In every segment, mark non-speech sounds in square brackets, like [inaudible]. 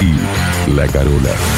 y La Carola.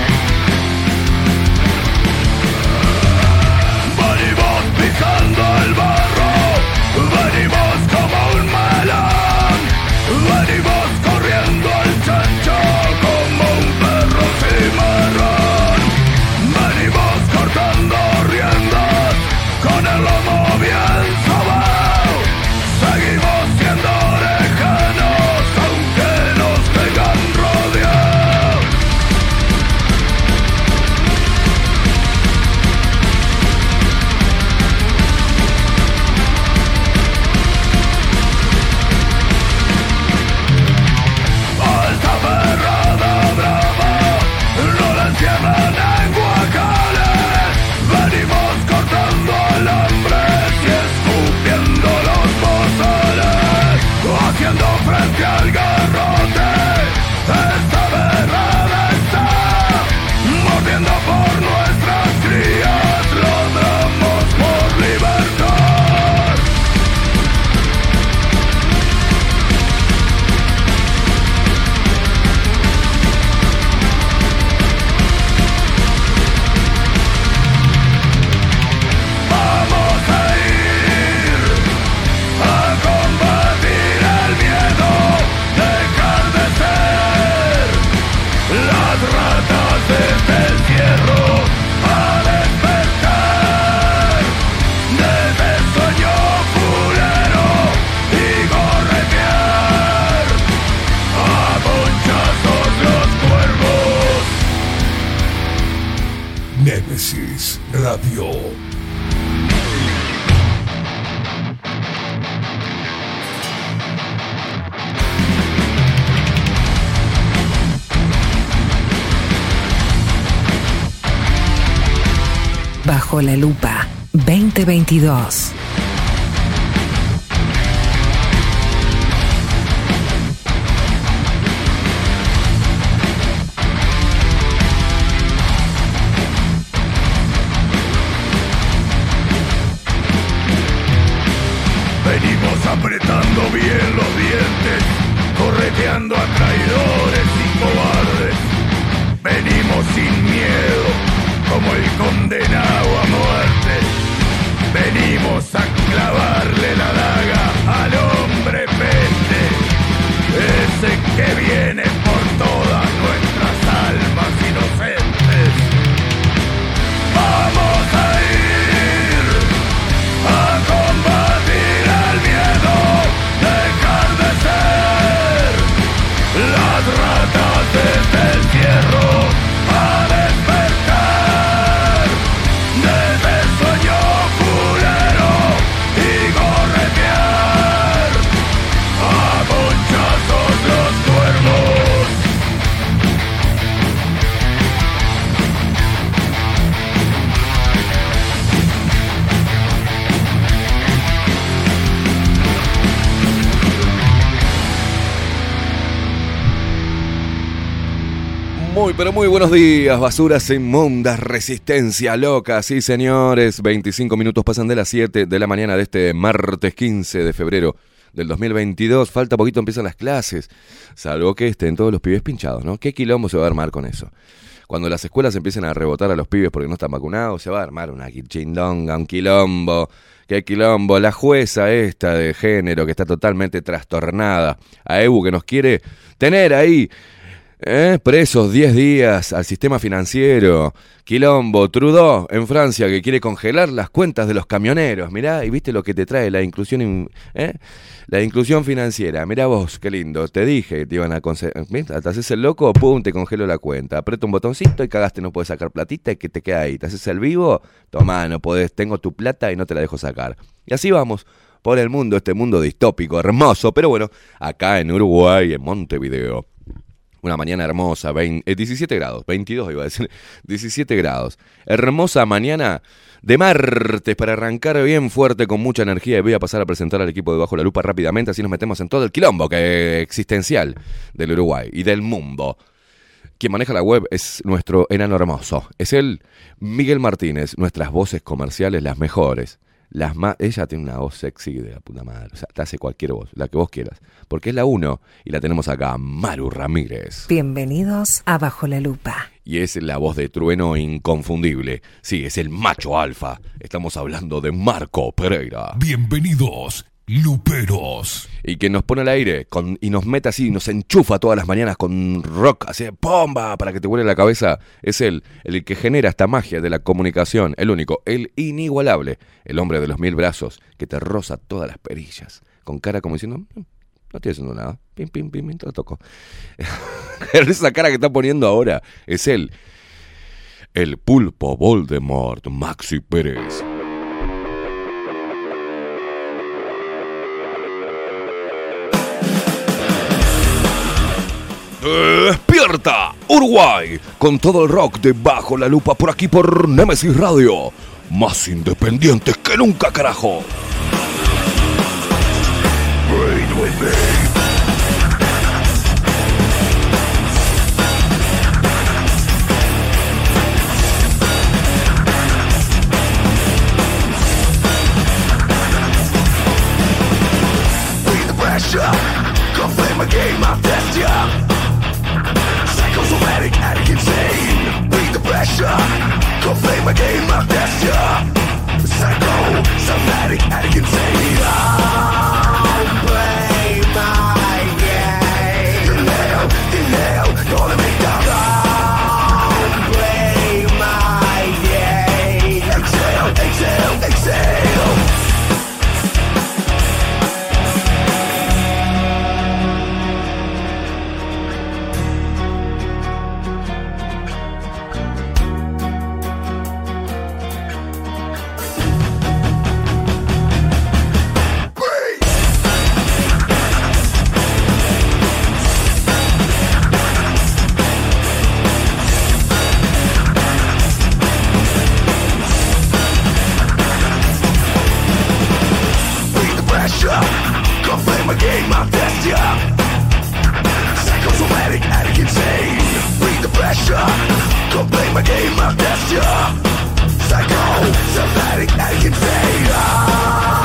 alma. Bajo la lupa 2022. Venimos apretando bien los dientes, correteando a traidores y cobardes. Venimos sin miedo, como el condenado a muerte. Venimos a clavarle la daga al hombre peste, ese que viene Muy, pero muy buenos días, basuras inmundas, resistencia loca, sí señores. 25 minutos pasan de las 7 de la mañana de este martes 15 de febrero del 2022. Falta poquito, empiezan las clases. Salvo que estén todos los pibes pinchados, ¿no? ¿Qué quilombo se va a armar con eso? Cuando las escuelas empiecen a rebotar a los pibes porque no están vacunados, se va a armar una chindonga, un quilombo. ¿Qué quilombo? La jueza esta de género que está totalmente trastornada. A Ebu que nos quiere tener ahí ¿Eh? Presos 10 días al sistema financiero. Quilombo, Trudeau en Francia que quiere congelar las cuentas de los camioneros. Mirá, y viste lo que te trae la inclusión, ¿eh? la inclusión financiera. Mirá vos, qué lindo. Te dije que te iban a. Te haces el loco, pum, te congelo la cuenta. Aprieto un botoncito y cagaste, no puedes sacar platita y que te queda ahí. Te haces el vivo, toma, no podés, tengo tu plata y no te la dejo sacar. Y así vamos por el mundo, este mundo distópico, hermoso. Pero bueno, acá en Uruguay, en Montevideo una mañana hermosa, 17 eh, grados, 22 iba a decir, [laughs] 17 grados. Hermosa mañana de martes para arrancar bien fuerte con mucha energía y voy a pasar a presentar al equipo de Bajo la Lupa rápidamente, así nos metemos en todo el quilombo que existencial del Uruguay y del mundo. Quien maneja la web es nuestro enano hermoso. Es él, Miguel Martínez, nuestras voces comerciales las mejores. Las más, ella tiene una voz sexy de la puta madre. O sea, te hace cualquier voz, la que vos quieras. Porque es la uno y la tenemos acá, Maru Ramírez. Bienvenidos a Bajo la Lupa. Y es la voz de trueno inconfundible. Sí, es el macho alfa. Estamos hablando de Marco Pereira. Bienvenidos Luperos. Y que nos pone al aire y nos mete así, nos enchufa todas las mañanas con rock, así de pomba, para que te vuele la cabeza. Es él, el que genera esta magia de la comunicación, el único, el inigualable, el hombre de los mil brazos, que te roza todas las perillas, con cara como diciendo, mm, no estoy haciendo nada, pim, pim, pim, te lo toco. [laughs] Esa cara que está poniendo ahora es él, el pulpo Voldemort, Maxi Pérez. Despierta, Uruguay, con todo el rock debajo la lupa por aquí por Nemesis Radio. Más independientes que nunca, carajo. Pressure Come play my game, test ya Psycho, somatic, addict, insane pressure Don't play my game of this ya Psycho, somatic, I can say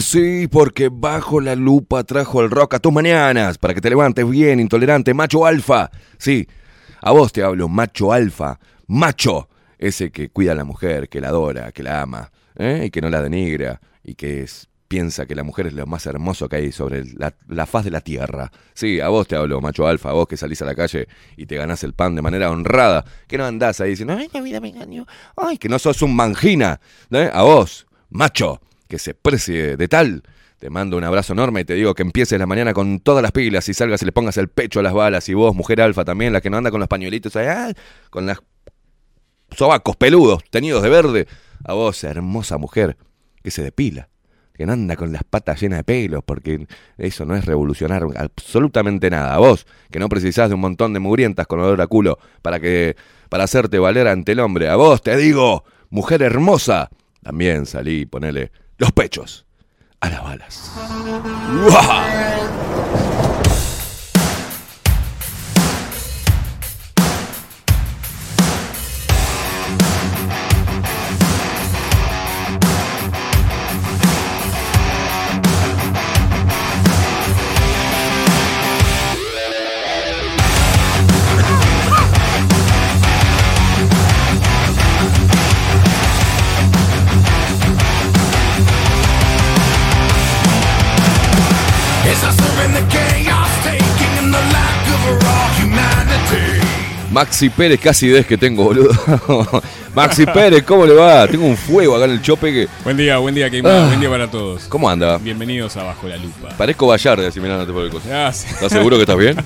sí, porque bajo la lupa trajo el rock a tus mañanas, para que te levantes bien, intolerante, macho alfa. Sí, a vos te hablo, macho alfa, macho, ese que cuida a la mujer, que la adora, que la ama, ¿eh? y que no la denigra, y que piensa que la mujer es lo más hermoso que hay sobre la, faz de la tierra. Sí, a vos te hablo, macho alfa, a vos que salís a la calle y te ganás el pan de manera honrada, que no andás ahí diciendo, ay, la vida me engañó, ay, que no sos un mangina, ¿eh? a vos, macho que se precie de tal, Te mando un abrazo enorme y te digo que empieces la mañana con todas las pilas y salgas y le pongas el pecho a las balas. Y vos, mujer alfa también, la que no anda con los pañuelitos ahí, ah, con las sobacos peludos, teñidos de verde. A vos, hermosa mujer, que se depila, que no anda con las patas llenas de pelos, porque eso no es revolucionar absolutamente nada. A vos, que no precisás de un montón de mugrientas con olor a culo para que para hacerte valer ante el hombre. A vos te digo, mujer hermosa, también salí y ponele los pechos a las balas. Maxi Pérez, casi des que tengo, boludo. [laughs] Maxi Pérez, ¿cómo le va? Tengo un fuego acá en el chope que. Buen día, buen día, Keima. Ah. Buen día para todos. ¿Cómo anda? Bienvenidos a Bajo la Lupa. Parezco Vallarde así mirándote por el coso. ¿Estás seguro que estás bien?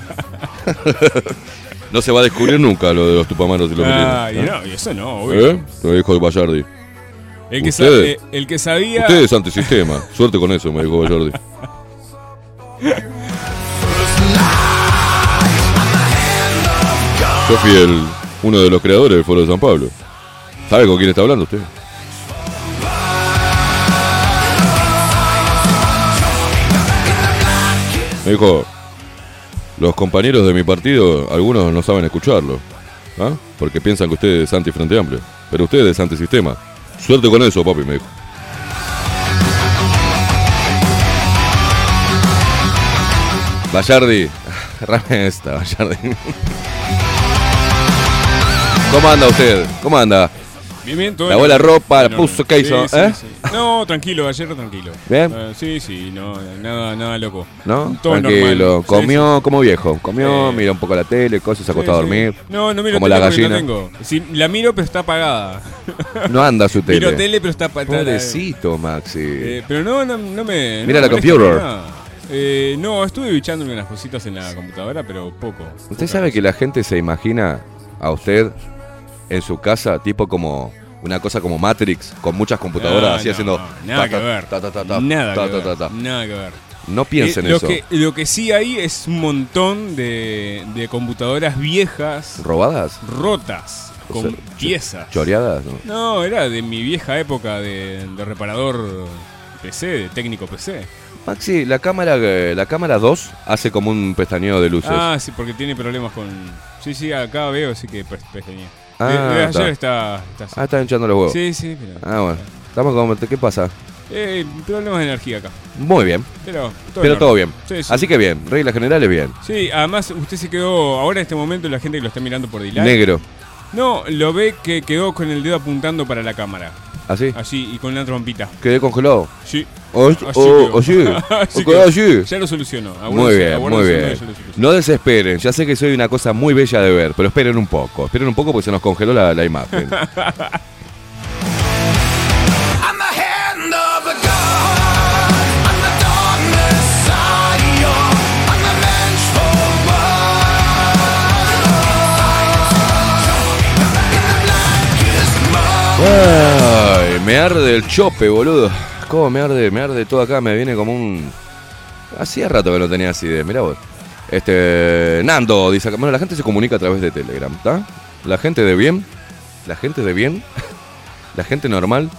[laughs] no se va a descubrir nunca lo de los tupamaros y los Ah, melinos. no, y eso no, obvio. ¿Eh? Lo dijo Vallardi. El, que Ustedes- sa- eh, el que sabía. Usted es antisistema. Suerte con eso, me dijo Vallardi. [laughs] Yo fui el, uno de los creadores del Foro de San Pablo. ¿Sabe con quién está hablando usted? Me dijo, los compañeros de mi partido, algunos no saben escucharlo. ¿ah? Porque piensan que usted es anti-frente amplio. Pero usted es antisistema. Suerte con eso, papi, me dijo. Vallardi. [laughs] Rame esta, Vallardi. ¿Cómo anda usted? ¿Cómo anda? Bien, bien, todo Lavó bien. la ropa, la puso. ¿qué hizo? Sí, ¿Eh? sí. No, tranquilo, ayer tranquilo. ¿Bien? Eh, sí, sí, no, nada, nada loco. ¿No? Todo Tranquilo. normal. Comió como viejo. Comió, Eh. mira un poco la tele, cosas, se acostó a dormir. No, no miro Como tele la porque no tengo. Sí, la miro, pero está apagada. [laughs] No anda su tele. Miro tele, pero está apagada. Pobrecito, Maxi. Eh, pero no, no, no me. Mira no la me molesta computer. nada. Eh, no, estuve bichándome unas cositas en la computadora, pero poco. ¿Usted sabe que la gente se imagina a usted en su casa, tipo como una cosa como Matrix, con muchas computadoras, No, así no, haciendo. Nada que ver. Nada que ver. ta, ta. Nada que ver. No piensen Eh, lo eso. Que, lo que sí hay es un montón de, de computadoras viejas, ¿Robadas? rotas, O con sea, piezas. ¿Choreadas? No. No, era de mi vieja época de, de reparador PC, de técnico PC. Maxi, la cámara, eh, la cámara 2 hace como un pestañeo de luces. Ah, sí, porque tiene problemas con... Sí, sí, acá veo, sí que pe- pestañea. Ah, De- de está. ayer está... está así. Ah, están echando los huevos. Sí, sí, pero... Ah, bueno. Estamos como, ¿qué pasa? Eh, problemas de energía acá. Muy bien, Pero todo, pero todo bien. Sí, sí. Así que bien, reglas generales bien. Sí, además usted se quedó... Ahora en este momento la gente que lo está mirando por delay... Negro. No, lo ve que quedó con el dedo apuntando para la cámara. ¿Así? Allí, y con la trompita. Quedé congelado. Sí. O, Así o, quedó. o sí. [laughs] Así así. Ya lo solucionó. Muy bien, muy bien. No desesperen, ya sé que soy una cosa muy bella de ver, pero esperen un poco, esperen un poco porque se nos congeló la, la imagen. [laughs] I'm me arde el chope, boludo. ¿Cómo me arde? Me arde todo acá, me viene como un... Hacía rato que no tenía así de... Mirá vos. Este... Nando dice bueno, la gente se comunica a través de Telegram, ¿está? La gente de bien, la gente de bien, [laughs] la gente normal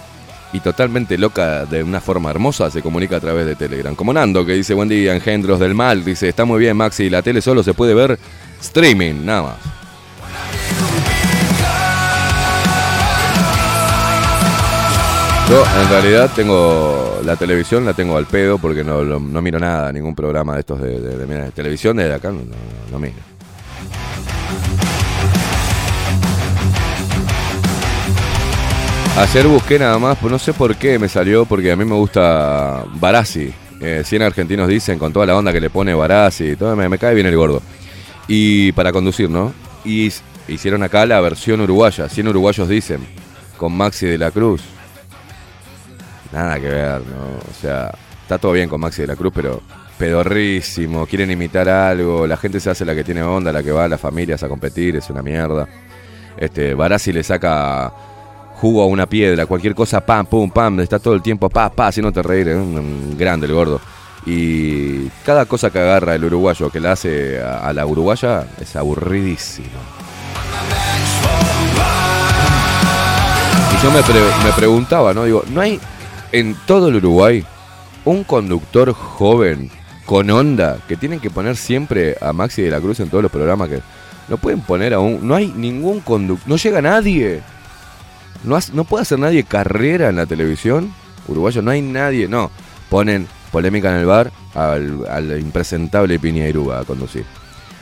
y totalmente loca de una forma hermosa se comunica a través de Telegram. Como Nando que dice, buen día, engendros del mal, dice, está muy bien Maxi, la tele solo se puede ver streaming, nada más. Yo en realidad tengo la televisión, la tengo al pedo porque no, no miro nada, ningún programa de estos de, de- de- televisión desde acá, no, no- miro. Ayer busqué nada más, pues no sé por qué me salió, porque a mí me gusta Barassi. Eh, 100 argentinos dicen con toda la onda que le pone Barassi, todo, me, me cae bien el gordo. Y para conducir, ¿no? Y hicieron acá la versión uruguaya, 100 uruguayos dicen, con Maxi de la Cruz. Nada que ver, ¿no? O sea, está todo bien con Maxi de la Cruz, pero pedorrísimo, quieren imitar algo, la gente se hace la que tiene onda, la que va a las familias a competir, es una mierda. Este, Barassi le saca jugo a una piedra, cualquier cosa, pam, pum, pam, está todo el tiempo, pa, pa, haciéndote reír, es un, grande el gordo. Y cada cosa que agarra el uruguayo, que la hace a, la uruguaya, es aburridísimo. Y yo me, me preguntaba, ¿no? Digo, ¿no hay en todo el Uruguay un conductor joven con onda que tienen que poner siempre a Maxi de la Cruz en todos los programas que no pueden poner a un no hay ningún conductor no llega nadie. No, no puede hacer nadie carrera en la televisión uruguayo no hay nadie no. Ponen polémica en el bar al, al impresentable Piñeiro a conducir.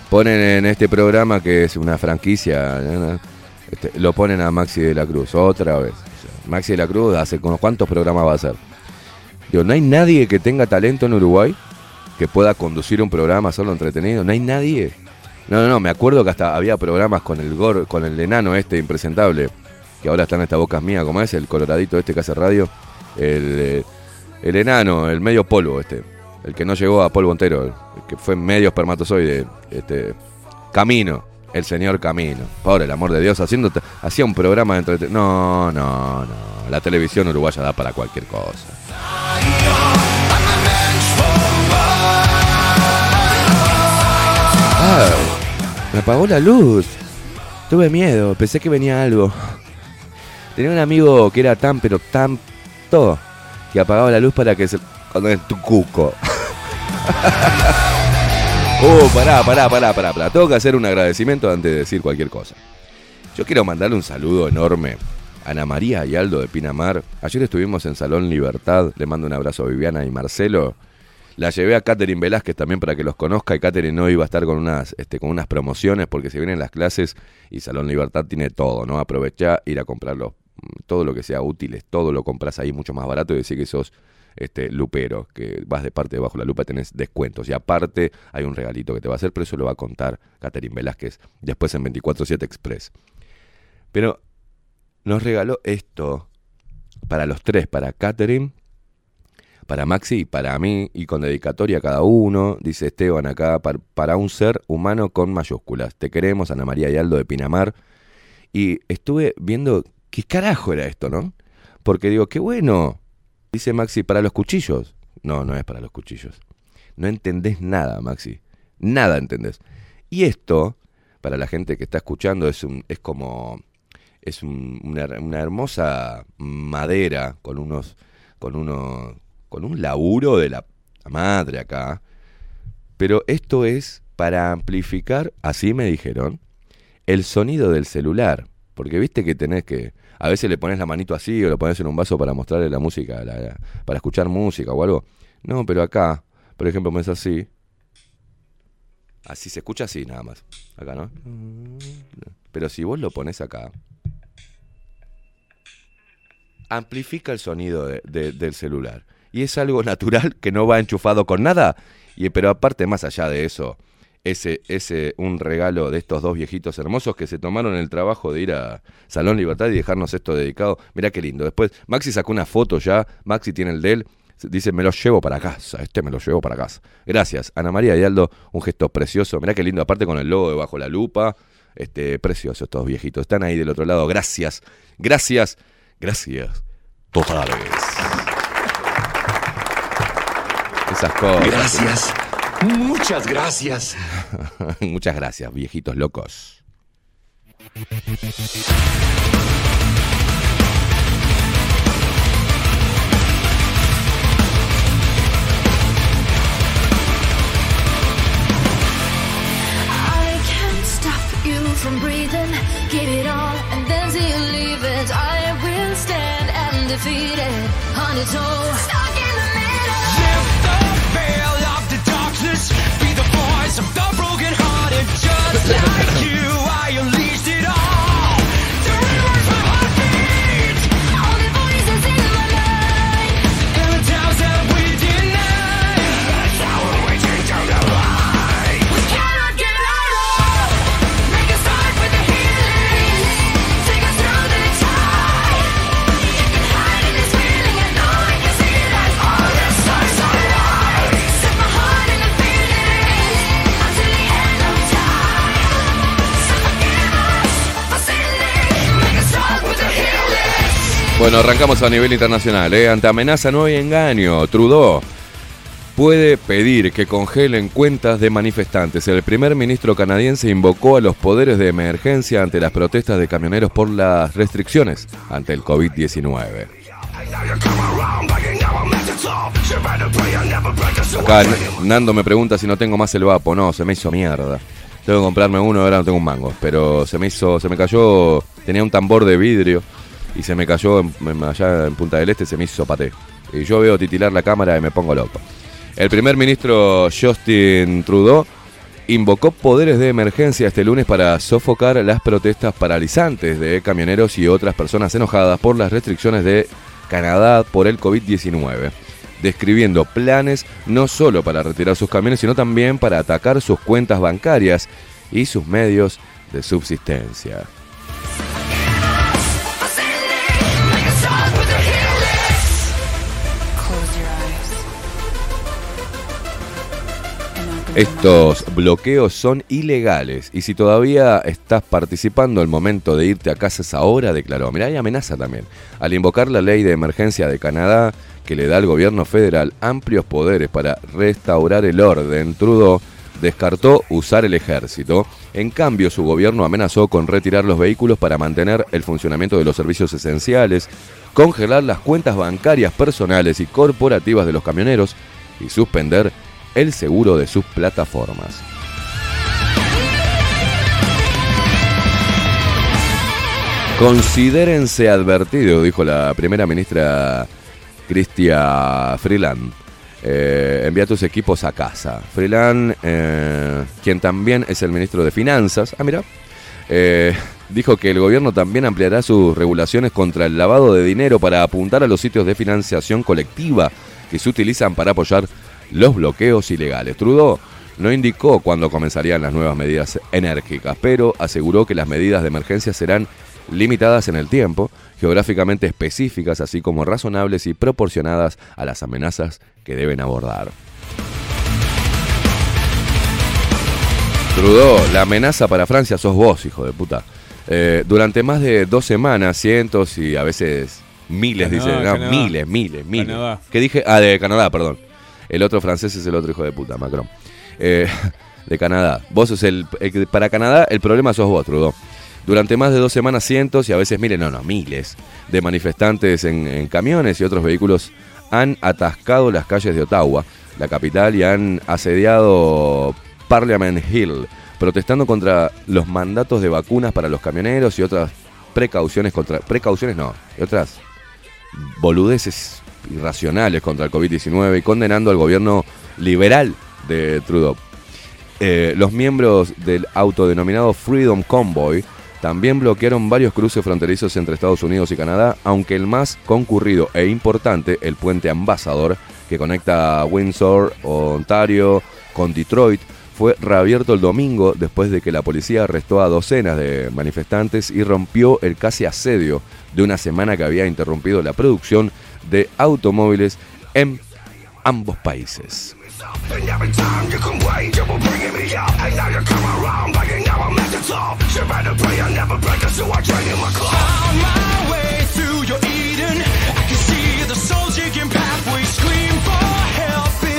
Ponen en este programa que es una franquicia. Este, lo ponen a Maxi de la Cruz otra vez Maxi de la Cruz hace unos cuántos programas va a hacer Digo, no hay nadie que tenga talento en Uruguay que pueda conducir un programa solo entretenido. No hay nadie. No, no, no. Me acuerdo que hasta había programas con el gor, con el enano este impresentable, que ahora está en esta boca mía, como es el coloradito este que hace radio. El, eh, el enano, el medio polvo este. El que no llegó a polvo entero. El que fue medio espermatozoide. Este, Camino. El señor Camino. Pobre el amor de Dios. Haciendo, hacía un programa de entretenimiento. No, no, no. La televisión uruguaya da para cualquier cosa. Me apagó la luz. Tuve miedo, pensé que venía algo. Tenía un amigo que era tan, pero tanto, que apagaba la luz para que se... Cuando es tu cuco. [laughs] Uh, pará, pará, pará, pará, pará. Tengo que hacer un agradecimiento antes de decir cualquier cosa. Yo quiero mandarle un saludo enorme a Ana María y Aldo de Pinamar. Ayer estuvimos en Salón Libertad. Le mando un abrazo a Viviana y Marcelo. La llevé a Catherine Velázquez también para que los conozca y Catherine no iba a estar con unas, este, con unas promociones porque se vienen las clases y Salón Libertad tiene todo, ¿no? Aprovechá, ir a comprarlo, todo lo que sea útil, todo lo compras ahí mucho más barato y decir que sos este, lupero, que vas de parte de bajo la lupa tenés descuentos y aparte hay un regalito que te va a hacer, pero eso lo va a contar Catherine Velázquez después en 24-7 Express. Pero nos regaló esto para los tres, para Catherine, para Maxi y para mí, y con dedicatoria a cada uno, dice Esteban acá, par- para un ser humano con mayúsculas. Te queremos, Ana María y Aldo de Pinamar. Y estuve viendo qué carajo era esto, ¿no? Porque digo, qué bueno. Dice Maxi, para los cuchillos. No, no es para los cuchillos. No entendés nada, Maxi. Nada entendés. Y esto, para la gente que está escuchando, es, un, es como... Es un- una, hermosa madera con unos... Con unos... Con un laburo de la madre acá. Pero esto es para amplificar, así me dijeron, el sonido del celular. Porque viste que tenés que. A veces le pones la manito así o lo pones en un vaso para mostrarle la música, la- para escuchar música o algo. No, pero acá, por ejemplo, pones así. Así se escucha así nada más. Acá, ¿no? Pero si vos lo pones acá, amplifica el sonido de- del celular. Y es algo natural que no va enchufado con nada. Y, pero aparte, más allá de eso, ese, ese un regalo de estos dos viejitos hermosos que se tomaron el trabajo de ir a Salón Libertad y dejarnos esto dedicado. Mirá qué lindo. Después, Maxi sacó una foto ya. Maxi tiene el de él. Dice, me lo llevo para casa. Este me lo llevo para casa. Gracias. Ana María y Aldo, un gesto precioso. Mirá qué lindo. Aparte con el logo de Bajo la Lupa. Este, precioso estos viejitos. Están ahí del otro lado. Gracias. Gracias. Gracias. Totales. Esas cosas. Gracias. Muchas gracias. [laughs] Muchas gracias, viejitos locos. I can't stop you from breathing. Give it all and then see you leave it. I will stand and defeat it on its own. Be the voice of the broken hearted. Just like you, Bueno, arrancamos a nivel internacional. ¿eh? Ante amenaza no hay engaño. Trudeau puede pedir que congelen cuentas de manifestantes. El primer ministro canadiense invocó a los poderes de emergencia ante las protestas de camioneros por las restricciones ante el COVID-19. Acá Nando me pregunta si no tengo más el vapo. No, se me hizo mierda. Tengo que comprarme uno, ahora no tengo un mango. Pero se me hizo, se me cayó, tenía un tambor de vidrio y se me cayó allá en Punta del Este, se me hizo paté. Y yo veo titilar la cámara y me pongo loco. El primer ministro Justin Trudeau invocó poderes de emergencia este lunes para sofocar las protestas paralizantes de camioneros y otras personas enojadas por las restricciones de Canadá por el COVID-19, describiendo planes no solo para retirar sus camiones, sino también para atacar sus cuentas bancarias y sus medios de subsistencia. Estos bloqueos son ilegales y si todavía estás participando, el momento de irte a casa es ahora, declaró. Mirá, hay amenaza también. Al invocar la ley de emergencia de Canadá, que le da al gobierno federal amplios poderes para restaurar el orden, Trudeau descartó usar el ejército. En cambio, su gobierno amenazó con retirar los vehículos para mantener el funcionamiento de los servicios esenciales, congelar las cuentas bancarias personales y corporativas de los camioneros y suspender el seguro de sus plataformas. Considérense advertidos, dijo la primera ministra Cristia Freeland. Eh, envía tus equipos a casa. Freeland, eh, quien también es el ministro de Finanzas, ah, mira, eh, dijo que el gobierno también ampliará sus regulaciones contra el lavado de dinero para apuntar a los sitios de financiación colectiva que se utilizan para apoyar los bloqueos ilegales. Trudeau no indicó cuándo comenzarían las nuevas medidas enérgicas, pero aseguró que las medidas de emergencia serán limitadas en el tiempo, geográficamente específicas, así como razonables y proporcionadas a las amenazas que deben abordar. Trudeau, la amenaza para Francia sos vos, hijo de puta. Eh, durante más de dos semanas, cientos y a veces miles, Canadá, dice, no, miles, miles, miles. Canadá. ¿Qué dije? Ah, de Canadá, perdón. El otro francés es el otro hijo de puta, Macron. Eh, de Canadá. Vos sos el, Para Canadá, el problema sos vos, Trudeau. Durante más de dos semanas, cientos y a veces miles, no, no, miles de manifestantes en, en camiones y otros vehículos han atascado las calles de Ottawa, la capital, y han asediado Parliament Hill, protestando contra los mandatos de vacunas para los camioneros y otras precauciones contra. Precauciones no, y otras boludeces irracionales contra el COVID-19 y condenando al gobierno liberal de Trudeau. Eh, los miembros del autodenominado Freedom Convoy también bloquearon varios cruces fronterizos entre Estados Unidos y Canadá, aunque el más concurrido e importante, el puente Ambassador, que conecta Windsor, Ontario, con Detroit, fue reabierto el domingo después de que la policía arrestó a docenas de manifestantes y rompió el casi asedio de una semana que había interrumpido la producción de automóviles en ambos países.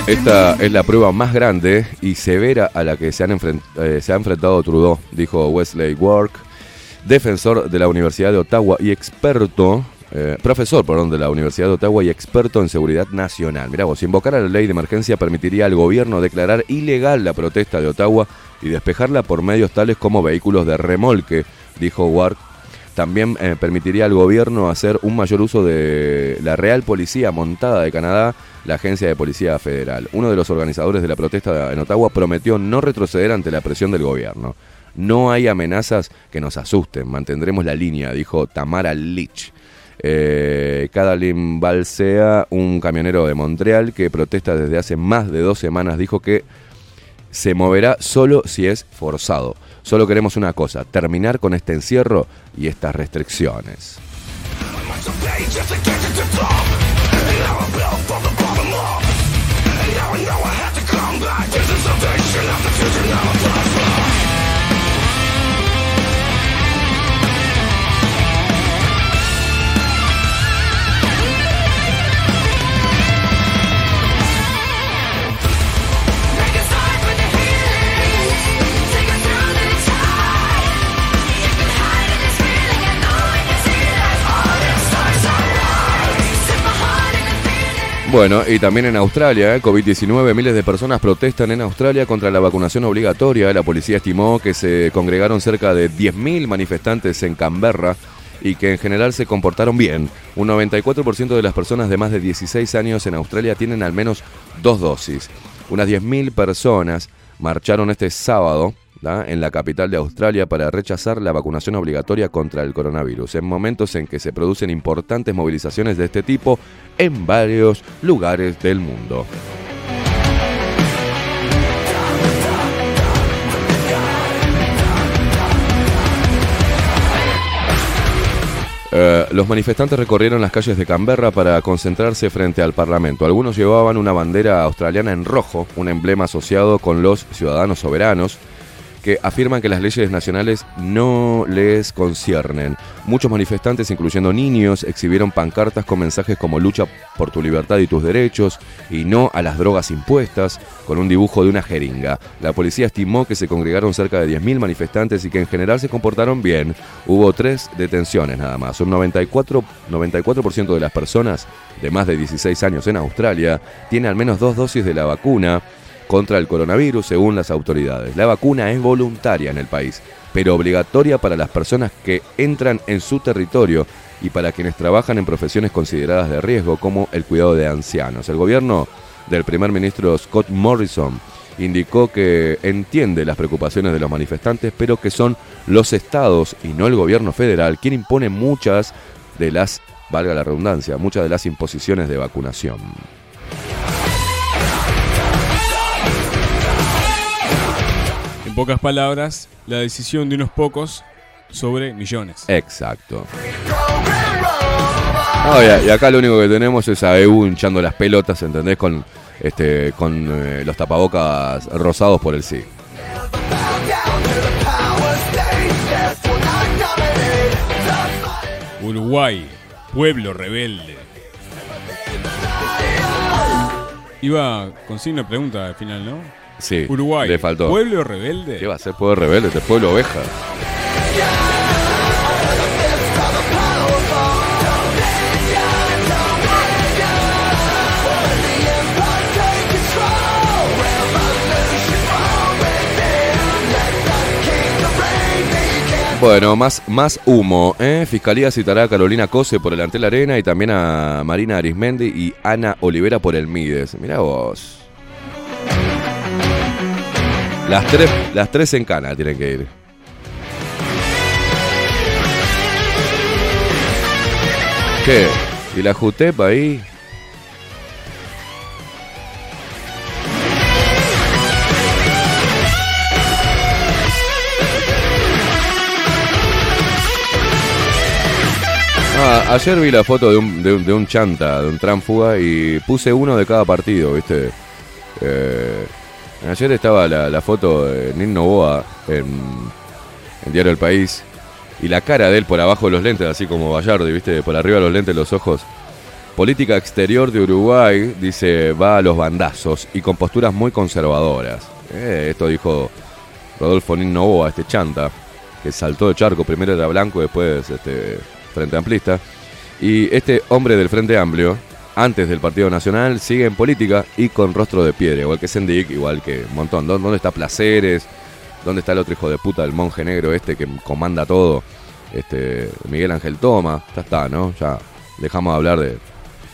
Esta es la prueba más grande y severa a la que se, han eh, ha enfrentado Trudeau, dijo Wesley Work, defensor de la Universidad de Ottawa y experto, eh, profesor, perdón, de la Universidad de Ottawa y experto en seguridad nacional. Mirá vos, invocar a la ley de emergencia permitiría al gobierno declarar ilegal la protesta de Ottawa y despejarla por medios tales como vehículos de remolque, dijo Work. También eh, permitiría al gobierno hacer un mayor uso de la Real Policía Montada de Canadá, la Agencia de Policía Federal. Uno de los organizadores de la protesta en Ottawa prometió no retroceder ante la presión del gobierno. No hay amenazas que nos asusten, mantendremos la línea, dijo Tamara Leach. Eh, Balsea, un camionero de Montreal que protesta desde hace más de dos semanas, dijo que se moverá solo si es forzado. Solo queremos una cosa, terminar con este encierro y estas restricciones. Bueno, y también en Australia, ¿eh? COVID-19, miles de personas protestan en Australia contra la vacunación obligatoria. La policía estimó que se congregaron cerca de 10.000 manifestantes en Canberra y que en general se comportaron bien. Un 94% de las personas de más de 16 años en Australia tienen al menos dos dosis. Unas 10.000 personas marcharon este sábado en la capital de Australia para rechazar la vacunación obligatoria contra el coronavirus, en momentos en que se producen importantes movilizaciones de este tipo en varios lugares del mundo. Eh, los manifestantes recorrieron las calles de Canberra para concentrarse frente al Parlamento. Algunos llevaban una bandera australiana en rojo, un emblema asociado con los ciudadanos soberanos, que afirman que las leyes nacionales no les conciernen. Muchos manifestantes, incluyendo niños, exhibieron pancartas con mensajes como lucha por tu libertad y tus derechos y no a las drogas impuestas, con un dibujo de una jeringa. La policía estimó que se congregaron cerca de 10.000 manifestantes y que en general se comportaron bien. Hubo tres detenciones nada más. Un 94%, 94 de las personas de más de 16 años en Australia tiene al menos dos dosis de la vacuna contra el coronavirus, según las autoridades. La vacuna es voluntaria en el país, pero obligatoria para las personas que entran en su territorio y para quienes trabajan en profesiones consideradas de riesgo, como el cuidado de ancianos. El gobierno del primer ministro Scott Morrison indicó que entiende las preocupaciones de los manifestantes, pero que son los estados y no el gobierno federal quien impone muchas de las, valga la redundancia, muchas de las imposiciones de vacunación. Pocas palabras, la decisión de unos pocos sobre millones. Exacto. No, y, y acá lo único que tenemos es a EU hinchando las pelotas, ¿entendés? Con, este, con eh, los tapabocas rosados por el sí. Uruguay, pueblo rebelde. Iba con signo de pregunta al final, ¿no? Sí, Uruguay, le faltó. pueblo rebelde. ¿Qué va a ser pueblo rebelde? Este pueblo oveja. Bueno, más, más humo. ¿eh? Fiscalía citará a Carolina Cose por el Antel Arena y también a Marina Arismendi y Ana Olivera por el Mides. Mirá vos. Las tres, las tres en cana tienen que ir. ¿Qué? ¿Y la Jutep ahí? Ah, ayer vi la foto de un, de, de un chanta, de un tránfuga, y puse uno de cada partido, ¿viste? Eh, ayer estaba la, foto de Nin Novoa en, Diario El País, y la cara de él por abajo de los lentes, así como Gallardo, ¿viste? Por arriba de los lentes, los ojos. Política exterior de Uruguay, dice, va a los bandazos y con posturas muy conservadoras. Eh, esto dijo Rodolfo Nin Novoa, este chanta, que saltó de charco, primero era blanco, después este, Frente Amplista. Y este hombre del Frente Amplio, antes del Partido Nacional, sigue en política y con rostro de piedra, igual que Sendik, igual que un montón. ¿Dó- ¿Dónde está Placeres? ¿Dónde está el otro hijo de puta, el monje negro este que comanda todo? Este, Miguel Ángel Toma, ya está, ¿no? Ya dejamos de hablar de...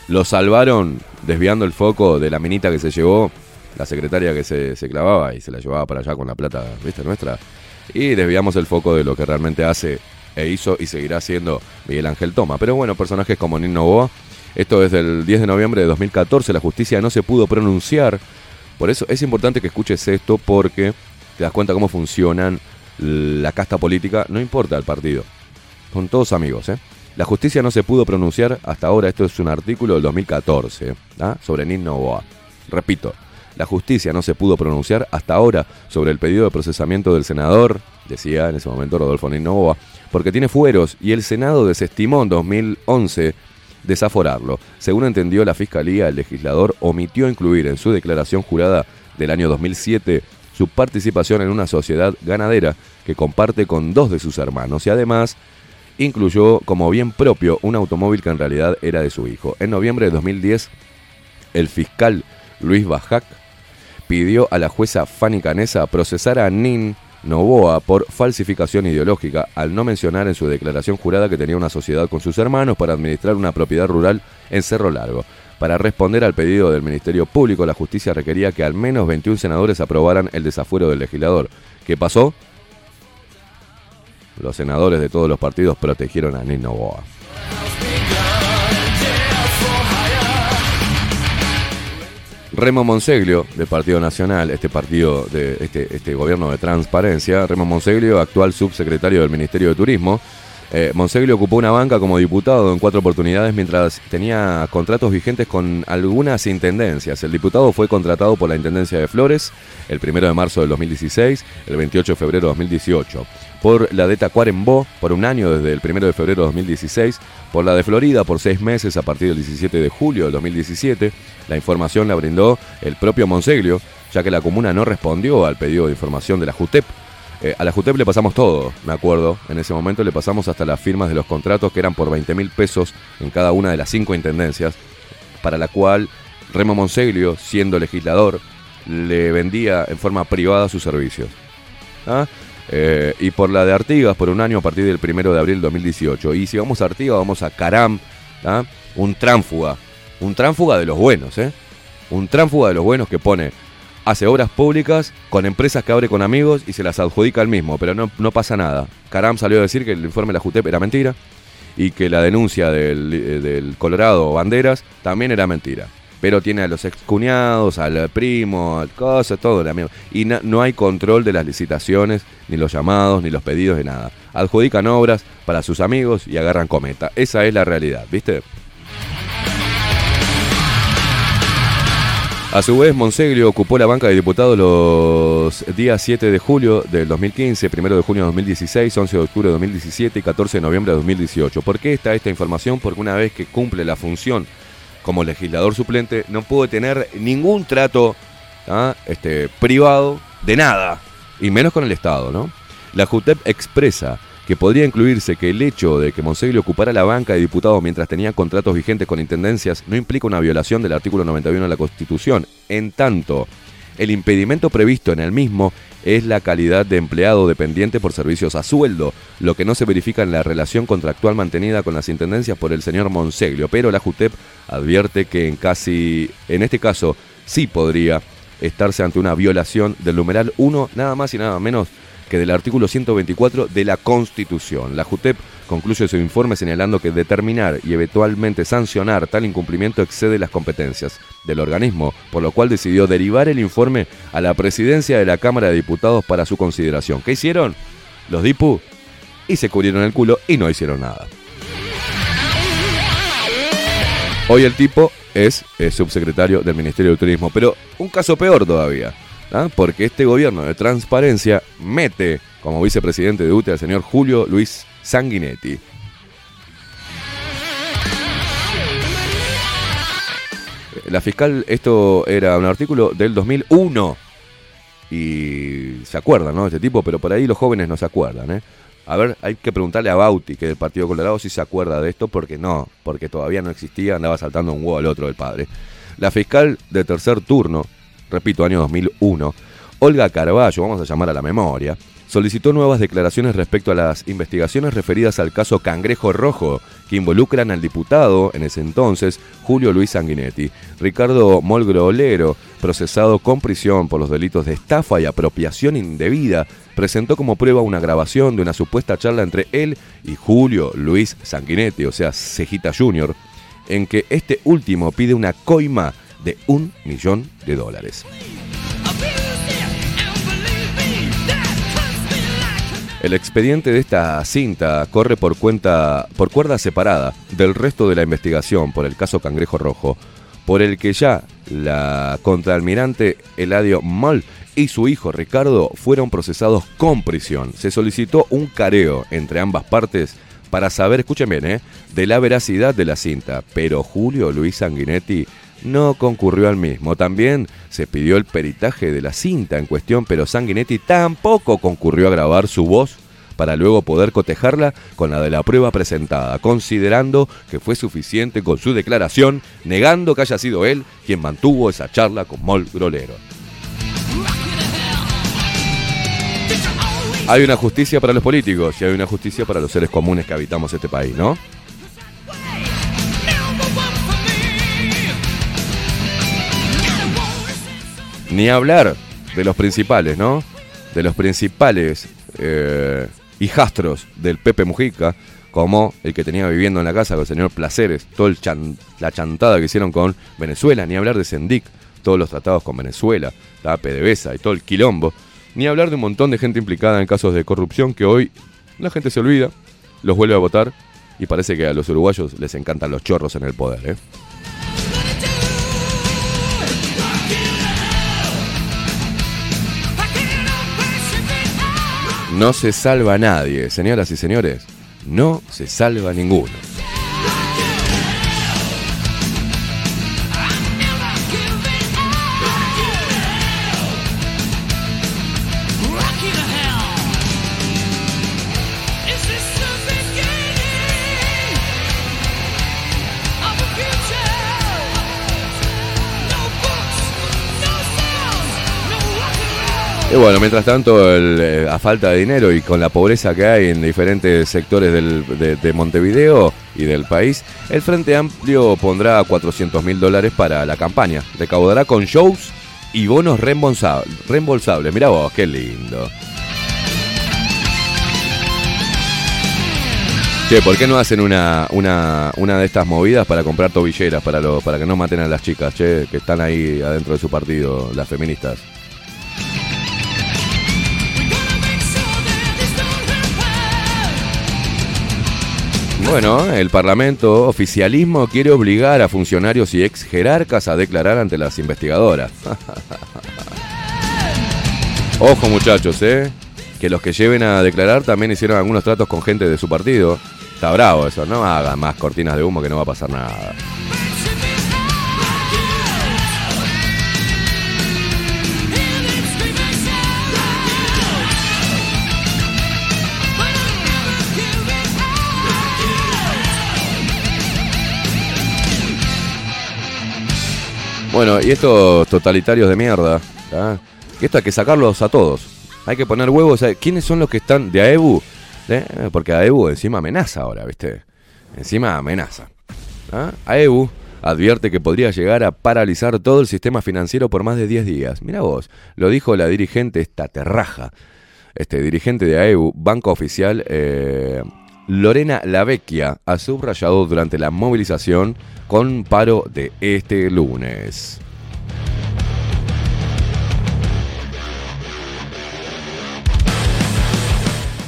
Lo salvaron desviando el foco de la minita que se llevó, la secretaria que se, se clavaba y se la llevaba para allá con la plata, ¿viste? Nuestra. Y desviamos el foco de lo que realmente hace e hizo y seguirá siendo Miguel Ángel Toma. Pero bueno, personajes como Nino Boa, esto desde el 10 de noviembre de 2014, la justicia no se pudo pronunciar. Por eso es importante que escuches esto porque te das cuenta cómo funcionan la casta política, no importa el partido. Son todos amigos, ¿eh? La justicia no se pudo pronunciar hasta ahora, esto es un artículo del 2014, ¿ah? sobre Nino Boa. Repito, la justicia no se pudo pronunciar hasta ahora sobre el pedido de procesamiento del senador, decía en ese momento Rodolfo Nino Boa, porque tiene fueros y el Senado desestimó en 2011 desaforarlo. Según entendió la Fiscalía, el legislador omitió incluir en su declaración jurada del año 2007 su participación en una sociedad ganadera que comparte con dos de sus hermanos y además incluyó como bien propio un automóvil que en realidad era de su hijo. En noviembre de 2010, el fiscal Luis Bajac pidió a la jueza Fanny Canesa procesar a Nin Novoa por falsificación ideológica al no mencionar en su declaración jurada que tenía una sociedad con sus hermanos para administrar una propiedad rural en Cerro Largo. Para responder al pedido del Ministerio Público, la justicia requería que al menos 21 senadores aprobaran el desafuero del legislador. ¿Qué pasó? Los senadores de todos los partidos protegieron a Nin Novoa. Remo Monseglio, del Partido Nacional, este partido de este, este gobierno de transparencia, Remo Monseglio, actual subsecretario del Ministerio de Turismo. Eh, Monseglio ocupó una banca como diputado en cuatro oportunidades mientras tenía contratos vigentes con algunas intendencias. El diputado fue contratado por la Intendencia de Flores el 1 de marzo del 2016, el 28 de febrero de 2018 por la de Tacuarembó por un año desde el 1 de febrero de 2016, por la de Florida por seis meses a partir del 17 de julio de 2017. La información la brindó el propio Monseglio, ya que la comuna no respondió al pedido de información de la JUTEP. Eh, a la JUTEP le pasamos todo, me acuerdo. En ese momento le pasamos hasta las firmas de los contratos que eran por 20 mil pesos en cada una de las cinco intendencias, para la cual Remo Monseglio, siendo legislador, le vendía en forma privada sus servicios. ¿Ah? Eh, y por la de Artigas por un año a partir del 1 de abril de 2018. Y si vamos a Artigas, vamos a Caram, un tránfuga. Un tránfuga de los buenos, ¿eh? Un tránfuga de los buenos que pone, hace obras públicas con empresas que abre con amigos y se las adjudica al mismo, pero no, no pasa nada. Caram salió a decir que el informe de la JUTEP era mentira y que la denuncia del, eh, del Colorado Banderas también era mentira. Pero tiene a los excuñados, al primo, al cosa, todo el amigo. Y na- no hay control de las licitaciones, ni los llamados, ni los pedidos de nada. Adjudican obras para sus amigos y agarran cometa. Esa es la realidad, ¿viste? A su vez, Monseglio ocupó la banca de diputados los días 7 de julio del 2015, 1 de junio de 2016, 11 de octubre de 2017 y 14 de noviembre de 2018. ¿Por qué está esta información? Porque una vez que cumple la función como legislador suplente, no puede tener ningún trato ¿ah? este, privado de nada, y menos con el Estado, ¿no? La JUTEP expresa que podría incluirse que el hecho de que Monseglio ocupara la banca de diputado mientras tenía contratos vigentes con intendencias no implica una violación del artículo 91 de la Constitución, en tanto el impedimento previsto en el mismo es la calidad de empleado dependiente por servicios a sueldo, lo que no se verifica en la relación contractual mantenida con las intendencias por el señor Monseglio, pero la JUTEP advierte que en casi en este caso sí podría estarse ante una violación del numeral 1 nada más y nada menos que del artículo 124 de la Constitución. La JUTEP concluye su informe señalando que determinar y eventualmente sancionar tal incumplimiento excede las competencias del organismo, por lo cual decidió derivar el informe a la presidencia de la Cámara de Diputados para su consideración. ¿Qué hicieron? Los DIPU y se cubrieron el culo y no hicieron nada. Hoy el tipo es, subsecretario del Ministerio de Turismo, pero un caso peor todavía, ¿ah? porque este gobierno de transparencia mete como vicepresidente de UTE al señor Julio Luis Sanguinetti. La fiscal, esto era un artículo del 2001. Y se acuerdan, ¿no? Este tipo, pero por ahí los jóvenes no se acuerdan, ¿eh? A ver, hay que preguntarle a Bauti, que del Partido Colorado, si se acuerda de esto, porque no, porque todavía no existía, andaba saltando un huevo al otro del padre. La fiscal de tercer turno, repito, año 2001, Olga Carballo, vamos a llamar a la memoria, solicitó nuevas declaraciones respecto a las investigaciones referidas al caso Cangrejo Rojo, que involucran al diputado, en ese entonces, Julio Luis Sanguinetti, Ricardo Molgrolero, procesado con prisión por los delitos de estafa y apropiación indebida, presentó como prueba una grabación de una supuesta charla entre él y Julio Luis Sanguinetti, o sea, Cejita Jr., en que este último pide una coima de un millón de dólares. El expediente de esta cinta corre por cuenta por cuerda separada del resto de la investigación por el caso Cangrejo Rojo, por el que ya la contraalmirante Eladio Moll y su hijo Ricardo fueron procesados con prisión. Se solicitó un careo entre ambas partes para saber, escuchen bien, ¿eh? de la veracidad de la cinta, pero Julio Luis Sanguinetti no concurrió al mismo. También se pidió el peritaje de la cinta en cuestión, pero Sanguinetti tampoco concurrió a grabar su voz para luego poder cotejarla con la de la prueba presentada, considerando que fue suficiente con su declaración, negando que haya sido él quien mantuvo esa charla con Mol Grolero. Hay una justicia para los políticos y hay una justicia para los seres comunes que habitamos este país, ¿no? Ni hablar de los principales, ¿no? De los principales eh, hijastros del Pepe Mujica, como el que tenía viviendo en la casa con el señor Placeres, toda la chantada que hicieron con Venezuela, ni hablar de Sendic, todos los tratados con Venezuela, la PDVSA y todo el quilombo, ni hablar de un montón de gente implicada en casos de corrupción que hoy la gente se olvida, los vuelve a votar y parece que a los uruguayos les encantan los chorros en el poder, ¿eh? No se salva nadie, señoras y señores. No se salva ninguno. Y bueno, mientras tanto, eh, a falta de dinero y con la pobreza que hay en diferentes sectores del- de, de Montevideo y del país, el Frente Amplio pondrá 400 mil dólares para la campaña. Recaudará con shows y bonos reembolsa- reembolsables. Mira vos, qué lindo. Che, ¿por qué no hacen una, una, una de estas movidas para comprar tobilleras para, los para que no maten a las chicas, che, que están ahí adentro de su partido, las feministas? Bueno, el Parlamento oficialismo quiere obligar a funcionarios y ex jerarcas a declarar ante las investigadoras. [laughs] Ojo muchachos, ¿eh? Que los que lleven a declarar también hicieron algunos tratos con gente de su partido. Está bravo eso, no hagan más cortinas de humo que no va a pasar nada. Bueno, y estos totalitarios de mierda, que esto hay que sacarlos a todos. Hay que poner huevos. ¿sabes? ¿Quiénes son los que están de AEBU? ¿Eh? Porque AEBU encima amenaza ahora, ¿viste? Encima amenaza. ¿Ah? AEBU advierte que podría llegar a paralizar todo el sistema financiero por más de 10 días. Mira vos, lo dijo la dirigente esta terraja, este dirigente de AEBU, Banco Oficial, eh, Lorena Lavecchia, ha subrayado durante la movilización con paro de este lunes.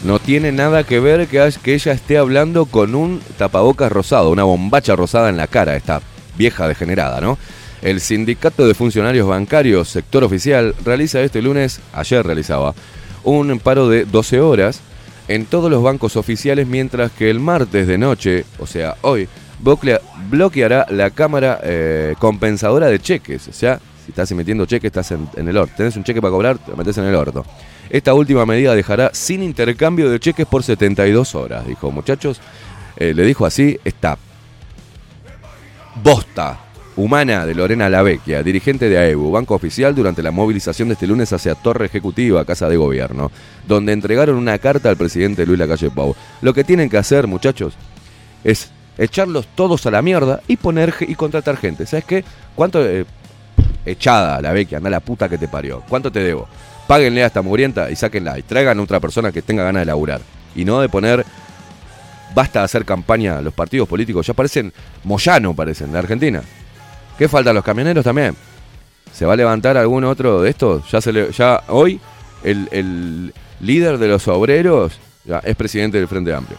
No tiene nada que ver que, que ella esté hablando con un tapabocas rosado, una bombacha rosada en la cara, esta vieja degenerada, ¿no? El Sindicato de Funcionarios Bancarios, sector oficial, realiza este lunes, ayer realizaba, un paro de 12 horas en todos los bancos oficiales, mientras que el martes de noche, o sea, hoy, bloquea- bloqueará la cámara eh, compensadora de cheques. O sea, si estás emitiendo cheques, estás en, el orto. Tenés un cheque para cobrar, te metes en el orto. Esta última medida dejará sin intercambio de cheques por 72 horas, dijo. Muchachos, eh, le dijo así esta bosta humana de Lorena Lavecchia, dirigente de AEBU, banco oficial, durante la movilización de este lunes hacia Torre Ejecutiva, Casa de Gobierno, donde entregaron una carta al presidente Luis Lacalle Pou. Lo que tienen que hacer, muchachos, es echarlos todos a la mierda y poner y contratar gente. ¿Sabes qué? ¿Cuánto eh, echada la Vecchia, anda la puta que te parió? ¿Cuánto te debo? Páguenle a esta mugrienta y sáquenla y traigan a otra persona que tenga ganas de laburar. Y no de poner basta de hacer campaña los partidos políticos, ya parecen Moyano parecen de Argentina. ¿Qué faltan los camioneros también? ¿Se va a levantar algún otro de estos? Ya se ya hoy el, el líder de los obreros ya es presidente del Frente Amplio.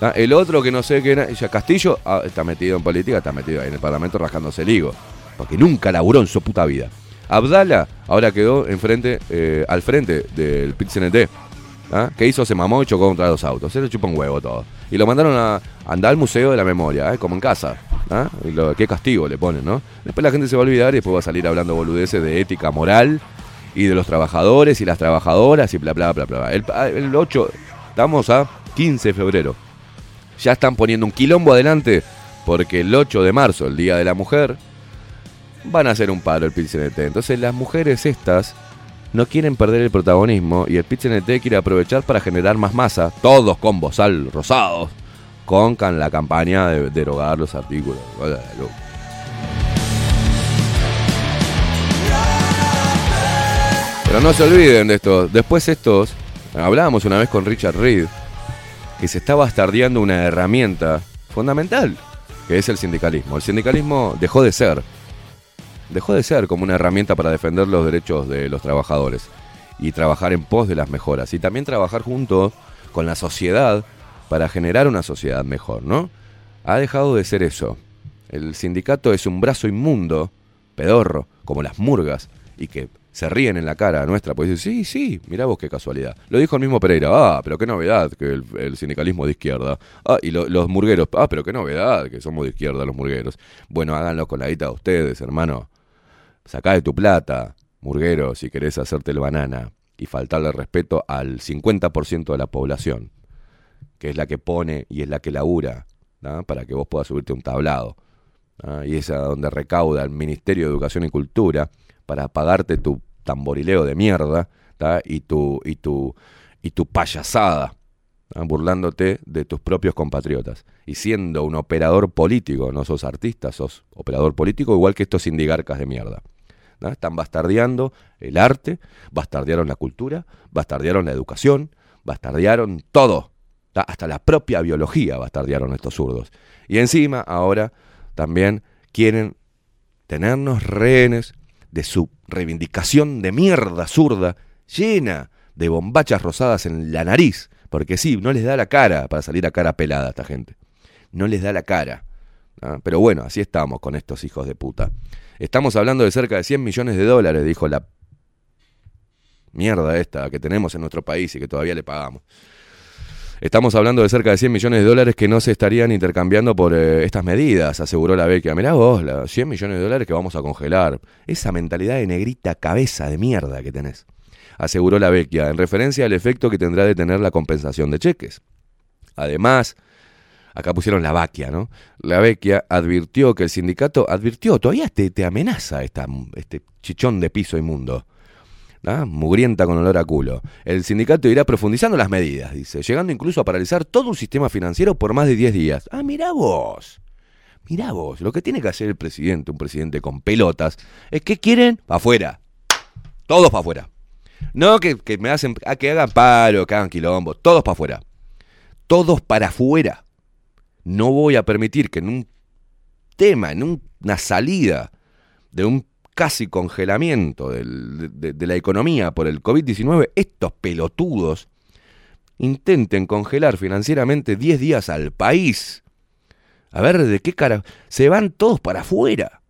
¿Ah? El otro que no sé qué era, ya Castillo ah, está metido en política, está metido ahí en el Parlamento rascándose el higo. Porque nunca laburó en su puta vida. Abdala ahora quedó enfrente, eh, al frente del PIT-CNT. ¿ah? ¿Qué hizo? Se mamó y chocó contra dos autos. Se le chupa un huevo todo. Y lo mandaron a andar al Museo de la Memoria, ¿eh? como en casa. lo- qué castigo le ponen, ¿no? Después la gente se va a olvidar y después va a salir hablando boludeces de ética moral y de los trabajadores y las trabajadoras y bla, bla, bla, bla. El, ah, el 8, Estamos a 15 de febrero. Ya están poniendo un quilombo adelante porque el 8 de marzo, el Día de la Mujer, van a hacer un paro el PIT-CNT. Entonces las mujeres estas no quieren perder el protagonismo y el PIT-CNT quiere aprovechar para generar más masa, todos con bozal rosados, con la campaña de derogar los artículos. Pero no se olviden de esto. Después estos, hablábamos una vez con Richard Reed, que se está bastardeando una herramienta fundamental, que es el sindicalismo. El sindicalismo dejó de ser, dejó de ser como una herramienta para defender los derechos de los trabajadores y trabajar en pos de las mejoras y también trabajar junto con la sociedad para generar una sociedad mejor, ¿no? Ha dejado de ser eso. El sindicato es un brazo inmundo, pedorro, como las murgas, y que se ríen en la cara nuestra, pues dicen, sí, sí, mirá vos qué casualidad. Lo dijo el mismo Pereira, ah, pero qué novedad que el, sindicalismo de izquierda. Ah, y lo- los murgueros, ah, pero qué novedad que somos de izquierda los murgueros. Bueno, háganlo con la guita de ustedes, hermano. Sacá de tu plata, murguero, si querés hacerte el banana y faltarle respeto al 50% de la población, que es la que pone y es la que labura, para que vos puedas subirte un tablado. Y es a donde recauda el Ministerio de Educación y Cultura para pagarte tu tamborileo de mierda y tu, y tu, y tu payasada, burlándote de tus propios compatriotas. Y siendo un operador político, no sos artista, sos operador político, igual que estos sindigarcas de mierda. Están bastardeando el arte, bastardearon la cultura, bastardearon la educación, bastardearon todo. Hasta la propia biología bastardearon estos zurdos. Y encima, ahora también quieren tenernos rehenes de su reivindicación de mierda zurda, llena de bombachas rosadas en la nariz. Porque sí, no les da la cara para salir a cara pelada a esta gente. No les da la cara. ¿ah? Pero bueno, así estamos con estos hijos de puta. Estamos hablando de cerca de 100 millones de dólares, dijo la mierda esta que tenemos en nuestro país y que todavía le pagamos. Estamos hablando de cerca de 100 millones de dólares que no se estarían intercambiando por eh, estas medidas, aseguró la Bequia. Mirá vos, la 100 millones de dólares que vamos a congelar. Esa mentalidad de negrita cabeza de mierda que tenés. Aseguró la Bequia, en referencia al efecto que tendrá de tener la compensación de cheques. Además, acá pusieron la Baquia, ¿no? La Bequia advirtió que el sindicato advirtió, todavía te, te amenaza esta, este chichón de piso inmundo. ¿Ah? mugrienta con olor a culo. El sindicato irá profundizando las medidas, dice, llegando incluso a paralizar todo un sistema financiero por más de 10 días. Ah, mirá vos. Mirá vos, lo que tiene que hacer el presidente, un presidente con pelotas, es que quieren para afuera. Todos para afuera. No que, que me hacen, a que hagan paro, que hagan quilombo, todos para afuera. Todos para afuera. No voy a permitir que en un tema, en un- una salida de un casi congelamiento de, la economía por el COVID-19, estos pelotudos intenten congelar financieramente 10 días al país. A ver, ¿de qué cara? Se van todos para afuera.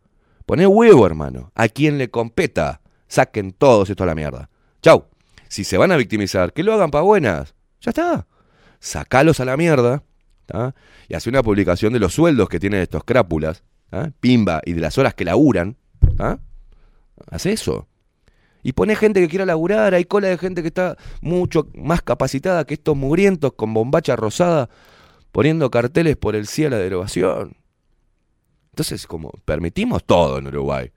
Poné huevo, hermano. A quien le competa. Saquen todos esto a la mierda. Chau. Si se van a victimizar, que lo hagan para buenas. Ya está. Sacalos a la mierda. Y hace una publicación de los sueldos que tienen estos crápulas. Pimba. Y de las horas que laburan. ¿tá? Haz eso. Y pone gente que quiera laburar, hay cola de gente que está mucho más capacitada que estos mugrientos con bombacha rosada poniendo carteles por el sí a la derogación. Entonces, como permitimos todo en Uruguay,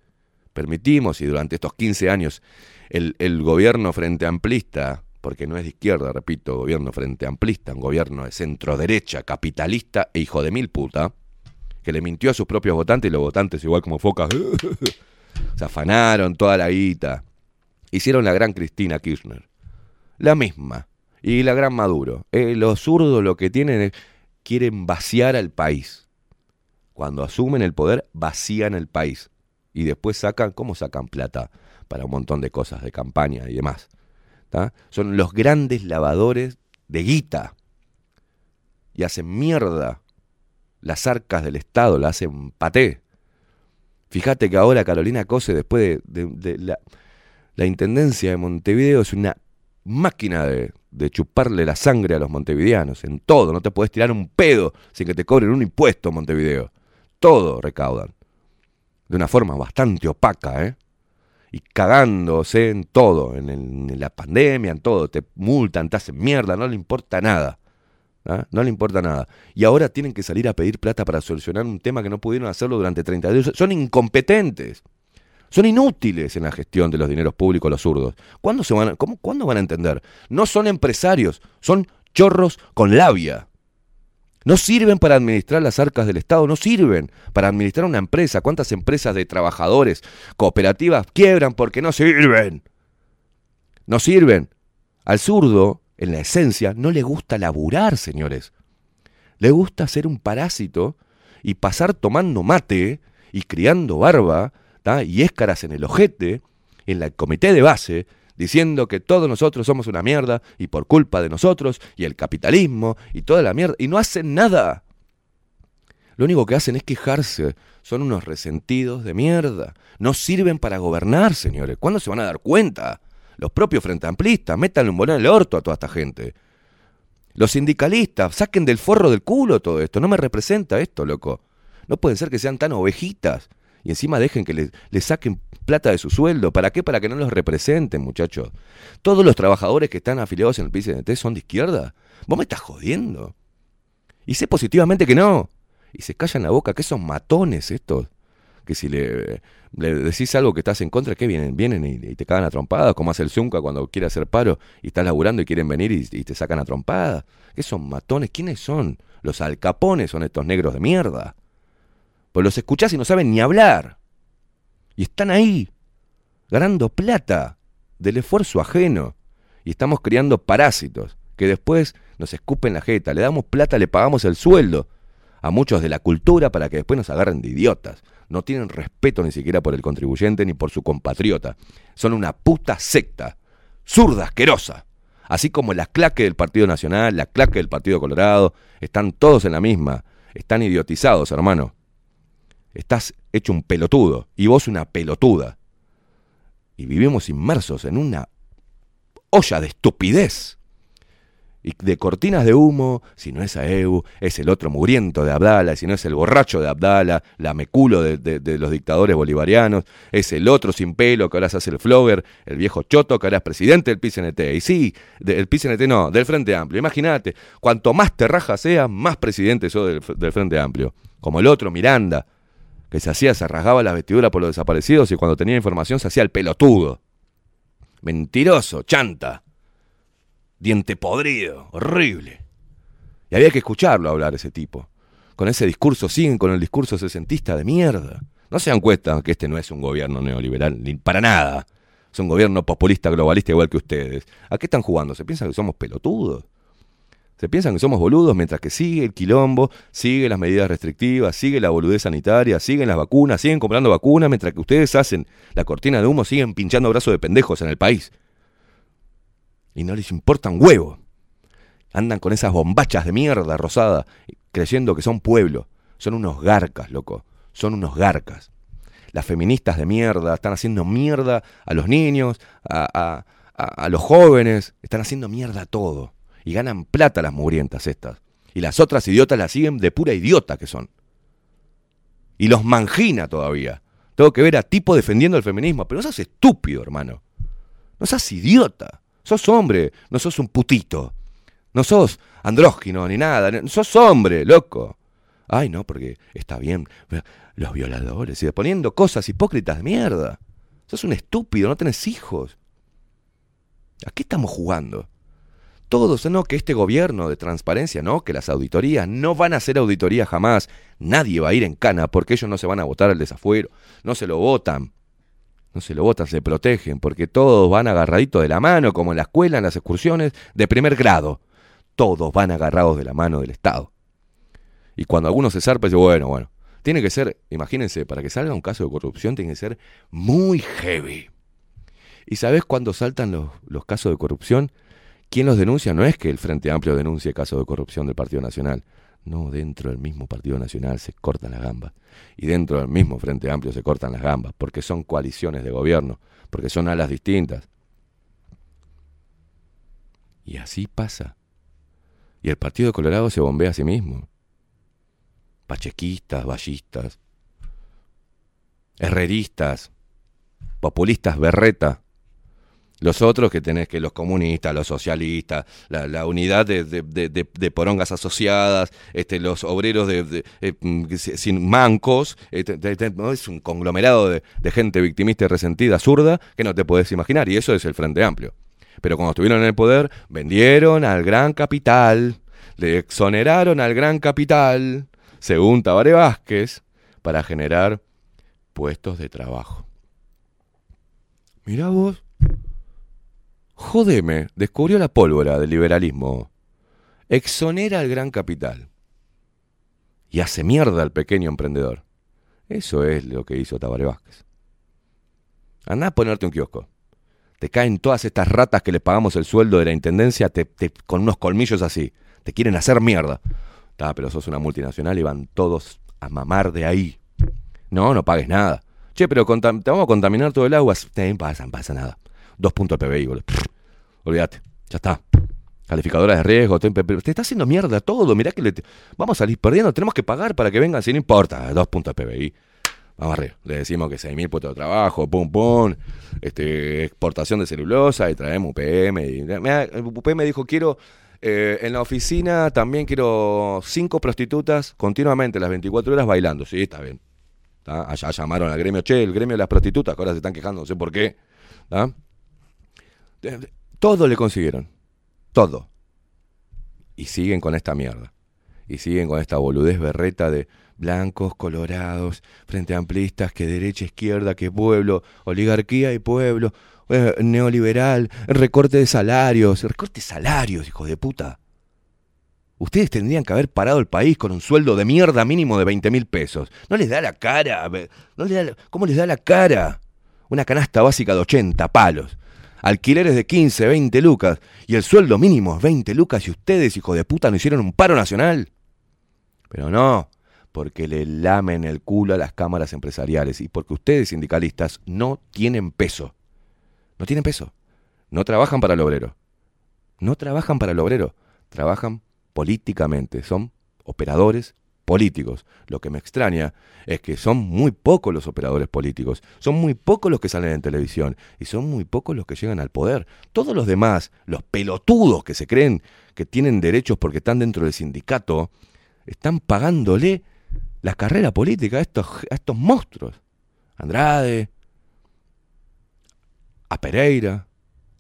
permitimos y durante estos 15 años el, el gobierno frente amplista, porque no es de izquierda, repito, gobierno frente amplista, un gobierno de centro derecha, capitalista e hijo de mil puta, que le mintió a sus propios votantes y los votantes igual como focas [laughs] se afanaron toda la guita. Hicieron la gran Cristina Kirchner. La misma. Y la gran Maduro. Eh, los zurdos lo que tienen es, quieren vaciar al país. Cuando asumen el poder, vacían el país. Y después sacan, ¿cómo sacan plata? Para un montón de cosas, de campaña y demás. Son los grandes lavadores de guita. Y hacen mierda las arcas del Estado, la hacen paté. Fíjate que ahora Carolina Cose, después de, la, Intendencia de Montevideo, es una máquina de, chuparle la sangre a los montevideanos, en todo. No te puedes tirar un pedo sin que te cobren un impuesto Montevideo. Todo recaudan. De una forma bastante opaca, ¿eh? y cagándose en todo, en, en la pandemia, en todo. Te multan, te hacen mierda, no le importa nada. ¿Ah? No le importa nada. Y ahora tienen que salir a pedir plata para solucionar un tema que no pudieron hacerlo durante 30 años. Son incompetentes. Son inútiles en la gestión de los dineros públicos los zurdos. ¿Cuándo, se van cómo- ¿Cuándo van a entender? No son empresarios, son chorros con labia. No sirven para administrar las arcas del Estado, no sirven para administrar una empresa. ¿Cuántas empresas de trabajadores, cooperativas quiebran porque no sirven? No sirven. Al zurdo, en la esencia, no le gusta laburar, señores. Le gusta ser un parásito y pasar tomando mate y criando barba y éscaras en el ojete, en el comité de base, diciendo que todos nosotros somos una mierda y por culpa de nosotros y el capitalismo y toda la mierda. Y no hacen nada. Lo único que hacen es quejarse. Son unos resentidos de mierda. No sirven para gobernar, señores. ¿Cuándo se van a dar cuenta? Los propios frente amplistas, métanle un bolón en el orto a toda esta gente. Los sindicalistas, saquen del forro del culo todo esto. No me representa esto, loco. No pueden ser que sean tan ovejitas. Y encima dejen que le, le saquen plata de su sueldo. ¿Para qué? Para que no los representen, muchachos. Todos los trabajadores que están afiliados en el PCNT son de izquierda. ¿Vos me estás jodiendo? Y sé positivamente que no. Y se callan la boca, que son matones estos. Que si le, decís algo que estás en contra, ¿qué vienen? Vienen y, y te cagan a trompadas, como hace el Zunca cuando quiere hacer paro y estás laburando y quieren venir y, y te sacan a trompadas. ¿Qué son matones? ¿Quiénes son? Los alcapones son estos negros de mierda. Pues los escuchás y no saben ni hablar. Y están ahí, ganando plata del esfuerzo ajeno. Y estamos criando parásitos que después nos escupen la jeta. Le damos plata, le pagamos el sueldo a muchos de la cultura para que después nos agarren de idiotas. No tienen respeto ni siquiera por el contribuyente ni por su compatriota. Son una puta secta, zurda, asquerosa. Así como la claque del Partido Nacional, la claque del Partido Colorado, están todos en la misma. Están idiotizados, hermano. Estás hecho un pelotudo y vos una pelotuda. Y vivimos inmersos en una olla de estupidez y de cortinas de humo, si no es AEU, es el otro mugriento de Abdala, si no es el borracho de Abdala, la meculo de, de- de los dictadores bolivarianos, es el otro sin pelo que ahora se hace el flogger, el viejo choto que ahora es presidente del PCNT. Y sí, del PCNT no, del Frente Amplio. Imagínate, cuanto más terraja sea, más presidente sos del, del Frente Amplio. Como el otro, Miranda, que se hacía, se rasgaba la vestidura por los desaparecidos y cuando tenía información se hacía el pelotudo. Mentiroso, chanta diente podrido, horrible. Y había que escucharlo hablar ese tipo. Con ese discurso, siguen con el discurso sesentista de mierda. No se dan cuenta que este no es un gobierno neoliberal, ni para nada. Es un gobierno populista globalista igual que ustedes. ¿A qué están jugando? ¿Se piensan que somos pelotudos? ¿Se piensan que somos boludos mientras que sigue el quilombo, sigue las medidas restrictivas, sigue la boludez sanitaria, siguen las vacunas, siguen comprando vacunas, mientras que ustedes hacen la cortina de humo, siguen pinchando brazos de pendejos en el país? Y no les importa un huevo. Andan con esas bombachas de mierda rosada, creyendo que son pueblo. Son unos garcas, loco. Son unos garcas. Las feministas de mierda están haciendo mierda a los niños, a, a- a- los jóvenes. Están haciendo mierda a todo. Y ganan plata las mugrientas estas. Y las otras idiotas las siguen de pura idiota que son. Y los mangina todavía. Tengo que ver a tipo defendiendo el feminismo. Pero no seas estúpido, hermano. No seas idiota. Sos hombre, no sos un putito. No sos andrógino ni nada. Sos hombre, loco. Ay, no, porque está bien. Los violadores. Y poniendo cosas hipócritas de mierda. Sos un estúpido, no tenés hijos. ¿A qué estamos jugando? Todos, no, que este gobierno de transparencia, no, que las auditorías no van a hacer auditoría jamás. Nadie va a ir en cana porque ellos no se van a votar al desafuero. No se lo votan. No se lo votan, se protegen, porque todos van agarraditos de la mano, como en la escuela, en las excursiones de primer grado. Todos van agarrados de la mano del Estado. Y cuando alguno se zarpa, dice, bueno, bueno, tiene que ser, imagínense, para que salga un caso de corrupción, tiene que ser muy heavy. ¿Y sabes cuándo saltan los, los casos de corrupción? ¿Quién los denuncia? No es que el Frente Amplio denuncie casos de corrupción del Partido Nacional. No, dentro del mismo Partido Nacional se cortan las gambas. Y dentro del mismo Frente Amplio se cortan las gambas, porque son coaliciones de gobierno, porque son alas distintas. Y así pasa. Y el Partido Colorado se bombea a sí mismo. Pachequistas, ballistas, herreristas, populistas berreta. Los otros que tenés que los comunistas, los socialistas, la, unidad de, de- porongas asociadas, este, los obreros de, eh, mm, sin mancos, eh, te- te- te- ¿no? es un conglomerado de, gente victimista y resentida, zurda, que no te puedes imaginar, y eso es el Frente Amplio. Pero cuando estuvieron en el poder, vendieron al gran capital, le exoneraron al gran capital, según Tabaré Vázquez, para generar puestos de trabajo. Mirá vos. Jodeme, descubrió la pólvora del liberalismo. Exonera al gran capital. Y hace mierda al pequeño emprendedor. Eso es lo que hizo Tabaré Vázquez. Andá a ponerte un kiosco. Te caen todas estas ratas que le pagamos el sueldo de la intendencia te- te- con unos colmillos así. Te quieren hacer mierda. Ta, pero sos una multinacional y van todos a mamar de ahí. No, no pagues nada. Che, pero te vamos a contaminar todo el agua. No pasa, pasa nada. Dos puntos de PBI, boludo. Olvídate, ya está. Calificadoras de riesgo, te, te está haciendo mierda todo. Mirá que le vamos a salir perdiendo. Tenemos que pagar para que vengan, si no importa. Dos puntos de PBI. Vamos arriba. Le decimos que 6.000 puestos de trabajo, pum, pum. Este, exportación de celulosa y traemos UPM. Y, Mirá, el UPM dijo, quiero... eh, en la oficina también quiero cinco prostitutas continuamente las 24 horas bailando. Sí, está bien. ¿Tá? Allá llamaron al gremio, che, el gremio de las prostitutas, que ahora se están quejando, no sé por qué. ¿Tá? Todo le consiguieron. Todo. Y siguen con esta mierda. Y siguen con esta boludez berreta de blancos, colorados, frente amplistas, que derecha, izquierda, que pueblo, oligarquía y pueblo, eh, neoliberal, recorte de salarios, recorte de salarios, hijo de puta. Ustedes tendrían que haber parado el país con un sueldo de mierda mínimo de 20 mil pesos. No les da la cara. No les da la- ¿Cómo les da la cara? Una canasta básica de 80 palos. Alquileres de 15, 20 lucas. Y el sueldo mínimo es 20 lucas y ustedes, hijo de puta, no hicieron un paro nacional. Pero no, porque le lamen el culo a las cámaras empresariales y porque ustedes, sindicalistas, no tienen peso. No tienen peso. No trabajan para el obrero. No trabajan para el obrero. Trabajan políticamente. Son operadores políticos. Lo que me extraña es que son muy pocos los operadores políticos. Son muy pocos los que salen en televisión. Y son muy pocos los que llegan al poder. Todos los demás, los pelotudos que se creen que tienen derechos porque están dentro del sindicato, están pagándole la carrera política a estos, a estos monstruos. Andrade, a Pereira,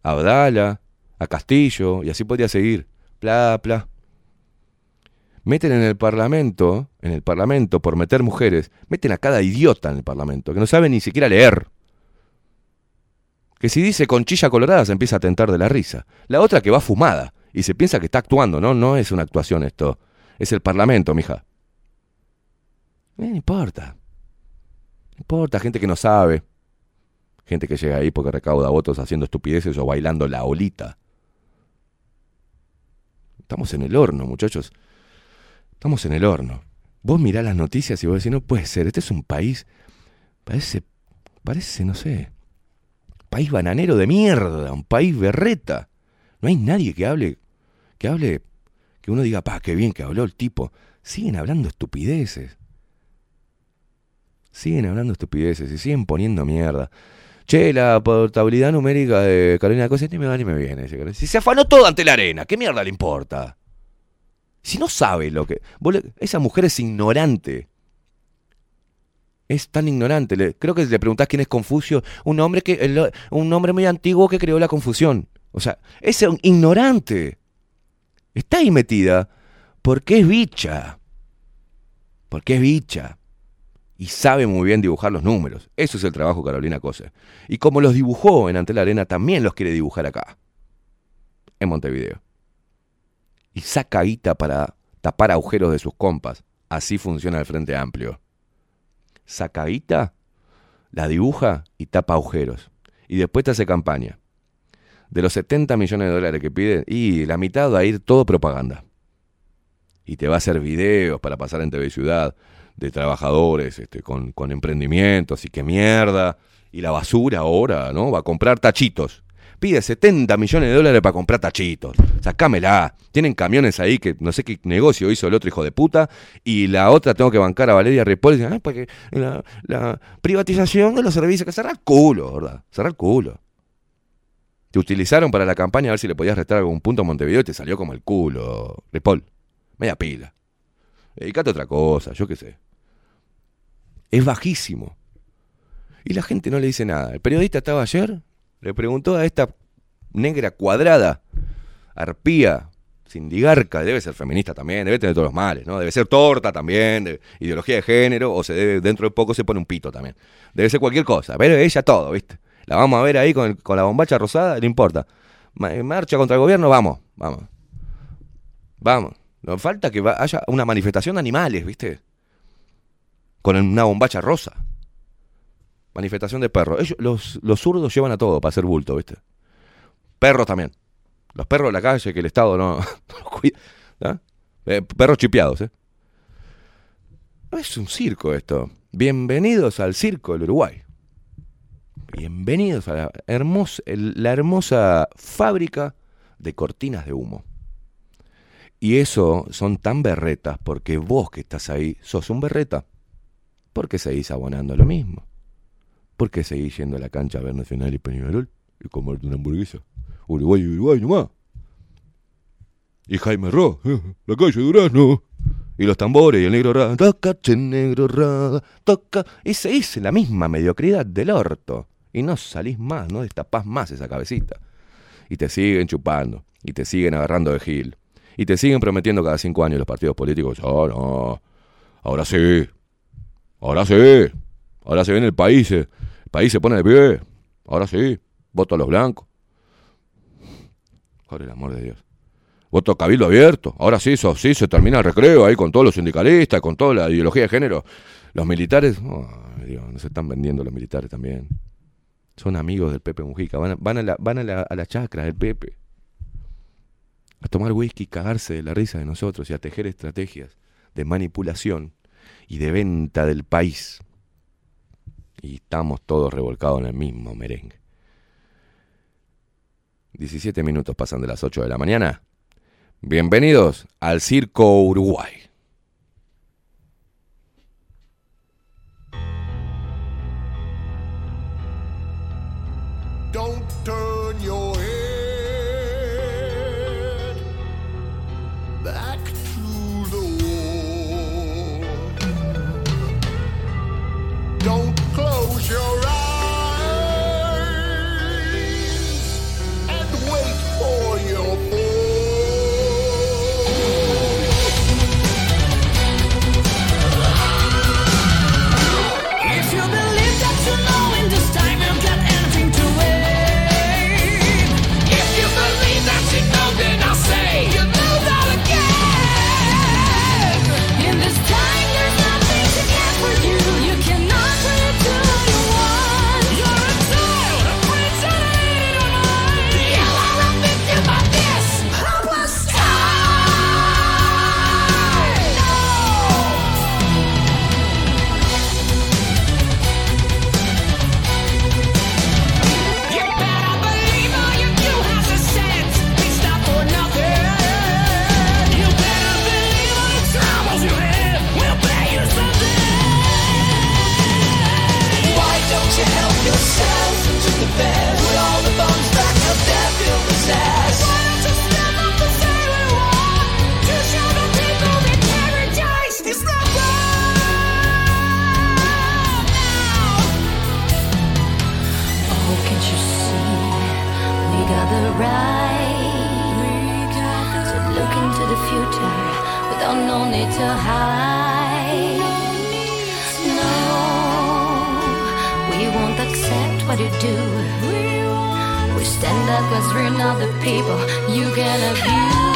a Abdala, a Castillo, y así podría seguir. Bla, bla. Meten en el Parlamento, en el Parlamento, por meter mujeres, meten a cada idiota en el Parlamento, que no sabe ni siquiera leer. Que si dice conchilla colorada se empieza a tentar de la risa. La otra que va fumada y se piensa que está actuando, no, no es una actuación esto. Es el Parlamento, mija. Eh, no importa. No importa, gente que no sabe. Gente que llega ahí porque recauda votos haciendo estupideces o bailando la olita. Estamos en el horno, muchachos. Estamos en el horno. Vos mirás las noticias y vos decís, no puede ser, este es un país, parece, parece, no sé, país bananero de mierda, un país berreta. No hay nadie que hable, que hable, que uno diga, pa, qué bien que habló el tipo. Siguen hablando estupideces. Siguen hablando estupideces y siguen poniendo mierda. Che, la portabilidad numérica de Carolina Cosa ni me va ni me viene. Si se afanó todo ante la arena, ¿qué mierda le importa? Si no sabe lo que... esa mujer es ignorante. Es tan ignorante. Creo que le preguntás quién es Confucio. Un hombre, que, un hombre muy antiguo que creó la confusión. O sea, es un ignorante. Está ahí metida porque es bicha. Porque es bicha. Y sabe muy bien dibujar los números. Eso es el trabajo Carolina Cose. Y como los dibujó en Ante la Arena, también los quiere dibujar acá. En Montevideo y saca guita para tapar agujeros de sus compas. Así funciona el Frente Amplio. Saca guita, la dibuja y tapa agujeros. Y después te hace campaña. De los 70 millones de dólares que pide, y la mitad va a ir todo propaganda. Y te va a hacer videos para pasar en TV Ciudad de trabajadores este, con, con emprendimientos y qué mierda. Y la basura ahora, ¿no? Va a comprar tachitos. Pide 70 millones de dólares para comprar tachitos. Sacámela. Tienen camiones ahí que no sé qué negocio hizo el otro hijo de puta. Y la otra tengo que bancar a Valeria Ripoll. "Ah, porque la, la privatización de los servicios. Que cerrar culo, ¿verdad? Cerrar culo. Te utilizaron para la campaña a ver si le podías restar algún punto a Montevideo y te salió como el culo. Ripoll. Media pila. Dedicate a otra cosa, yo qué sé. Es bajísimo. Y la gente no le dice nada. El periodista estaba ayer, le preguntó a esta negra cuadrada, arpía, sindigarca, debe ser feminista también, debe tener todos los males, ¿no? Debe ser torta también, de ideología de género, o se debe, dentro de poco se pone un pito también. Debe ser cualquier cosa, pero ella todo, ¿viste? La vamos a ver ahí con, el- con la bombacha rosada, no importa. Ma- Marcha contra el gobierno, vamos, vamos. Vamos. Nos falta que haya una manifestación de animales, ¿viste? Con una bombacha rosa. Manifestación de perros. Ellos, los, los zurdos llevan a todo para hacer bulto, ¿viste? Perros también. Los perros de la calle que el Estado no, [laughs] no cuida. ¿ah? Eh, perros chipeados, ¿eh? Es un circo esto. Bienvenidos al circo del Uruguay. Bienvenidos a la hermosa, la hermosa fábrica de cortinas de humo. Y eso son tan berretas porque vos que estás ahí sos un berreta. ¿Por qué seguís abonando lo mismo? ¿Por qué seguís yendo a la cancha a ver Nacional y Peñarol y comerte una hamburguesa? Uruguay Uruguay nomás. Y Jaime Ro, eh, la calle Durazno. Y los tambores y el negro rada. Toca, che, negro rada, toca. Y se la misma mediocridad del orto. Y no salís más, no destapás más esa cabecita. Y te siguen chupando. Y te siguen agarrando de gil. Y te siguen prometiendo cada cinco años los partidos políticos. Oh, no. Ahora sí. Ahora sí. Ahora se viene el país. eh. El país se pone de pie. Ahora sí. Voto a los blancos. Por el amor de Dios. Voto a cabildo abierto. Ahora sí, eso, sí, se termina el recreo ahí con todos los sindicalistas, con toda la ideología de género. Los militares, ay, Dios, nos están vendiendo los militares también. Son amigos del Pepe Mujica. Van a, van a la, a la chacra del Pepe. A tomar whisky, cagarse de la risa de nosotros y a tejer estrategias de manipulación y de venta del país. Y estamos todos revolcados en el mismo merengue. 17 minutos pasan de las 8 de la mañana. Bienvenidos al Circo Uruguay. 'Cause we're not the people you can abuse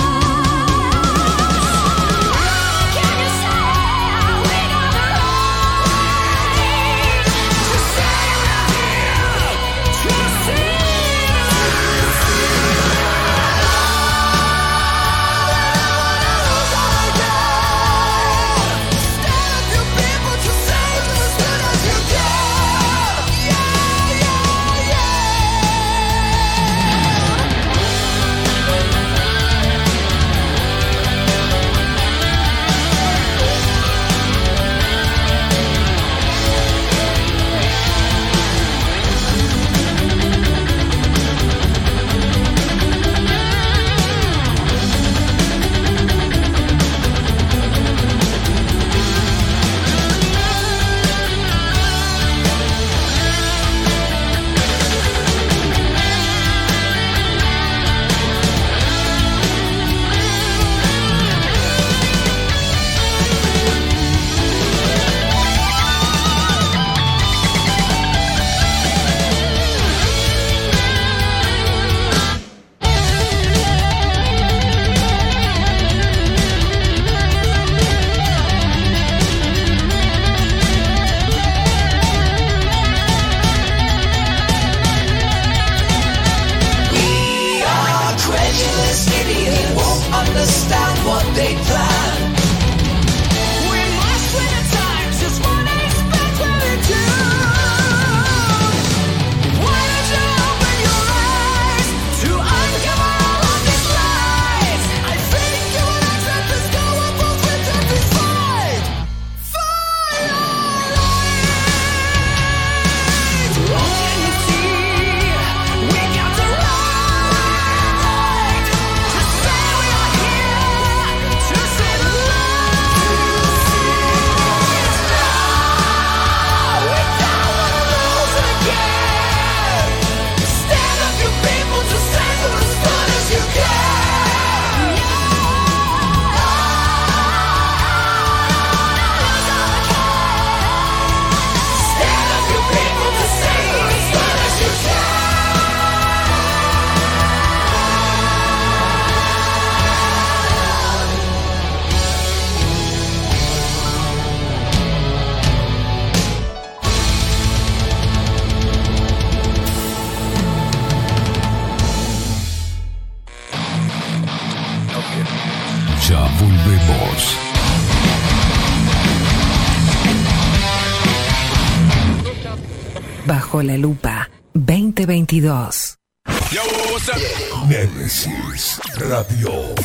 Nemesis Radio.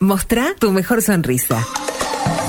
Mostrá tu mejor sonrisa.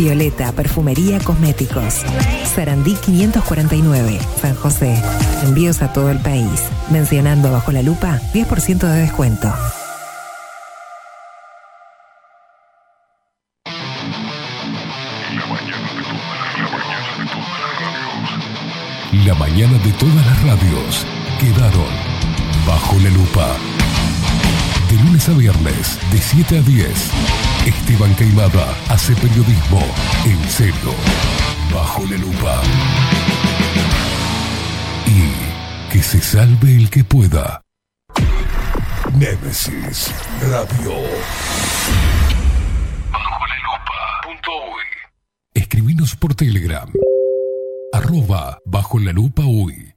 Violeta Perfumería Cosméticos. Sarandí 549, San José. Envíos a todo el país. Mencionando bajo la lupa, 10% de descuento. La mañana de todas las radios quedaron bajo la lupa. De lunes a viernes, de 7 a 10, Esteban Queimada hace periodismo en serio, bajo la lupa. Y que se salve el que pueda. Némesis Radio. Bajo la lupa. Escribinos por Telegram. Arroba bajo la lupa uy.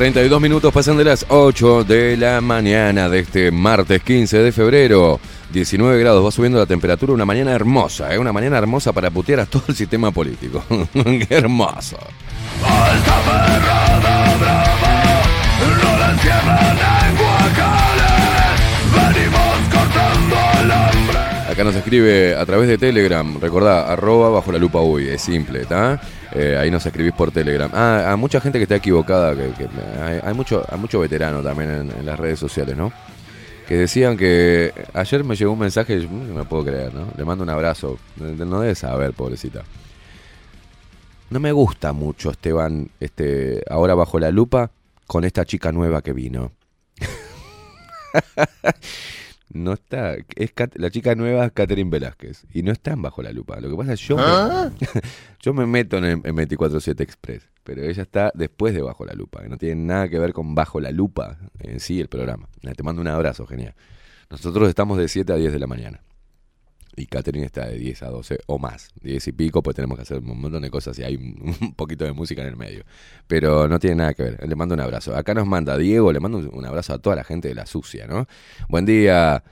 32 minutos pasan de las 8 de la mañana de este martes 15 de febrero. 19 grados, va subiendo la temperatura, una mañana hermosa, ¿eh? una mañana hermosa para putear a todo el sistema político. [laughs] Qué hermoso. Acá nos escribe a través de Telegram, recordá, arroba bajo la lupa uy, es simple, ¿está? Eh, ahí nos escribís por Telegram. Ah, a mucha gente que está equivocada, que, hay, mucho, hay mucho veterano también en, las redes sociales, ¿no? Que decían que ayer me llegó un mensaje, "Mm, no me puedo creer, ¿no? Le mando un abrazo, no debe saber, pobrecita. No me gusta mucho, Esteban, este, ahora bajo la lupa, con esta chica nueva que vino. [laughs] No está. Es Cat- la chica nueva es Catherine Velázquez. Y no están bajo la lupa. Lo que pasa es que yo, ¿Ah? me, [laughs] yo me meto en, el- en 24-7 Express. Pero ella está después de Bajo la Lupa. Que no tiene nada que ver con Bajo la Lupa en sí el programa. Te mando un abrazo, genial. Nosotros estamos de 7 a 10 de la mañana. Y Catherine está de 10 a 12 o más. 10 y pico, pues tenemos que hacer un montón de cosas y hay [laughs] un, poquito de música en el medio. Pero no tiene nada que ver. Le mando un abrazo. Acá nos manda Diego, le mando un abrazo a toda la gente de la sucia, ¿no? Buen día,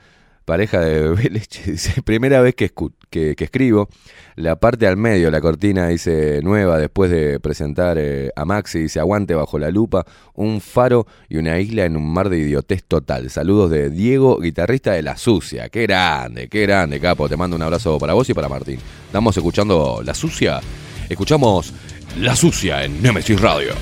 pareja de [laughs] Beleche. Dice, primera vez que, que, que escribo. La parte al medio, la cortina dice nueva, después de presentar eh, a Maxi, dice aguante bajo la lupa, un faro y una isla en un mar de idiotez total. Saludos de Diego, guitarrista de La Sucia. Qué grande, qué grande, capo. Te mando un abrazo para vos y para Martín. Estamos escuchando La Sucia. Escuchamos La Sucia en Nemesis Radio.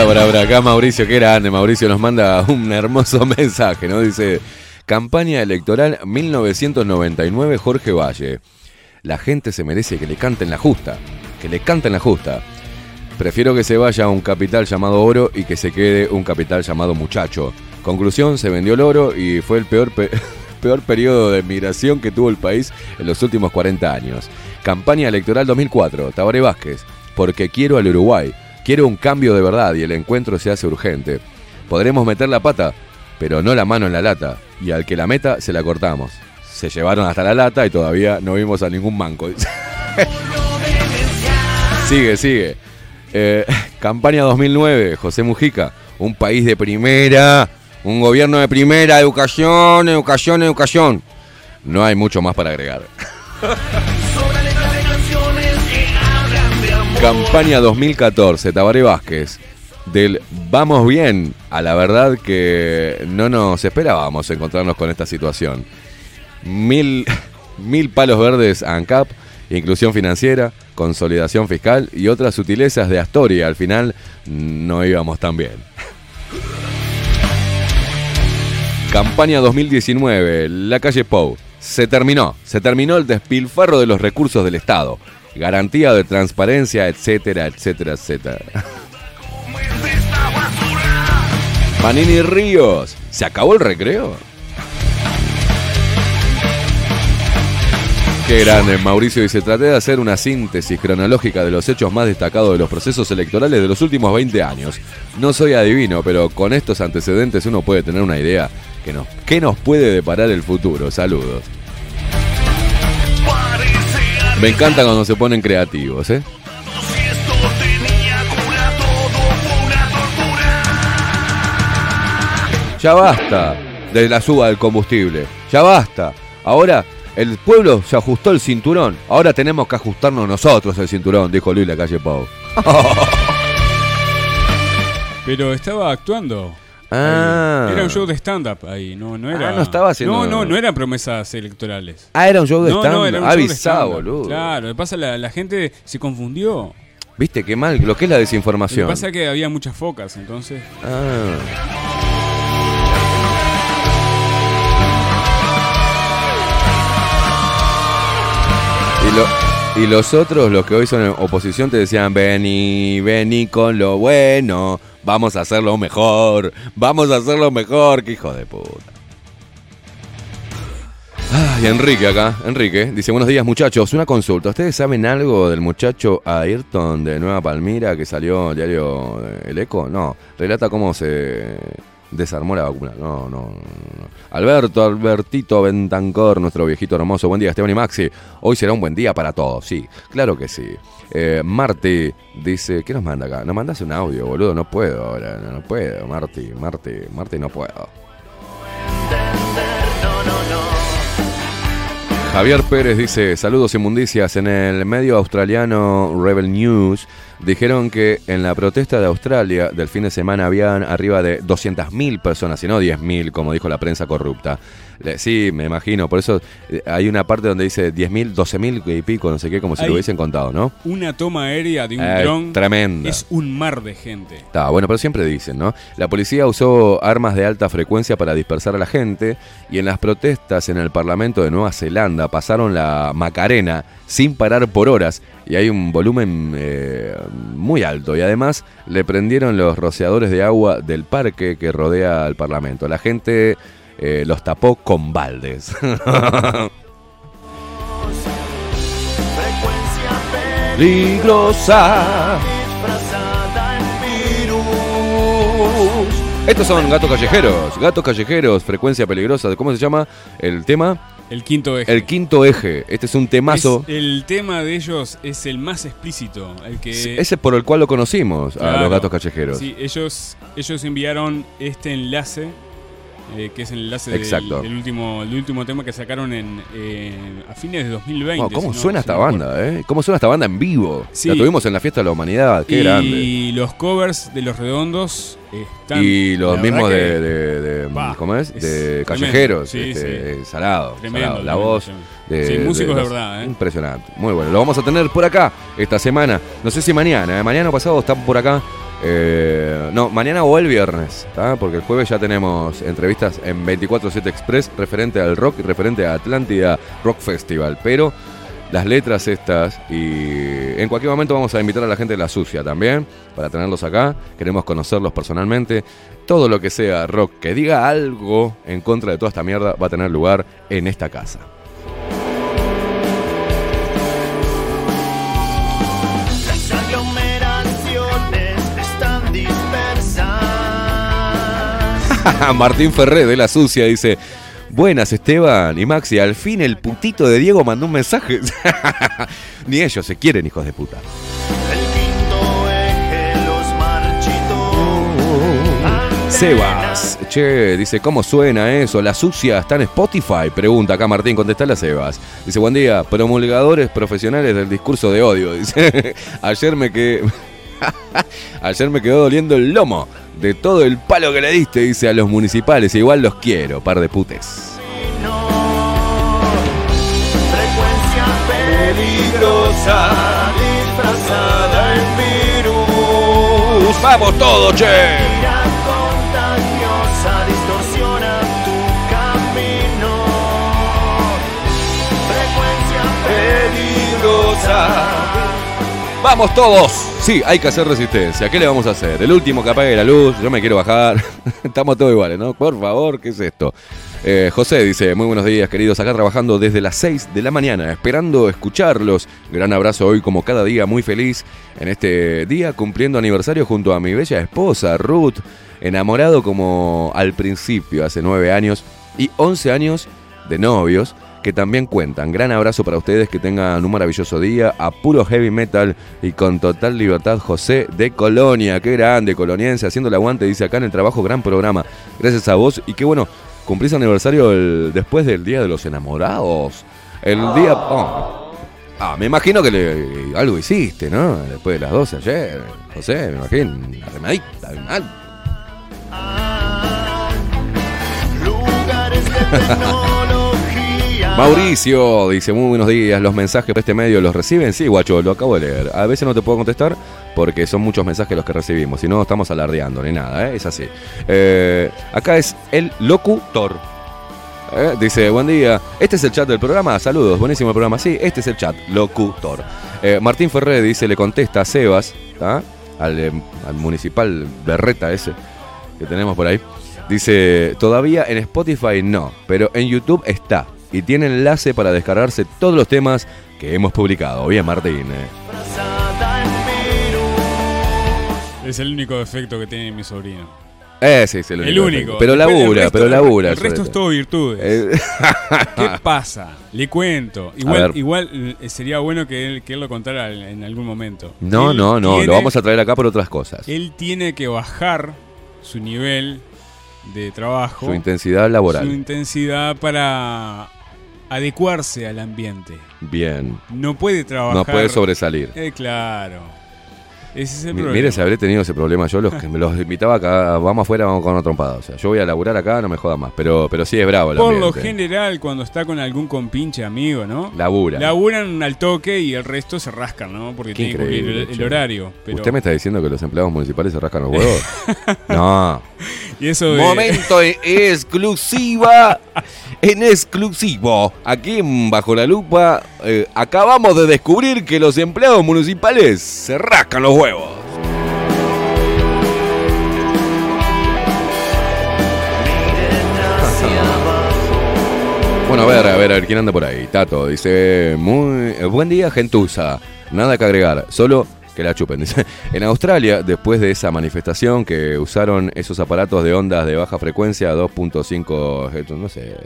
Ahora, ahora, acá Mauricio, qué grande. Mauricio nos manda un hermoso [laughs] mensaje, ¿no? Dice, campaña electoral 1999 Jorge Valle. La gente se merece que le canten la justa, que le canten la justa. Prefiero que se vaya un capital llamado oro y que se quede un capital llamado muchacho. Conclusión, se vendió el oro y fue el peor, pe- [laughs] peor periodo de migración que tuvo el país en los últimos 40 años. Campaña electoral 2004, Tabaré Vázquez, porque quiero al Uruguay, quiero un cambio de verdad y el encuentro se hace urgente. Podremos meter la pata, pero no la mano en la lata, y al que la meta se la cortamos. Se llevaron hasta la lata y todavía no vimos a ningún manco. [laughs] sigue, sigue. Eh, [laughs] campaña 2009, José Mujica, un país de primera, un gobierno de primera, educación, educación, educación. No hay mucho más para agregar. [laughs] Campaña 2014, Tabaré Vázquez. Del vamos bien a la verdad que no nos esperábamos encontrarnos con esta situación. Mil, [laughs] mil palos verdes ANCAP, inclusión financiera, consolidación fiscal y otras sutilezas de Astoria. Al final no íbamos tan bien. Campaña 2019, la calle Pou. Se terminó, se terminó el despilfarro de los recursos del Estado. Garantía de transparencia, etcétera, etcétera, etcétera. Manini Ríos, ¿se acabó el recreo? Qué grande, Mauricio dice, traté de hacer una síntesis cronológica de los hechos más destacados de los procesos electorales de los últimos 20 años. No soy adivino, pero con estos antecedentes uno puede tener una idea que nos, que nos puede deparar el futuro. Saludos. Me encanta cuando se ponen creativos, ¿eh? Ya basta de la suba del combustible. Ya basta. Ahora el pueblo se ajustó el cinturón. Ahora tenemos que ajustarnos nosotros el cinturón, dijo Luis la calle Pau. [laughs] Pero estaba actuando. Ah. Era un show de stand-up ahí, no, no era. Ah, no estaba haciendo- No, no, no eran promesas electorales. Ah, era un show de No, no, stand-up. era un show de Avisá, stand-up. boludo. Claro, lo que pasa la, la gente se confundió. ¿Viste qué mal? Lo que es la Lo que desinformación. pasa es que había muchas focas, entonces. Ah. Y, lo- y los otros, los que hoy son en oposición, te decían, vení, vení con lo bueno, vamos a hacerlo mejor, vamos a hacerlo mejor, que hijo de puta. Ay, Enrique acá, Enrique, dice, buenos días muchachos, una consulta, ¿ustedes saben algo del muchacho Ayrton de Nueva Palmira que salió el diario El Eco? No, relata cómo se desarmó la vacuna, no, no, no. Alberto, Albertito Bentancor, nuestro viejito hermoso, buen día Esteban y Maxi, hoy será un buen día para todos, sí, claro que sí. Eh, Marti dice, ¿qué nos manda acá? Nos mandas un audio, boludo, no puedo ahora, no, no puedo, Marti, Marti, Marti, no puedo. Javier Pérez dice, saludos inmundicias. En el medio australiano Rebel News dijeron que en la protesta de Australia del fin de semana habían arriba de 200.000 personas, y no 10.000, como dijo la prensa corrupta. Sí, me imagino. Por eso eh, hay una parte donde dice 10.000, 12.000 y pico, no sé qué, como si Hay- lo hubiesen contado, ¿no? Una toma aérea de un Eh, dron tremenda. es un mar de gente. Está bueno, pero siempre dicen, ¿no? La policía usó armas de alta frecuencia para dispersar a la gente y en las protestas en el Parlamento de Nueva Zelanda pasaron la Macarena sin parar por horas y hay un volumen eh, muy alto y además le prendieron los rociadores de agua del parque que rodea al Parlamento. La gente eh, los tapó con baldes. Peligrosa. Estos son gatos callejeros, gatos callejeros, frecuencia peligrosa. ¿Cómo se llama el tema? El quinto eje. El quinto eje. Este es un temazo. Es- el tema de ellos es el más explícito. El que, Ese por el cual lo conocimos, a los gatos callejeros. Sí, ellos, ellos enviaron este enlace, eh, que es el enlace del, último, el último tema que sacaron en, eh, a fines de 2020. Wow, ¿Cómo si no- suena si esta no banda, eh? ¿Cómo suena esta banda en vivo? Sí. La tuvimos en la fiesta de la humanidad, qué y grande. los covers de los redondos están. Y los mismos de, que- de- ¿cómo es? es De callejeros, Sí, este, sí. salado, Tremendo, salado. La voz tremendo. de, Sí, músicos de verdad, ¿eh? Impresionante, muy bueno. Lo vamos a tener por acá esta semana. No sé si mañana, ¿eh? mañana o pasado están por acá. Eh, no, mañana o el viernes, porque el jueves ya tenemos entrevistas en 24-7 Express referente al rock y referente a Atlántida Rock Festival. Pero las letras estas y en cualquier momento vamos a invitar a la gente de la sucia también para tenerlos acá. Queremos conocerlos personalmente. Todo lo que sea rock que diga algo en contra de toda esta mierda va a tener lugar en esta casa. [laughs] Martín Ferré de la sucia dice. Buenas Esteban y Maxi, al fin el putito de Diego mandó un mensaje. [laughs] Ni ellos se quieren, hijos de puta. El quinto eje, los marchitos. Sebas, che, dice, ¿cómo suena eso? La sucia está en Spotify, pregunta acá Martín, contestale a Sebas. Dice, buen día, promulgadores profesionales del discurso de odio. [laughs] Dice, ayer me quedé... ayer me quedó doliendo el lomo de todo el palo que le diste, dice a los municipales. Igual los quiero, par de putes. Frecuencia peligrosa, disfrazada en virus. ¡Vamos todos, che! Contagiosa distorsiona tu camino. Frecuencia peligrosa. ¡Vamos todos! Sí, hay que hacer resistencia. ¿Qué le vamos a hacer? El último que apague la luz, yo me quiero bajar. [laughs] Estamos todos iguales, ¿no? Por favor, ¿qué es esto? Eh, José dice, muy buenos días queridos, acá trabajando desde las 6 de la mañana, esperando escucharlos. Gran abrazo hoy como cada día, muy feliz en este día, cumpliendo aniversario junto a mi bella esposa, Ruth, enamorado como al principio, hace 9 años, y 11 años de novios que también cuentan. Gran abrazo para ustedes, que tengan un maravilloso día, a puro heavy metal y con total libertad, José de Colonia. Qué grande, coloniense, haciendo el aguante, dice acá en el trabajo, gran programa. Gracias a vos y qué bueno, cumplís aniversario después del Día de los Enamorados. El día... oh. Ah, me imagino que le- algo hiciste, ¿no? Después de las 12 ayer, José, me imagino, una remadita, algo. Mauricio dice, muy buenos días, los mensajes por este medio los reciben. Sí, guacho, lo acabo de leer. A veces no te puedo contestar porque son muchos mensajes los que recibimos. Si no, estamos alardeando ni nada, ¿eh? es así. Eh, acá es el locutor. Eh, Dice, buen día. Este es el chat del programa. Saludos, buenísimo el programa. Sí, este es el chat, locutor. Martín Ferré dice, le contesta a Sebas, eh, al municipal Berreta ese que tenemos por ahí. Dice, todavía en Spotify no, pero en YouTube está. Y tiene enlace para descargarse todos los temas que hemos publicado. Bien, Martín. eh. Es el único defecto que tiene mi sobrino. Ese es el único. El único. Pero labura, resto- pero labura. El resto es todo virtudes. Eh, ¿Qué [laughs] pasa? Le cuento. A Igual, eh, sería bueno que él, que él lo contara en algún momento. No, Él no, no, tiene- lo vamos a traer acá por otras cosas. Él tiene que bajar su nivel de trabajo. Su intensidad Su laboral. intensidad para adecuarse al ambiente. Bien. No puede trabajar. No puede sobresalir. Eh, claro. Ese es el problema. Mire, si habré tenido ese problema yo, los que me los invitaba acá, vamos afuera, vamos con una trompada. O sea, yo voy a laburar acá, no me joda más. Pero, pero sí es bravo el Por lo ambiente. general, cuando está con algún compinche amigo, ¿no? Labura. Laburan al toque y el resto se rascan, ¿no? Porque Qué tiene que cumplir increíble, el, el che. horario. Pero... ¿Usted me está diciendo que los empleados municipales se rascan los huevos? [laughs] no. Y eso Momento en exclusiva. En exclusivo. Aquí en Bajo la Lupa eh, acabamos de descubrir que los empleados municipales se rascan los huevos. [laughs] Bueno, a ver, a ver, a ver quién anda por ahí. Tato dice, muy eh, buen día, gentuza. Nada que agregar, solo que la chupen. [laughs] En Australia, después de esa manifestación que usaron esos aparatos de ondas de baja frecuencia 2.5, Hz, no sé,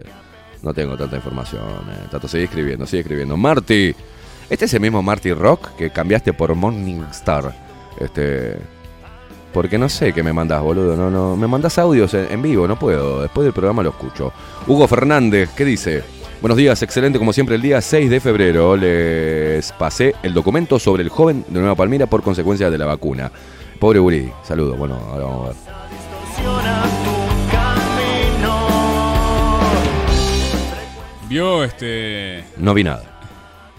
no tengo tanta información. eh. Tato, sigue escribiendo, sigue escribiendo. Marty, este es el mismo Marty Rock que cambiaste por Morningstar. Este, porque no sé qué me mandás, boludo. No, no. Me mandás audios en, en vivo, no puedo. Después del programa lo escucho. Hugo Fernández, ¿qué dice? Buenos días, excelente como siempre el día 6 de febrero. Les pasé el documento sobre el joven de Nueva Palmira por consecuencia de la vacuna. Pobre Uri, saludos. Bueno, ahora vamos a ver. Vio este. No vi nada.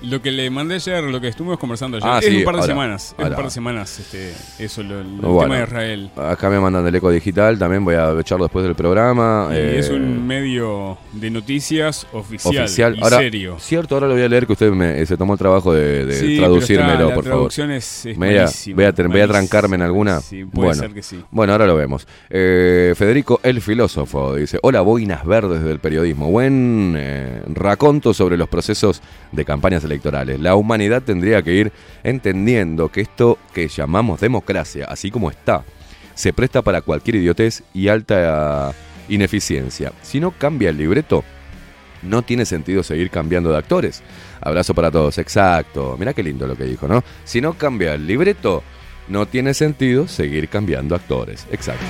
Lo que le mandé ayer, lo que estuvimos conversando ayer. Ah, es sí, un par de ahora, semanas. Es un par de semanas, este, eso, lo, el Bueno, tema de Israel. Acá me mandan del eco digital, también voy a echarlo después del programa. Y eh, es un medio de noticias oficial, oficial. y ahora, serio. Cierto, ahora lo voy a leer que usted me- se tomó el trabajo de, de Sí, pero traducírmelo, la por favor. traducción es- es voy a- voy, a, voy a trancarme en alguna. Sí, puede bueno, ser que sí. Bueno, ahora lo vemos. Eh, Federico el filósofo dice: Hola, boinas verdes del periodismo. Buen eh, raconto sobre los procesos de campañas electorales. La humanidad tendría que ir entendiendo que esto que llamamos democracia, así como está, se presta para cualquier idiotez y alta ineficiencia. Si no cambia el libreto, no tiene sentido seguir cambiando de actores. Abrazo para todos, exacto. Mirá qué lindo lo que dijo, ¿no? Si no cambia el libreto, no tiene sentido seguir cambiando actores. Exacto.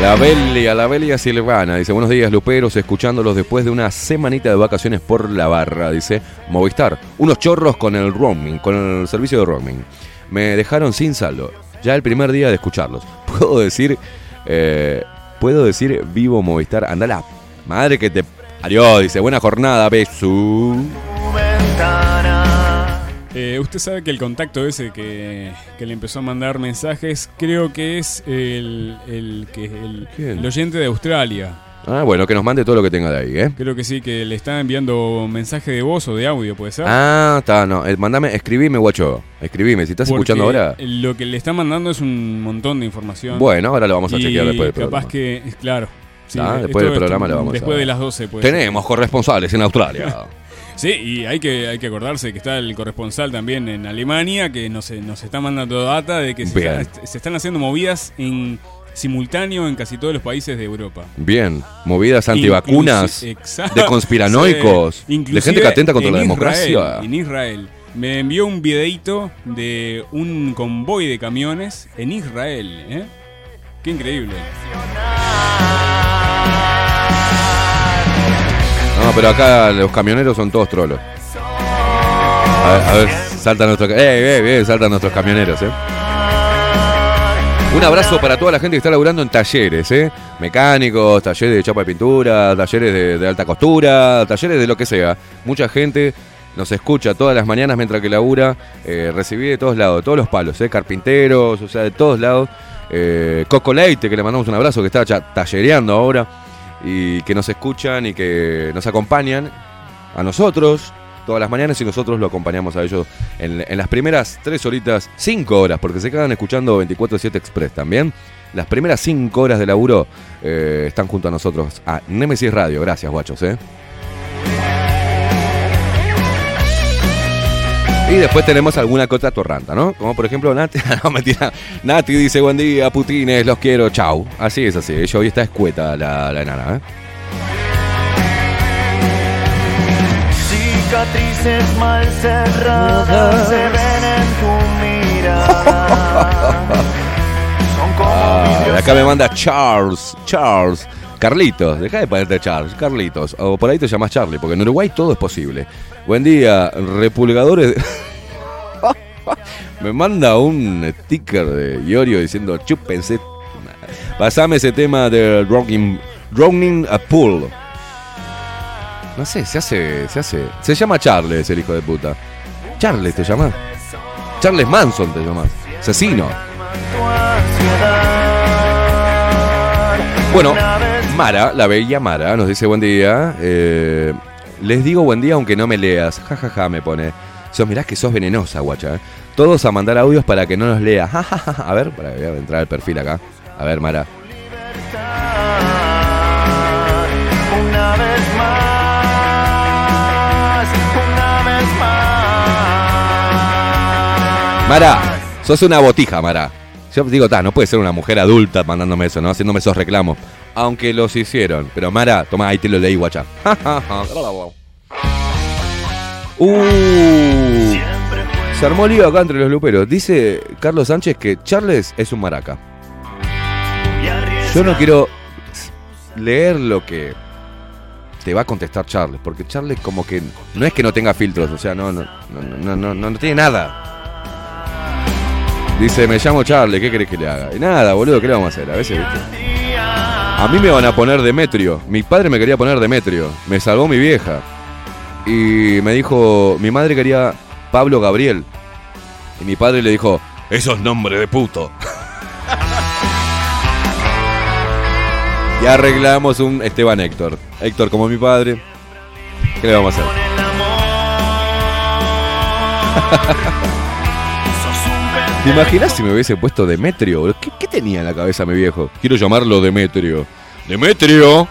La Belia, la Belia Silvana, dice, buenos días Luperos, escuchándolos después de una semanita de vacaciones por la barra, dice Movistar. Unos chorros con el roaming, con el servicio de roaming. Me dejaron sin saldo, ya el primer día de escucharlos. [laughs] Puedo decir, eh, puedo decir vivo Movistar, anda la madre que te... Adiós, dice, buena jornada, beso. Eh, usted sabe que el contacto ese que, que le empezó a mandar mensajes, creo que es el, el, que, el, el oyente de Australia. Ah, bueno, que nos mande todo lo que tenga de ahí, ¿eh? Creo que sí, que le está enviando mensaje de voz o de audio, ¿puede ser? Ah, está, no, eh, mandame, escribime, guacho, escribime, si estás Porque escuchando ahora. Lo que le está mandando es un montón de información. Bueno, ahora lo vamos a Y chequear después del capaz programa. que, claro. sí, Ah, esto- después del esto- programa lo vamos Después a- de las 12, pues. Tenemos corresponsales en Australia. [laughs] Sí, y hay que, hay que acordarse que está el corresponsal también en Alemania, que nos, nos está mandando data de que se, Bien. está- se están haciendo movidas en simultáneo en casi todos los países de Europa. Bien, movidas antivacunas, Inclusi- de conspiranoicos, Sí, de gente que atenta contra la Israel, democracia. en Israel. Me envió un videito de un convoy de camiones en Israel. ¿eh? Qué increíble. No, pero acá los camioneros son todos trolos. A ver, a ver, saltan nuestros, eh, eh, eh, saltan nuestros camioneros, eh. Un abrazo para toda la gente que está laburando en talleres, ¿eh? Mecánicos, talleres de chapa de pintura, talleres de, alta costura, talleres de lo que sea. Mucha gente nos escucha todas las mañanas mientras que labura. Eh, recibí de todos lados, de todos los palos, ¿eh? Carpinteros, o sea, de todos lados. Eh, Coco Leite, que le mandamos un abrazo, que está ya tallereando ahora. Y que nos escuchan y que nos acompañan a nosotros todas las mañanas y nosotros lo acompañamos a ellos en, las primeras tres horitas, cinco horas, porque se quedan escuchando 24-7 Express también. Las primeras cinco horas de laburo eh, están junto a nosotros a Nemesis Radio. Gracias, guachos, ¿eh? Y después tenemos alguna otra torranta, ¿no? Como por ejemplo Nati, [laughs] no mentira, Nati dice buen día, putines, los quiero, chau. Así es así, ella hoy está escueta la, la enana, ¿eh? Cicatrices mal cerradas se ven en tu mirada. Son como Ah, acá me manda Charles, Charles, Carlitos, deja de ponerte Charles, Carlitos, o por ahí te llamas Charlie, porque en Uruguay todo es posible. Buen día, repulgadores. [laughs] me manda un sticker de Iorio diciendo chúpense. Pasame ese tema de Drowning, Drowning a Pool. No sé, se hace, se hace. Se llama Charles, el hijo de puta. Charles te llamas. Charles Manson te llamas. Asesino. Bueno, Mara, la bella Mara, nos dice buen día. eh, les digo buen día aunque no me leas. Ja, ja, ja, me pone. Sos, mirás que sos venenosa, guacha. eh. Todos a mandar audios para que no los lea. Ja, ja, ja, ja. A ver, para, voy a entrar al perfil acá. A ver, Mara. Una vez más, una vez más. Mara, sos una botija, Mara. Yo digo, ta, no puede ser una mujer adulta mandándome eso, ¿no? Haciéndome esos reclamos. Aunque los hicieron. Pero Mara, toma, ahí te lo leí, guacha. [laughs] Uh, se armó lío acá entre los luperos. Dice Carlos Sánchez que Charles es un maraca. Yo no quiero leer lo que te va a contestar Charles, porque Charles como que no es que no tenga filtros, o sea, no, no, no, no, no, no, no tiene nada. Dice, me llamo Charles, ¿qué querés que le haga? Y nada, boludo, ¿qué le vamos a hacer? A veces, ¿viste? A mí me van a poner Demetrio. Mi padre me quería poner Demetrio. Me salvó mi vieja. Y me dijo, mi madre quería Pablo Gabriel. Y mi padre le dijo, eso es nombre de puto. y arreglamos un Esteban Héctor. Héctor como mi padre. ¿Qué le vamos a hacer? ¿Te imaginas si me hubiese puesto Demetrio? ¿Qué, tenía en la cabeza mi viejo? Quiero llamarlo Demetrio. ¡Demetrio!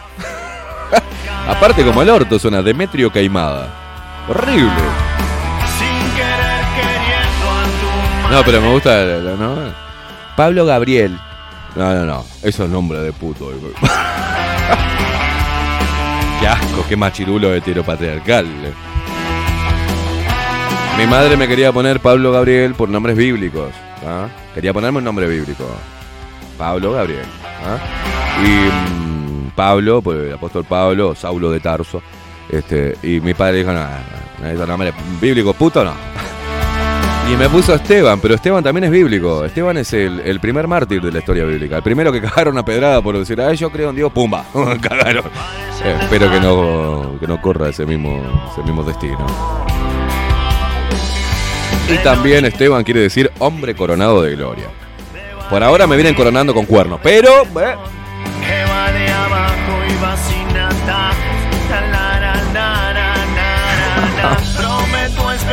[laughs] Aparte como el orto suena Demetrio Caimada. Horrible. No, pero me gusta ¿no? Pablo Gabriel. No, no, no. Eso es nombre de puto. [laughs] qué asco, qué machirulo heteropatriarcal. Mi madre me quería poner Pablo Gabriel por nombres bíblicos. ¿ah? Quería ponerme un nombre bíblico. Pablo Gabriel. ¿ah? Y mm, Pablo, pues el apóstol Pablo, Saulo de Tarso. Este, y mi padre dijo, no, no, no, bíblicos, puto no. Y me puso Esteban, pero Esteban también es bíblico. Esteban es el, primer mártir de la historia bíblica. El primero que [laughs] cagaron a pedrada por decir, ay, yo creo en Dios, pumba, [laughs] cagaron. Espero que no, que no corra ese mismo, ese mismo destino. Y también Esteban quiere decir hombre coronado de gloria. Por ahora me vienen coronando con cuernos, pero... eh. [laughs]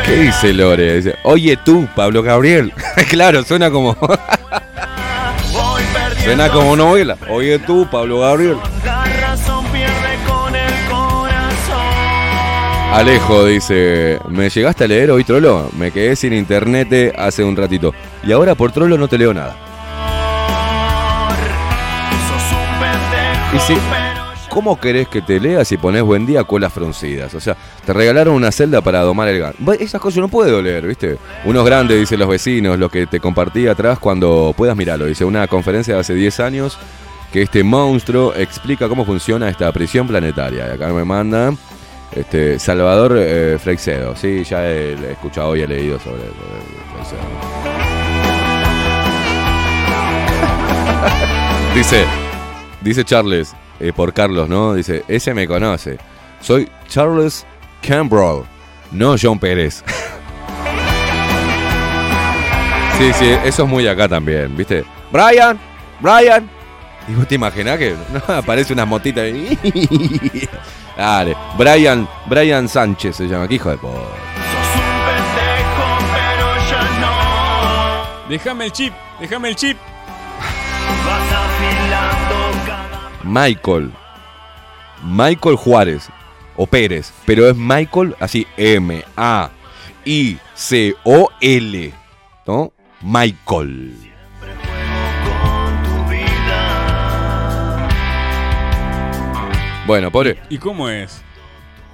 ¿Qué dice Lore? Dice, Oye tú, Pablo Gabriel. [laughs] claro, suena como... [laughs] Suena como novela. Oye tú, Pablo Gabriel. Alejo dice, ¿me llegaste a leer hoy, Trollo? Me quedé sin internet hace un ratito. Y ahora por Trollo no te leo nada. Y si, ¿Cómo querés que te lea si pones buen día colas fruncidas? O sea, te regalaron una celda para domar el gato. Esas cosas yo no puedo leer, ¿viste? Unos grandes, dicen los vecinos, lo que te compartí atrás cuando puedas mirarlo. Dice una conferencia de hace 10 años que este monstruo explica cómo funciona esta prisión planetaria. Y acá me manda Este, Salvador eh, Freixedo, sí, ya he, escuchado y he leído sobre, Freixedo. [laughs] Dice, dice Charles, eh, por Carlos, ¿no? Dice, ese me conoce. Soy Charles Campbell, no John Pérez. [laughs] sí, sí, eso es muy acá también, ¿viste? Brian, Brian. Y vos te imaginás que [laughs] aparece unas motitas ahí. Dale, Brian, Brian Sánchez se llama, que hijo de no. Déjame el chip, déjame el chip. Michael. Michael Juárez. O Pérez. Pero es Michael así. M-A-I-C-O-L. ¿No? Michael. Bueno, pobre. ¿Y cómo es?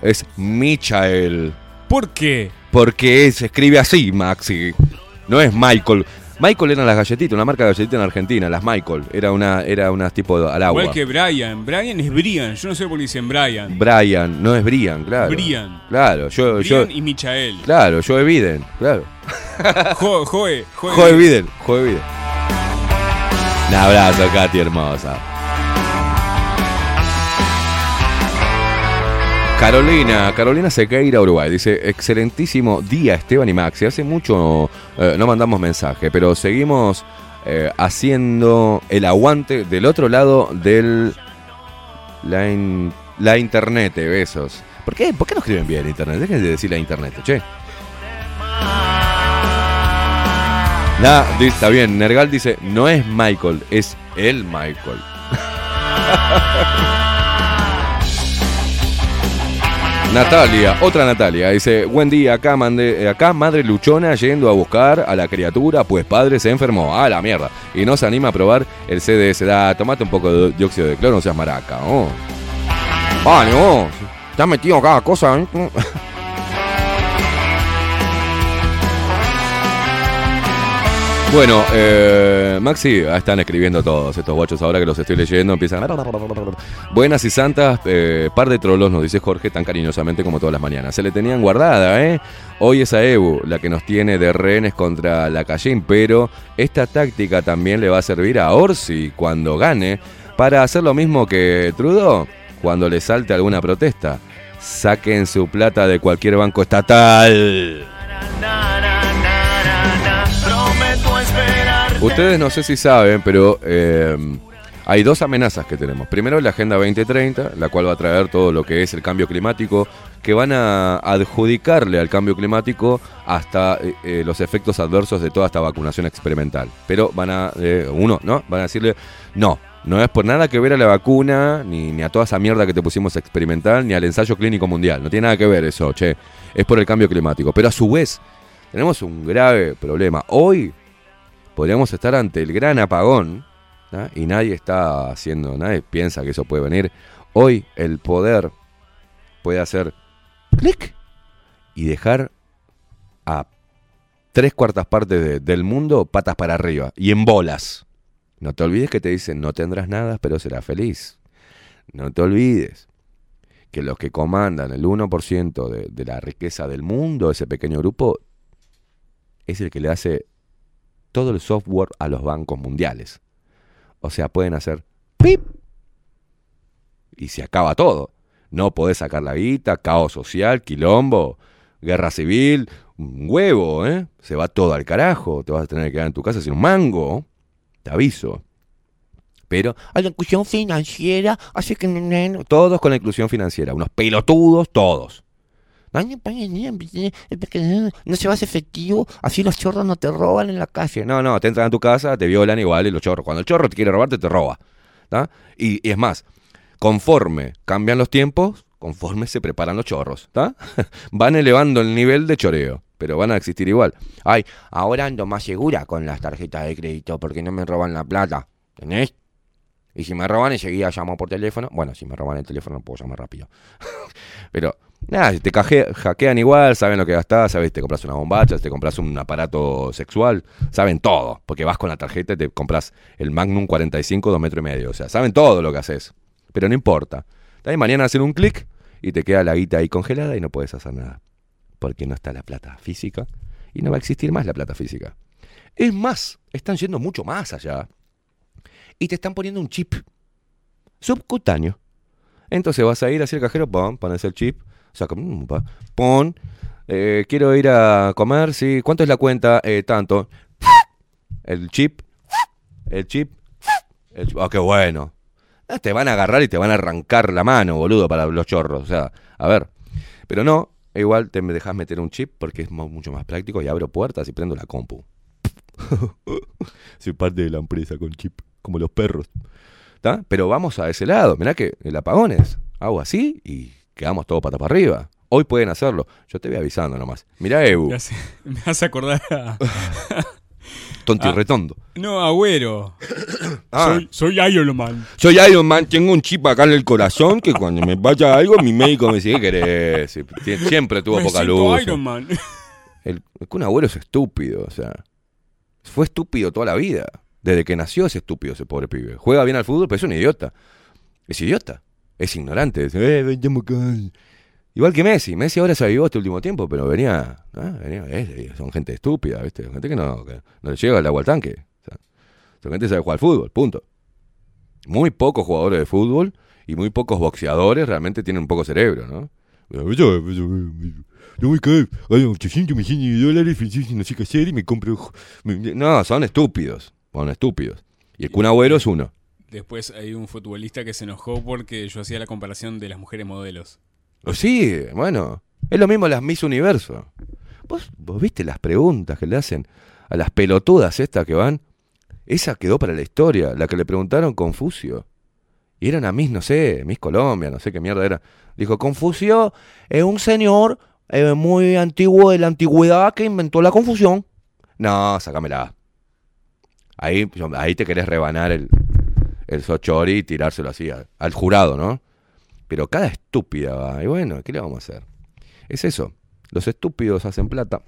Es Michael. ¿Por qué? Porque se escribe así, Maxi. No es Michael. Michael eran las galletitas, una marca de galletitas en Argentina, las Michael. Era una, era una tipo al agua. Igual que Brian. Brian es Brian. Yo no sé por qué dicen Brian. Brian, no es Brian, claro. Brian. Claro, yo, Brian yo. y Michael. Claro, yo Biden, claro. [laughs] Jo- Joe, Joe. Joe Biden, Joe Biden. Un abrazo, Katy hermosa. Carolina, Carolina Sequeira, Uruguay. Dice, excelentísimo día Esteban y Maxi. Hace mucho eh, no mandamos mensaje, pero seguimos eh, haciendo el aguante del otro lado del... La, in- la internet, besos. ¿Por qué, ¿Por qué no escriben bien internet? Dejen de decir la internet, che. Nah, está bien. Nergal dice, no es Michael, es el Michael. [laughs] Natalia, otra Natalia, dice, buen día, acá, eh, acá madre luchona yendo a buscar a la criatura, pues padre se enfermó, a la mierda, y no se anima a probar el CDS, da, tomate un poco de dióxido de cloro, no seas maraca, oh. Oh, te has metido cada cosa, ¿eh? Bueno, eh, Maxi, están escribiendo todos estos guachos ahora que los estoy leyendo. Empiezan. Buenas y santas, eh, par de trolos, nos dice Jorge tan cariñosamente como todas las mañanas. Se le tenían guardada, ¿eh? Hoy es a Ebu la que nos tiene de rehenes contra la Callín, pero esta táctica también le va a servir a Orsi cuando gane para hacer lo mismo que Trudeau cuando le salte alguna protesta. Saquen su plata de cualquier banco estatal. [laughs] Ustedes no sé si saben, pero eh, hay dos amenazas que tenemos. Primero la Agenda 2030, la cual va a traer todo lo que es el cambio climático, que van a adjudicarle al cambio climático hasta eh, eh, los efectos adversos de toda esta vacunación experimental. Pero van a, uno, ¿no? Van a decirle, no, no es por nada que ver a la vacuna, ni, ni a toda esa mierda que te pusimos experimental, ni al ensayo clínico mundial. No tiene nada que ver eso, che. Es por el cambio climático. Pero a su vez, tenemos un grave problema. Hoy podríamos estar ante el gran apagón y nadie está haciendo, nadie piensa que eso puede venir. Hoy el poder puede hacer clic y dejar a tres cuartas partes de- del mundo patas para arriba y en bolas. No te olvides que te dicen no tendrás nada, pero serás feliz. No te olvides que los que comandan el 1% de, de la riqueza del mundo, ese pequeño grupo, es el que le hace todo el software a los bancos mundiales. O sea, pueden hacer pip y se acaba todo. No podés sacar la guita, caos social, quilombo, guerra civil, un huevo, ¿eh? Se va todo al carajo, te vas a tener que quedar en tu casa sin un mango, te aviso. Pero hay la inclusión financiera, así que todos con la inclusión financiera, unos pelotudos, todos. No se va a hacer efectivo, así los chorros no te roban en la calle. No, no, te entran a tu casa, te violan igual y los chorros. Cuando el chorro te quiere robarte, te roba. Y, y es más, conforme cambian los tiempos, conforme se preparan los chorros. [laughs] Van elevando el nivel de choreo, pero van a existir igual. Ay, ahora ando más segura con las tarjetas de crédito porque no me roban la plata. ¿Tenés? Y si me roban, enseguida llamo por teléfono. Bueno, si me roban el teléfono, no puedo llamar rápido. [laughs] Pero, nada, si te caje- hackean igual, saben lo que gastás, sabes, te compras una bombacha, te compras un aparato sexual, saben todo, porque vas con la tarjeta y te compras el Magnum 45, 2 metros y medio. O sea, saben todo lo que haces. Pero no importa. También mañana hacen un clic y te queda la guita ahí congelada y no puedes hacer nada. Porque no está la plata física y no va a existir más la plata física. Es más, están yendo mucho más allá y te están poniendo un chip subcutáneo. Entonces vas a ir hacia el cajero, pon, pones el chip, saca, mm, pon, eh, quiero ir a comer, sí, ¿cuánto es la cuenta? Eh, tanto. El chip, el chip. Ah, qué bueno. Ah, Te van a agarrar y te van a arrancar la mano, boludo, para los chorros. O sea, a ver. Pero no, igual te dejas meter un chip porque es mu- mucho más práctico y abro puertas y prendo la compu. [laughs] Soy parte de la empresa con chip, como los perros. ¿Tá? Pero vamos a ese lado. Mirá que el apagón es hago así y quedamos todo pata para arriba. Hoy pueden hacerlo. Yo te voy avisando nomás. Mirá, Ebu, Me hace, me hace acordar a. [laughs] tonti Ah. retondo. No, agüero. Ah. Soy, soy Iron Man. Soy Iron Man, tengo un chip acá en el corazón que cuando me vaya algo, mi médico me dice, ¿qué querés? Sie- Siempre tuvo Me poca luz. Iron Man. El, el Kun Agüero es estúpido, o sea. Fue estúpido toda la vida. Desde que nació es estúpido ese pobre pibe. Juega bien al fútbol, pero es un idiota. Es idiota. Es ignorante. Es, "Eh, vengamos acá". Igual que Messi. Messi ahora se avivó este último tiempo, pero venía. ah, venía son gente estúpida, ¿viste? Gente que no, no le llega el agua al tanque. O son gente que sabe jugar al fútbol, punto. Muy pocos jugadores de fútbol y muy pocos boxeadores realmente tienen un poco cerebro, ¿no? No voy a caer, hay 800 millones de dólares, Francisco, no sé qué hacer y me compro... me- No, son estúpidos, son estúpidos. Y el Kun Agüero es uno. Después hay un futbolista que se enojó porque yo hacía la comparación de las mujeres modelos. Oh, Sí, bueno, es lo mismo las Miss Universo. ¿Vos, vos viste las preguntas que le hacen a las pelotudas estas que van? Esa quedó para la historia, la que le preguntaron Confucio. Y era una Miss, no sé, Miss Colombia, no sé qué mierda era. Dijo, Confucio es un señor eh, muy antiguo de la antigüedad que inventó la confusión. No, sácamela. Ahí, ahí te querés rebanar el, el sochori y tirárselo así al, al jurado, ¿no? Pero cada estúpida va. Y bueno, ¿qué le vamos a hacer? Es eso. Los estúpidos hacen plata.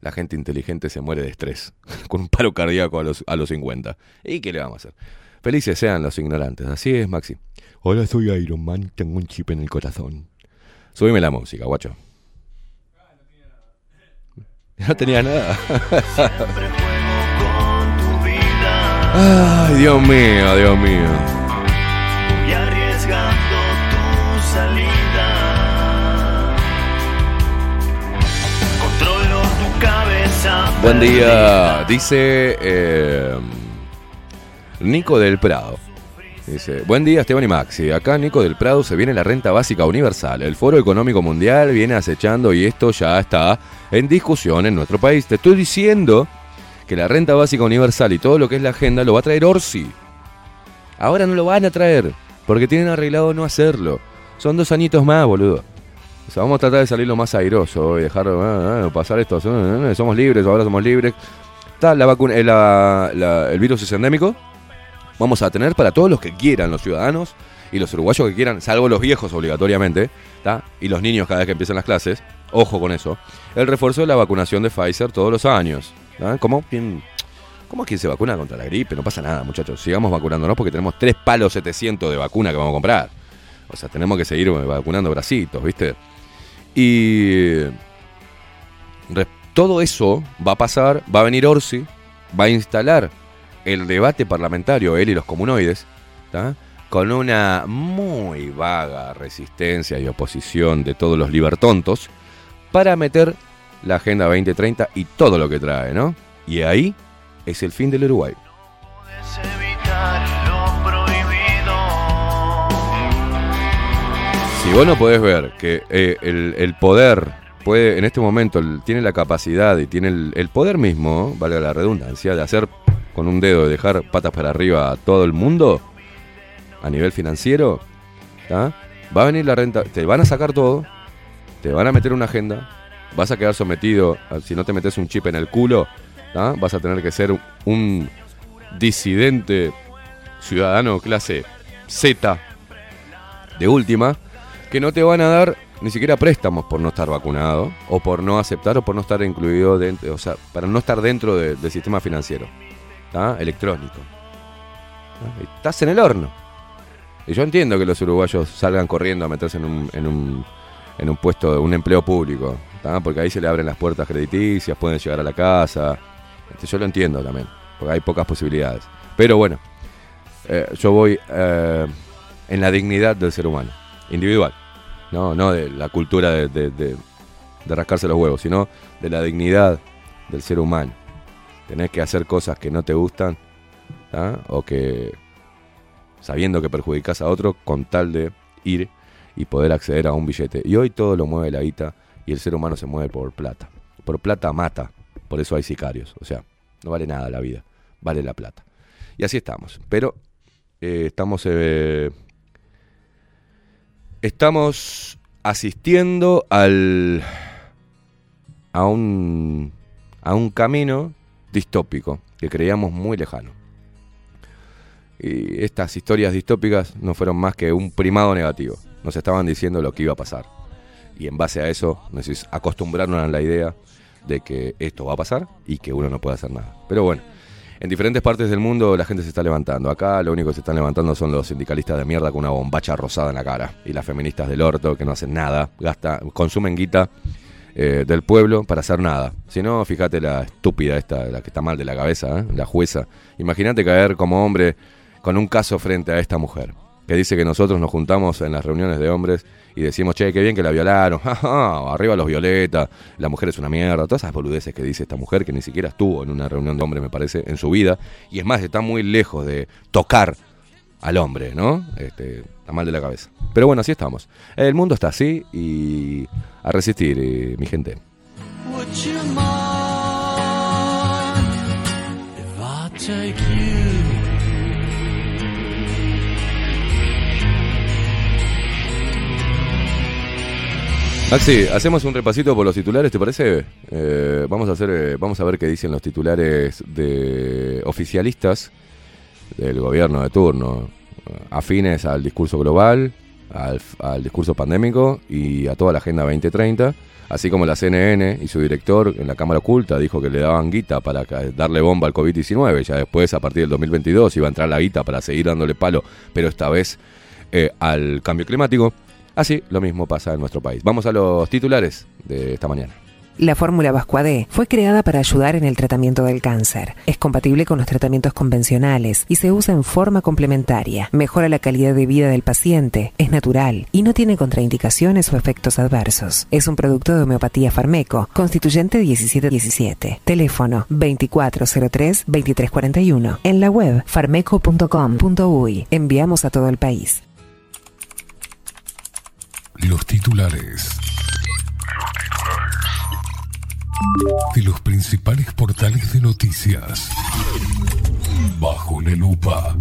La gente inteligente se muere de estrés. [laughs] Con un paro cardíaco a los, a los 50. ¿Y qué le vamos a hacer? Felices sean los ignorantes. Así es, Maxi. Hola, soy Iron Man. Tengo un chip en el corazón. Subime la música, guacho. No tenía nada. [laughs] Ay, Dios mío, Dios mío. y arriesgando tu salida. Controlo tu cabeza. Buen día, dice eh, Nico del Prado. Dice, buen día Esteban y Maxi. Acá Nico del Prado se viene la renta básica universal. El Foro Económico Mundial viene acechando y esto ya está en discusión en nuestro país. Te estoy diciendo que la renta básica universal y todo lo que es la agenda lo va a traer Orsi. Ahora no lo van a traer porque tienen arreglado no hacerlo. Son dos añitos más, boludo. O sea, vamos a tratar de salir lo más airoso y dejar ah, ah, pasar esto. ah, somos libres, ahora somos libres. Está la vacuna, eh, la- el virus es endémico. Vamos a tener para todos los que quieran, los ciudadanos y los uruguayos que quieran, salvo los viejos obligatoriamente, y los niños cada vez que empiezan las clases. Ojo con eso. El refuerzo de la vacunación de Pfizer todos los años. ¿Cómo? ¿Quién, ¿Cómo quien se vacuna contra la gripe? No pasa nada, muchachos. Sigamos vacunándonos porque tenemos tres palos 700 de vacuna que vamos a comprar. O sea, tenemos que seguir vacunando bracitos, ¿viste? Y todo eso va a pasar, va a venir Orsi, va a instalar el debate parlamentario, él y los comunoides, con una muy vaga resistencia y oposición de todos los libertontos, para meter la Agenda 2030 y todo lo que trae, ¿no? Y ahí es el fin del Uruguay. Si vos no podés ver que eh, el, poder puede, en este momento, tiene la capacidad y tiene el, poder mismo, valga la redundancia, de hacer con un dedo, de dejar patas para arriba a todo el mundo, a nivel financiero, va a venir la renta, te van a sacar todo, te van a meter una agenda, vas a quedar sometido, si no te metes un chip en el culo, vas a tener que ser un, disidente ciudadano clase Z de última, que no te van a dar ni siquiera préstamos por no estar vacunado, o por no aceptar, o por no estar incluido dentro, o sea, para no estar dentro de- del sistema financiero, electrónico. ¿tá? Estás en el horno. Y yo entiendo que los uruguayos salgan corriendo a meterse en un, en un, en un puesto, un empleo público, porque ahí se le abren las puertas crediticias, pueden llegar a la casa. Este, yo lo entiendo también, porque hay pocas posibilidades. Pero bueno, eh, yo voy eh, en la dignidad del ser humano, individual, no, no de la cultura de, de- rascarse los huevos, sino de la dignidad del ser humano. Tenés que hacer cosas que no te gustan, o que sabiendo que perjudicas a otro con tal de ir y poder acceder a un billete. Y hoy todo lo mueve la guita y el ser humano se mueve por plata. Por plata mata, por eso hay sicarios. O sea, no vale nada la vida, vale la plata. Y así estamos. Pero eh, estamos, eh, estamos asistiendo al, a, un, a un camino distópico que creíamos muy lejano. Y estas historias distópicas no fueron más que un primado negativo. Nos estaban diciendo lo que iba a pasar. Y en base a eso hiz- acostumbraron a la idea de que esto va a pasar y que uno no puede hacer nada. Pero bueno, en diferentes partes del mundo la gente se está levantando. Acá lo único que se están levantando son los sindicalistas de mierda con una bombacha rosada en la cara. Y las feministas del orto que no hacen nada, gasta, consumen guita eh, del pueblo para hacer nada. Si no, fíjate la estúpida esta, la que está mal de la cabeza, ¿eh? la jueza. Imagínate caer como hombre con un caso frente a esta mujer, que dice que nosotros nos juntamos en las reuniones de hombres y decimos, che, qué bien que la violaron, [laughs] arriba los violetas, la mujer es una mierda, todas esas boludeces que dice esta mujer que ni siquiera estuvo en una reunión de hombres, me parece, en su vida, y es más, está muy lejos de tocar al hombre, ¿no? Este, está mal de la cabeza. Pero bueno, así estamos. El mundo está así y a resistir, eh, mi gente. Would Maxi, hacemos un repasito por los titulares, ¿te parece? Eh, vamos a hacer, eh, vamos a ver qué dicen los titulares de oficialistas del gobierno de turno, afines al discurso global, al, discurso pandémico y a toda la Agenda 2030, así como la CNN y su director en la Cámara Oculta dijo que le daban guita para darle bomba al COVID-19, ya después a partir del 2022 iba a entrar la guita para seguir dándole palo, pero esta vez eh, al cambio climático. Así lo mismo pasa en nuestro país. Vamos a los titulares de esta mañana. La fórmula Vascuade fue creada para ayudar en el tratamiento del cáncer. Es compatible con los tratamientos convencionales y se usa en forma complementaria. Mejora la calidad de vida del paciente, es natural y no tiene contraindicaciones o efectos adversos. Es un producto de homeopatía Farmeco, constituyente 1717. Teléfono 2403-2341. En la web farmeco.com.uy. Enviamos a todo el país. Los titulares. De los principales portales de noticias. Bajo la lupa.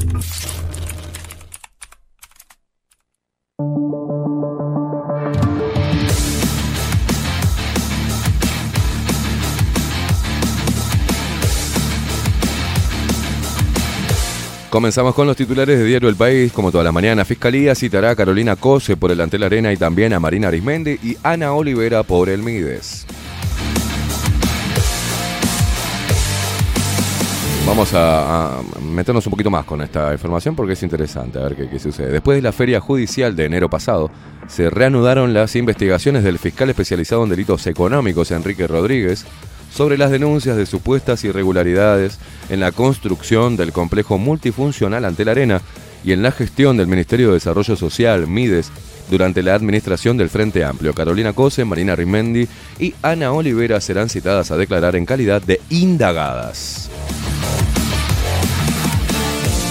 Comenzamos con los titulares de Diario El País, como toda la mañana. Fiscalía citará a Carolina Cose por el Antel Arena y también a Marina Arismendi y Ana Olivera por el Mides. Vamos a, a meternos un poquito más con esta información porque es interesante a ver qué, qué sucede. Después de la feria judicial de enero pasado, se reanudaron las investigaciones del fiscal especializado en delitos económicos, Enrique Rodríguez, sobre las denuncias de supuestas irregularidades en la construcción del complejo multifuncional ante la arena y en la gestión del Ministerio de Desarrollo Social, MIDES, durante la administración del Frente Amplio. Carolina Cose, Marina Rimendi y Ana Olivera serán citadas a declarar en calidad de indagadas.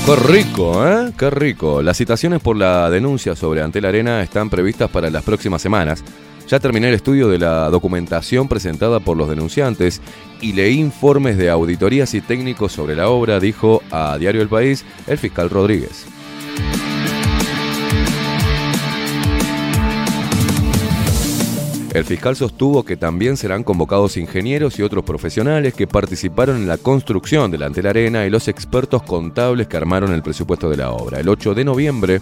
Qué rico, ¿eh? Qué rico. Las citaciones por la denuncia sobre Antel Arena están previstas para las próximas semanas. Ya terminé el estudio de la documentación presentada por los denunciantes y leí informes de auditorías y técnicos sobre la obra, dijo a Diario El País el fiscal Rodríguez. El fiscal sostuvo que también serán convocados ingenieros y otros profesionales que participaron en la construcción de la Antel Arena y los expertos contables que armaron el presupuesto de la obra. El 8 de noviembre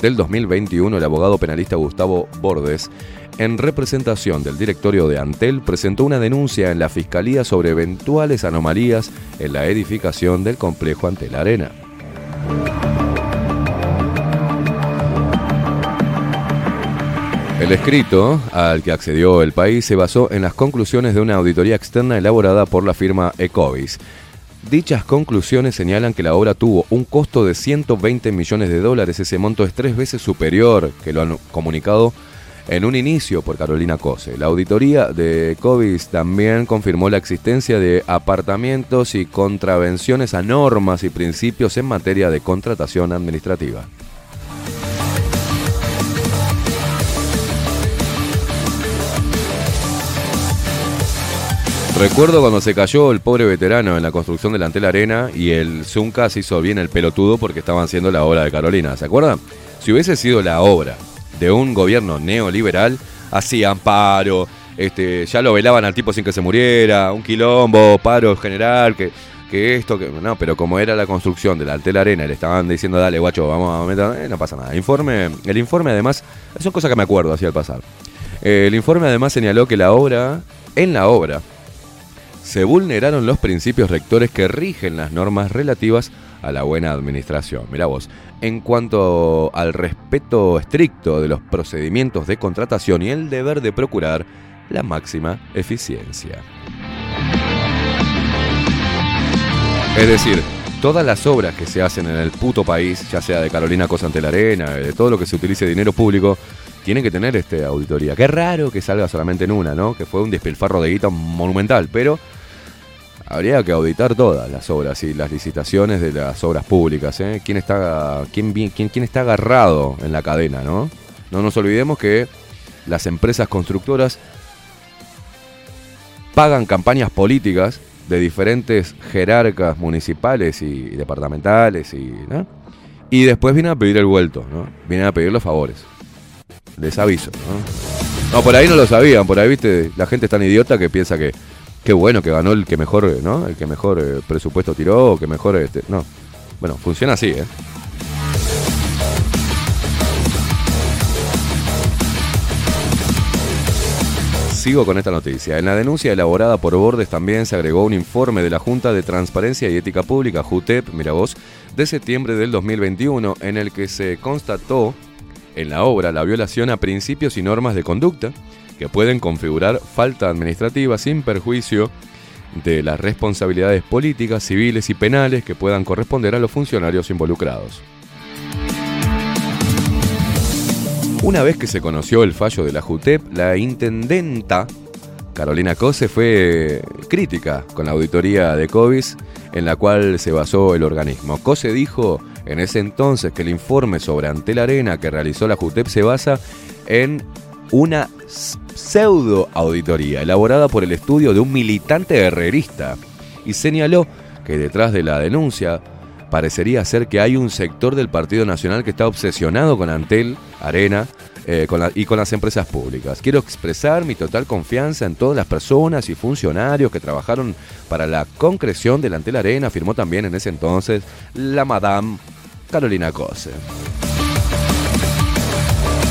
del 2021, el abogado penalista Gustavo Bordes, en representación del directorio de Antel, presentó una denuncia en la Fiscalía sobre eventuales anomalías en la edificación del complejo Antel Arena. El escrito al que accedió el país se basó en las conclusiones de una auditoría externa elaborada por la firma Ecovis. Dichas conclusiones señalan que la obra tuvo un costo de 120 millones de dólares. Ese monto es tres veces superior que lo han comunicado en un inicio por Carolina Cose. La auditoría de Covis también confirmó la existencia de apartamentos y contravenciones a normas y principios en materia de contratación administrativa. Recuerdo cuando se cayó el pobre veterano en la construcción del Antel Arena y el Zunca se hizo bien el pelotudo porque estaban haciendo la obra de Carolina. ¿Se acuerdan? Si hubiese sido la obra de un gobierno neoliberal, hacían paro, este, ya lo velaban al tipo sin que se muriera, un quilombo, paro general, que, que esto, que. No, pero como era la construcción del Antel Arena le estaban diciendo, dale, guacho, vamos a meter. eh, no pasa nada. Informe, el informe además, son cosas que me acuerdo así al pasar. Eh, el informe además señaló que la obra, en la obra, se vulneraron los principios rectores que rigen las normas relativas a la buena administración. Mira vos, en cuanto al respeto estricto de los procedimientos de contratación y el deber de procurar la máxima eficiencia. Es decir, todas las obras que se hacen en el puto país, ya sea de Carolina Cosa ante la Arena, de todo lo que se utilice dinero público, tienen que tener este auditoría. Qué raro que salga solamente en una, ¿no? Que fue un despilfarro de guita monumental, pero habría que auditar todas las obras y las licitaciones de las obras públicas, ¿eh? ¿Quién está, quién, quién, quién está agarrado en la cadena, ¿no? No nos olvidemos que las empresas constructoras pagan campañas políticas de diferentes jerarcas municipales y departamentales y, ¿no? y después vienen a pedir el vuelto, ¿no? Vienen a pedir los favores. Les aviso, ¿no? No, por ahí no lo sabían, por ahí, viste, la gente es tan idiota que piensa que qué bueno que ganó el que mejor, eh, ¿no? El que mejor eh, presupuesto tiró, o que mejor este, no. Bueno, funciona así, ¿eh? Sigo con esta noticia. En la denuncia elaborada por Bordes también se agregó un informe de la Junta de Transparencia y Ética Pública, JUTEP, mira vos, de septiembre del 2021, en el que se constató en la obra la violación a principios y normas de conducta que pueden configurar falta administrativa sin perjuicio de las responsabilidades políticas, civiles y penales que puedan corresponder a los funcionarios involucrados. Una vez que se conoció el fallo de la JUTEP, la intendenta Carolina Cose fue crítica con la auditoría de COVIS en la cual se basó el organismo. Cose dijo en ese entonces que el informe sobre Antel Arena que realizó la JUTEP se basa en una pseudo auditoría elaborada por el estudio de un militante herrerista y señaló que detrás de la denuncia parecería ser que hay un sector del Partido Nacional que está obsesionado con Antel, Arena eh, y con las empresas públicas. Quiero expresar mi total confianza en todas las personas y funcionarios que trabajaron para la concreción del Antel Arena, afirmó también en ese entonces la Madame Carolina Cose.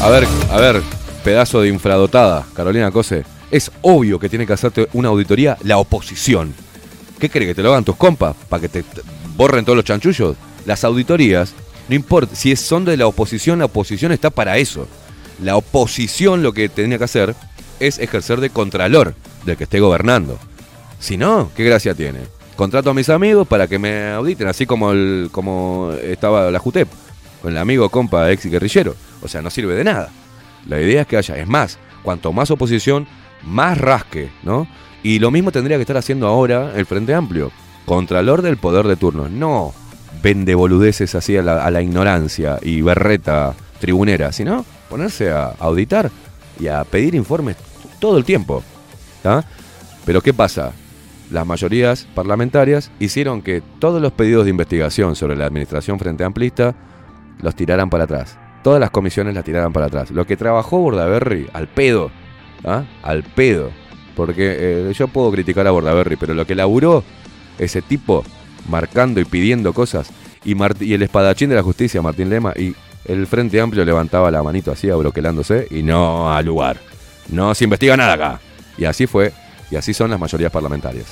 A ver, a ver, pedazo de infradotada, Carolina Cose. Es obvio que tiene que hacerte una auditoría la oposición. ¿Qué cree que te lo hagan tus compas? ¿Para que te borren todos los chanchullos? Las auditorías, no importa, si son de la oposición, la oposición está para eso. La oposición lo que tenía que hacer es ejercer de contralor del que esté gobernando. Si no, ¿qué gracia tiene? Contrato a mis amigos para que me auditen, así como, el, como estaba la JUTEP, con el amigo compa ex guerrillero. O sea, no sirve de nada. La idea es que haya, es más, cuanto más oposición, más rasque, ¿no? Y lo mismo tendría que estar haciendo ahora el Frente Amplio. Contralor del poder de turno. No vende boludeces así a la, a la ignorancia y berreta tribunera, sino ponerse a auditar y a pedir informes todo el tiempo. ¿tá? Pero ¿qué pasa? Las mayorías parlamentarias hicieron que todos los pedidos de investigación sobre la administración frente amplista los tiraran para atrás. Todas las comisiones las tiraran para atrás. Lo que trabajó Bordaberry al pedo, ¿ah? al pedo. Porque eh, yo puedo criticar a Bordaberry, pero lo que laburó ese tipo marcando y pidiendo cosas, y, y el espadachín de la justicia, Martín Lema, y el Frente Amplio levantaba la manito así, abroquelándose, y no al lugar. No se investiga nada acá. Y así fue, y así son las mayorías parlamentarias.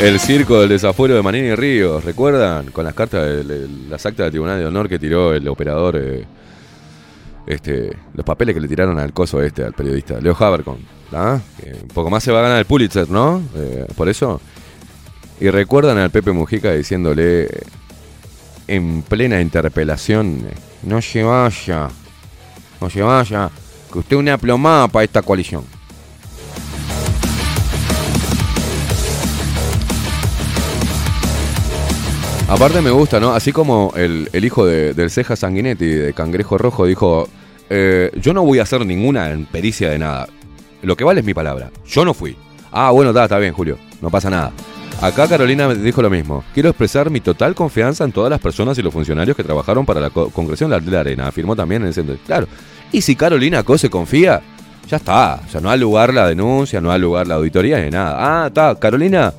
El circo del desafuero de Manini Ríos, ¿recuerdan? Con las cartas, de, de- las actas del Tribunal de Honor que tiró el operador, eh, este, los papeles que le tiraron al coso este, al periodista, Leo Habercon. ¿ah? Un poco más se va a ganar el Pulitzer, ¿no? Eh, por eso. Y recuerdan al Pepe Mujica diciéndole en plena interpelación, no se vaya, no se vaya, que usted una plomada para esta coalición. Aparte me gusta, ¿no? Así como el, el hijo de- del ceja sanguinetti, de Cangrejo Rojo, dijo, eh, yo no voy a hacer ninguna pericia de nada. Lo que vale es mi palabra. Yo no fui. Ah, bueno, está, está bien, Julio. No pasa nada. Acá Carolina dijo lo mismo. Quiero expresar mi total confianza en todas las personas y los funcionarios que trabajaron para la co- concreción de la arena. Afirmó también en ese entonces. Claro. Y si Carolina Cose confía, ya está. O sea, no ha lugar la denuncia, no ha lugar la auditoría ni nada. Ah, está. Carolina,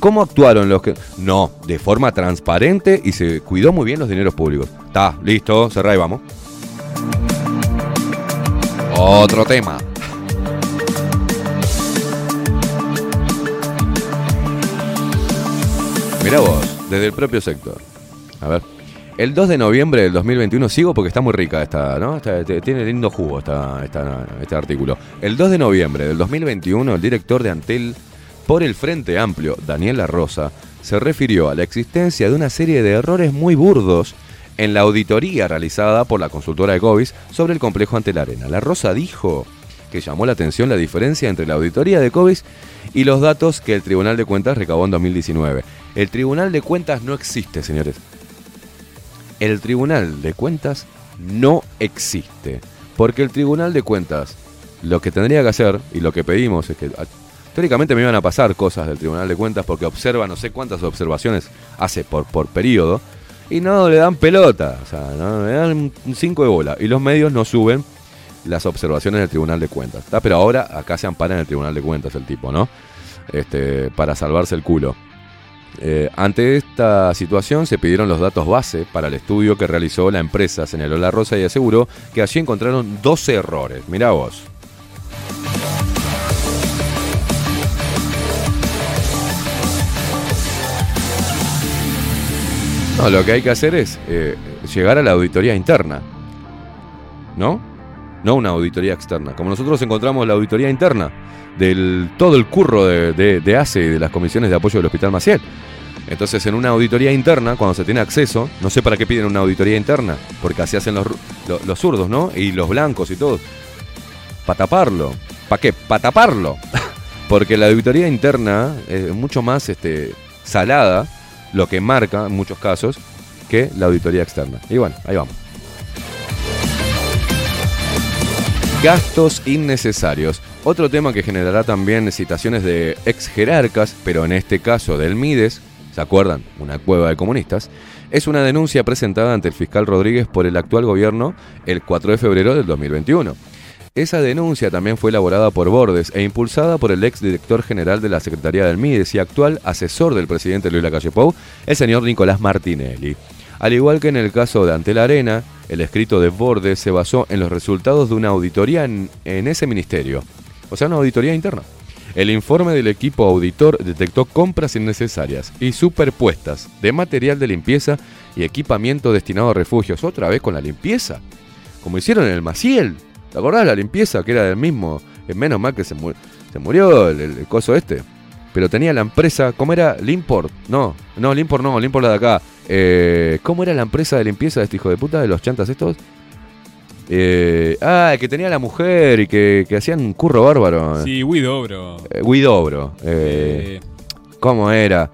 ¿Cómo actuaron los que.? No, de forma transparente y se cuidó muy bien los dineros públicos. Está, listo, cerrá y vamos. Otro tema. Mira vos, desde el propio sector. A ver. El 2 de noviembre del 2021, sigo porque está muy rica esta, ¿no? Esta- te- tiene lindo jugo esta, esta- este artículo. El 2 de noviembre del 2021, el director de Antel por el Frente Amplio, Daniel La Rosa, se refirió a la existencia de una serie de errores muy burdos en la auditoría realizada por la consultora de Covis sobre el complejo ante la arena. La Rosa dijo que llamó la atención la diferencia entre la auditoría de Covis y los datos que el Tribunal de Cuentas recabó en 2019. El Tribunal de Cuentas no existe, señores. El Tribunal de Cuentas no existe. Porque el Tribunal de Cuentas lo que tendría que hacer, y lo que pedimos es que teóricamente me iban a pasar cosas del Tribunal de Cuentas porque observa no sé cuántas observaciones hace por, por periodo y no le dan pelota, o sea, no, le dan un 5 de bola y los medios no suben las observaciones del Tribunal de Cuentas. ¿tá? Pero ahora acá se ampara en el Tribunal de Cuentas el tipo, ¿no? Este, para salvarse el culo. Eh, ante esta situación se pidieron los datos base para el estudio que realizó la empresa, señaló La Rosa y aseguró que allí encontraron 12 errores. Mirá vos. No, lo que hay que hacer es eh, llegar a la auditoría interna. ¿No? No una auditoría externa. Como nosotros encontramos la auditoría interna del todo el curro de, de, de ACE y de las comisiones de apoyo del Hospital Maciel. Entonces, en una auditoría interna, cuando se tiene acceso, no sé para qué piden una auditoría interna, porque así hacen los, ru- lo- los zurdos, ¿no? Y los blancos y todo. Para taparlo. ¿Para qué? Para taparlo. [laughs] porque la auditoría interna es mucho más este, salada, lo que marca en muchos casos, que la auditoría externa. Y bueno, ahí vamos. Gastos innecesarios. Otro tema que generará también citaciones de ex jerarcas, pero en este caso del Mides, ¿se acuerdan? Una cueva de comunistas. Es una denuncia presentada ante el fiscal Rodríguez por el actual gobierno el 4 de febrero del 2021. Esa denuncia también fue elaborada por Bordes e impulsada por el ex director general de la Secretaría del Mides y actual asesor del presidente Luis Lacalle Pou, el señor Nicolás Martinelli. Al igual que en el caso de Antel Arena, el escrito de Bordes se basó en los resultados de una auditoría en, en ese ministerio, o sea, una auditoría interna. El informe del equipo auditor detectó compras innecesarias y superpuestas de material de limpieza y equipamiento destinado a refugios. Otra vez con la limpieza, como hicieron en el Maciel. ¿Te acordás la limpieza que era del mismo? Eh, menos mal que se, mu- se murió el, el- coso este. Pero tenía la empresa, ¿cómo era? Limport. No, no, Limport no, Limport la de acá. Eh, ¿Cómo era la empresa de limpieza de este hijo de puta de los chantas estos? Eh, ah, que tenía la mujer y que, que hacían un curro bárbaro. Sí, Widobro. Eh, Guidobro. Eh, ¿Cómo era?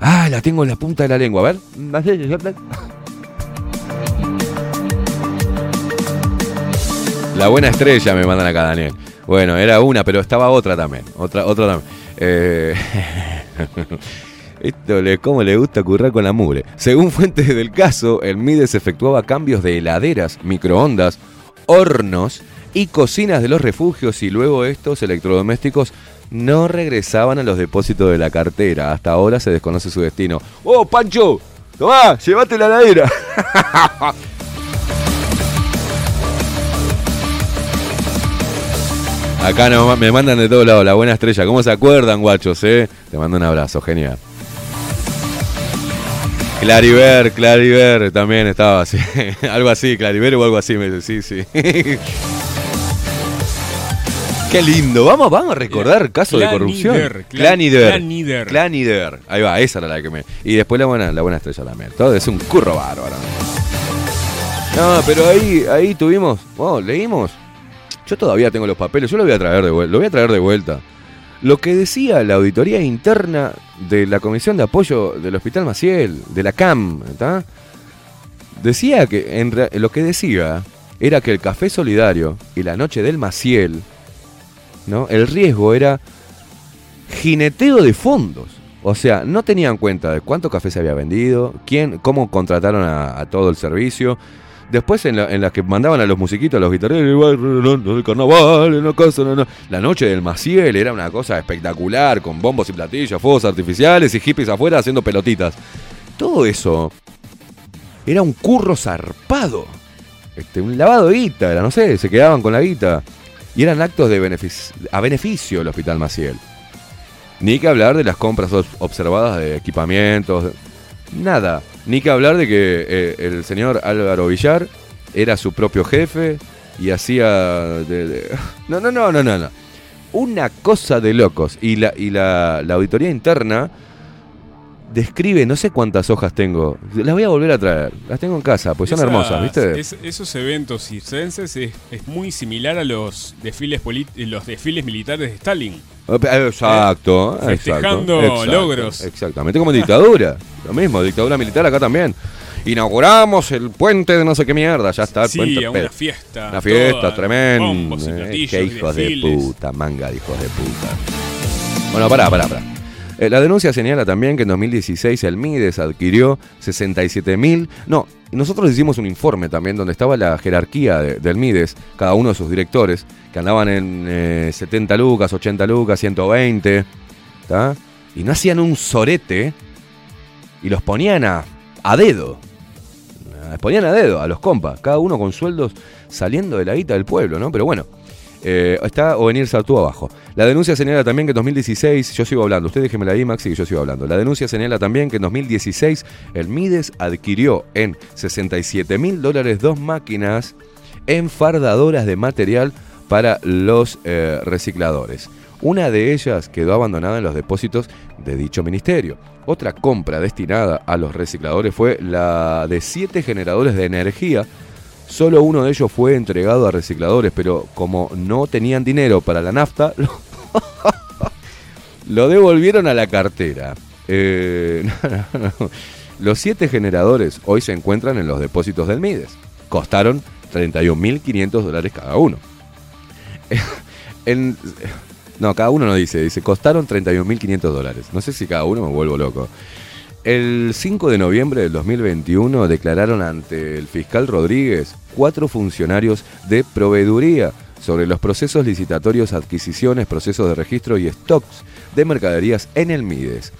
Ah, la tengo en la punta de la lengua. A ver. La buena estrella me mandan acá, Daniel. Bueno, era una, pero estaba otra también. Otra, otra también. Eh, [laughs] Esto le, cómo le gusta currar con la mugre. Según fuentes del caso, el Mides efectuaba cambios de heladeras, microondas, hornos y cocinas de los refugios y luego estos electrodomésticos no regresaban a los depósitos de la cartera. Hasta ahora se desconoce su destino. ¡Oh, Pancho! ¡Tomá! ¡Llévate la heladera! [laughs] Acá no- me mandan de todos lados la buena estrella. ¿Cómo se acuerdan, guachos, eh? Te mando un abrazo, genial. Clariver, Clariver también estaba así. [laughs] algo así, Clariver o algo así, me dice, sí, sí. [laughs] Qué lindo. Vamos, vamos a recordar casos de corrupción. Clanider, Clan- Clanider. Clanider. Ahí va, esa era la que me. Y después la buena, la buena estrella también. Todo es un curro bárbaro. No, pero ahí, ahí tuvimos. Oh, leímos. Yo todavía tengo los papeles, yo lo voy a traer de vuelta. Lo voy a traer de vuelta. Lo que decía la auditoría interna de la Comisión de Apoyo del Hospital Maciel, de la CAM, ¿está? Decía que, en lo que decía era que el café solidario y la noche del Maciel, ¿no? El riesgo era jineteo de fondos. O sea, no tenían cuenta de cuánto café se había vendido, quién, cómo contrataron a todo el servicio. Después en, la- en las que mandaban a los musiquitos, a los guitarreros, el carnaval, cosa, no. La noche del Maciel era una cosa espectacular, con bombos y platillos, fuegos artificiales y hippies afuera haciendo pelotitas. Todo eso era un curro zarpado. Este, un lavado de guita, era, no sé, se quedaban con la guita. Y eran actos de benefic- a beneficio del Hospital Maciel. Ni que hablar de las compras obs- observadas de equipamientos. Nada. Ni que hablar de que eh, el señor Álvaro Villar era su propio jefe y hacía... [laughs] No, no, no, no, no, no. Una cosa de locos. Y la, y la, la auditoría interna describe, no sé cuántas hojas tengo. Las voy a volver a traer. Las tengo en casa, pues son hermosas, ¿viste? es- esos eventos circenses es, es muy similar a los desfiles los desfiles militares de Stalin. Eh, Exacto, exacto, Festejando exacto, logros. Exactamente como en dictadura. [laughs] Lo mismo, dictadura militar acá también. Inauguramos el puente de no sé qué mierda, ya está el Sí, puente. a una fiesta, Una fiesta tremenda. eh, qué hijos de puta, manga de hijos de puta. Bueno, pará, pará, pará. Eh, la denuncia señala también que en 2016 el MIDES adquirió 67 mil. No, nosotros hicimos un informe también donde estaba la jerarquía de- del MIDES, cada uno de sus directores, que andaban en eh, 70 lucas, 80 lucas, 120, ¿tá? Y no hacían un sorete y los ponían a, a dedo. Les ponían a dedo a los compas, cada uno con sueldos saliendo de la guita del pueblo, ¿no? Pero bueno, eh, está Ovenir Sartú abajo. La denuncia señala también que en 2016, yo sigo hablando, usted déjeme ahí, Maxi, que yo sigo hablando. La denuncia señala también que en 2016 el Mides adquirió en 67 mil dólares dos máquinas enfardadoras de material para los eh, recicladores. Una de ellas quedó abandonada en los depósitos de dicho ministerio. Otra compra destinada a los recicladores fue la de siete generadores de energía. Solo uno de ellos fue entregado a recicladores, pero como no tenían dinero para la nafta, [laughs] lo, devolvieron a la cartera. Eh. [laughs] Los siete generadores hoy se encuentran en los depósitos del Mides. Costaron 31.500 dólares cada uno. [laughs] No, cada uno no dice, dice, costaron 31.500 dólares. No sé si cada uno me vuelvo loco. El 5 de noviembre del 2021 declararon ante el fiscal Rodríguez cuatro funcionarios de proveeduría sobre los procesos licitatorios, adquisiciones, procesos de registro y stocks de mercaderías en el MIDES.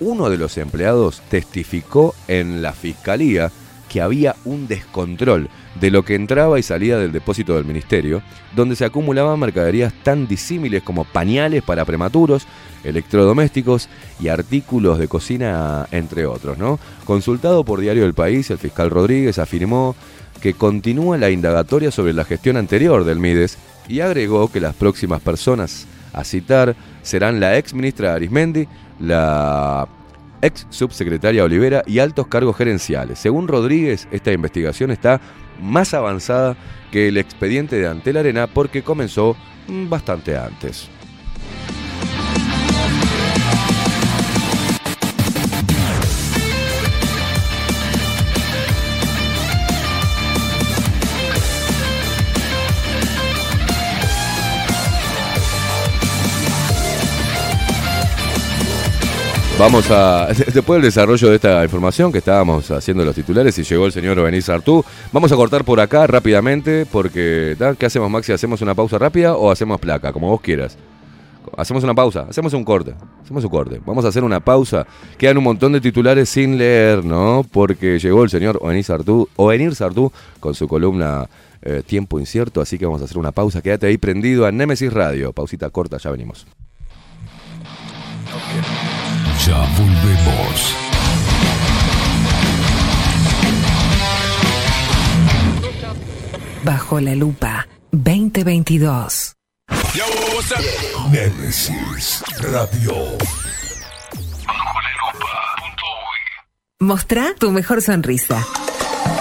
Uno de los empleados testificó en la fiscalía que había un descontrol de lo que entraba y salía del depósito del ministerio, donde se acumulaban mercaderías tan disímiles como pañales para prematuros, electrodomésticos y artículos de cocina, entre otros. Consultado por Diario del País, el fiscal Rodríguez afirmó que continúa la indagatoria sobre la gestión anterior del MIDES y agregó que las próximas personas a citar serán la ex ministra Arismendi, la ex subsecretaria Olivera y altos cargos gerenciales. Según Rodríguez, esta investigación está más avanzada que el expediente de Antel Arena porque comenzó mm, bastante antes. Vamos a, [laughs] después del desarrollo de esta información que estábamos haciendo los titulares y llegó el señor Beniz Artú, vamos a cortar por acá rápidamente porque. ¿qué hacemos Maxi? ¿Hacemos una pausa rápida o hacemos placa? Como vos quieras. Hacemos una pausa, hacemos un corte, hacemos un corte. Vamos a hacer una pausa. Quedan un montón de titulares sin leer, ¿no? Porque llegó el señor Oenir Sartú, Oenir Sartú con su columna eh, Tiempo Incierto, así que vamos a hacer una pausa. Quédate ahí prendido a Nemesis Radio. Pausita corta, ya venimos. Ya volvemos. Bajo la lupa 2022. Nemesis Radio. Mostrá tu mejor sonrisa.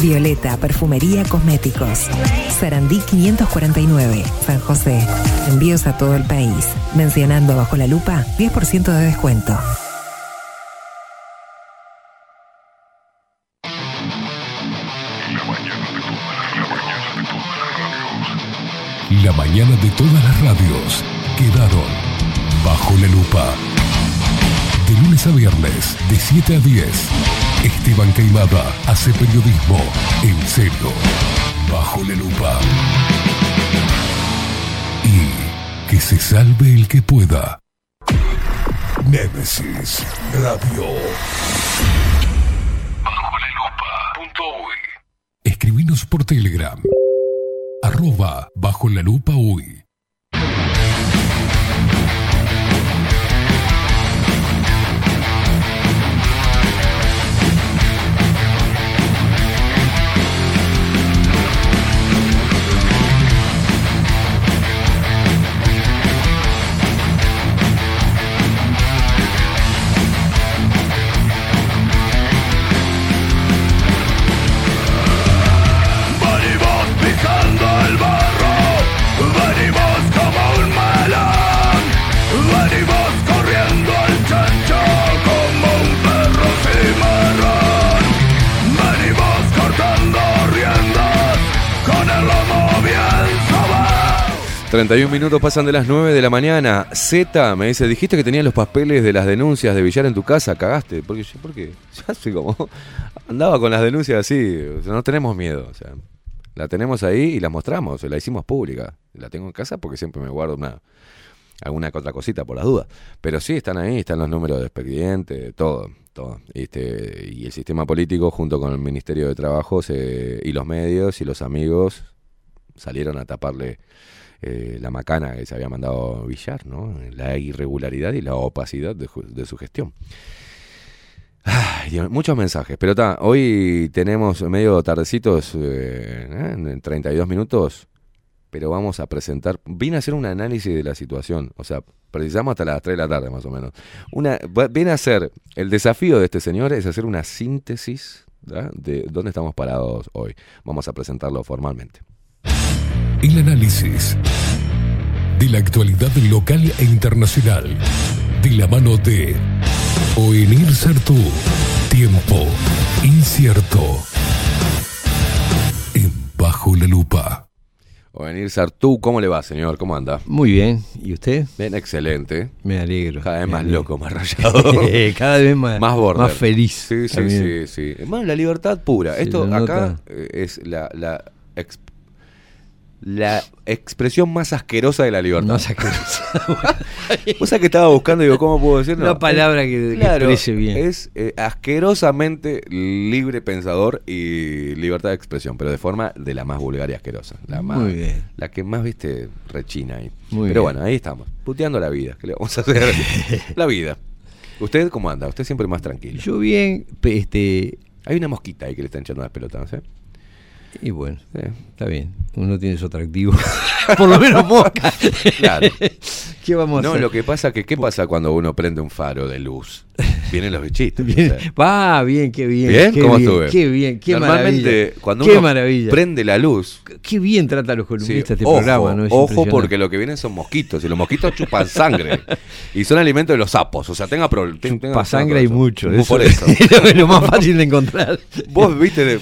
Violeta Perfumería Cosméticos. Sarandí 549, San José. Envíos a todo el país. Mencionando bajo la lupa, 10% de descuento. La mañana de todas las radios quedaron bajo la lupa. De lunes a viernes, de 7 a 10, Esteban Caimada hace periodismo en serio, bajo la lupa. Y que se salve el que pueda. Némesis Radio. Escribinos por Telegram. Arroba bajo la lupa uy. 31 minutos pasan de las 9 de la mañana. Z me dice, dijiste que tenías los papeles de las denuncias de Villar en tu casa, cagaste. Porque porque [laughs] ya sé como andaba con las denuncias así, no tenemos miedo, o sea, La tenemos ahí y la mostramos, la hicimos pública. La tengo en casa porque siempre me guardo una alguna otra cosita por las dudas. Pero sí están ahí, están los números de expediente, todo, todo. Este, y el sistema político junto con el Ministerio de Trabajo y los medios y los amigos salieron a taparle eh, la macana que se había mandado Villar. La irregularidad y la opacidad de, su gestión. Ay, muchos mensajes, pero está, hoy tenemos medio tardecitos, eh, ¿eh? en 32 minutos, pero vamos a presentar, vine a hacer un análisis de la situación, o sea, precisamos hasta las 3 de la tarde más o menos. Una, a ser, el desafío de este señor es hacer una síntesis de dónde estamos parados hoy. Vamos a presentarlo formalmente. El análisis de la actualidad local e internacional. De la mano de Oenir Sartú. Tiempo incierto. En Bajo la Lupa. O venir Sartú, ¿cómo le va, señor? ¿Cómo anda? Muy bien, ¿y usted? Bien, excelente. Me alegro. Cada vez más alegro. loco, más rayado. [laughs] Cada vez más, más border. más feliz. Sí, sí, también. sí, sí. Más la libertad pura. Esto acá nota. eh, es la, la, ex- la expresión más asquerosa de la libertad. Más asquerosa. [laughs] [laughs] Sabés que estaba buscando digo, ¿cómo puedo decirlo? Una palabra que- que exprese bien. Es eh, asquerosamente libre pensador y libertad de expresión, pero de forma de la más vulgar y asquerosa. La más, Muy bien. La que más, viste, rechina ahí. Muy pero bien. bueno, ahí estamos. Puteando la vida. ¿Qué le vamos a hacer? [laughs] la vida. ¿Usted cómo anda? Usted siempre más tranquilo. Yo bien, este, Hay una mosquita ahí que le está echando las pelotas, ¿eh? Y bueno, está bien. Uno tiene su atractivo. [laughs] Por lo menos mosca. Claro. ¿Qué vamos a No, hacer? lo que pasa que, ¿qué pasa cuando uno prende un faro de luz? [laughs] Vienen los bichitos. Bien. o sea. Va, bien, qué bien. ¿Bien? qué ¿Cómo bien, estuve? Qué bien, qué Normalmente, maravilla. cuando qué uno maravilla. prende la luz, Qué bien trata a los columnistas Sí, este ojo, programa, ¿no? Es ojo porque lo que vienen son mosquitos y los mosquitos chupan sangre [laughs] y son alimentos de los sapos. O sea, tenga problemas. Pa' sangre hay mucho. Eso, Por eso. [laughs] es lo más fácil de encontrar. Vos viste, de,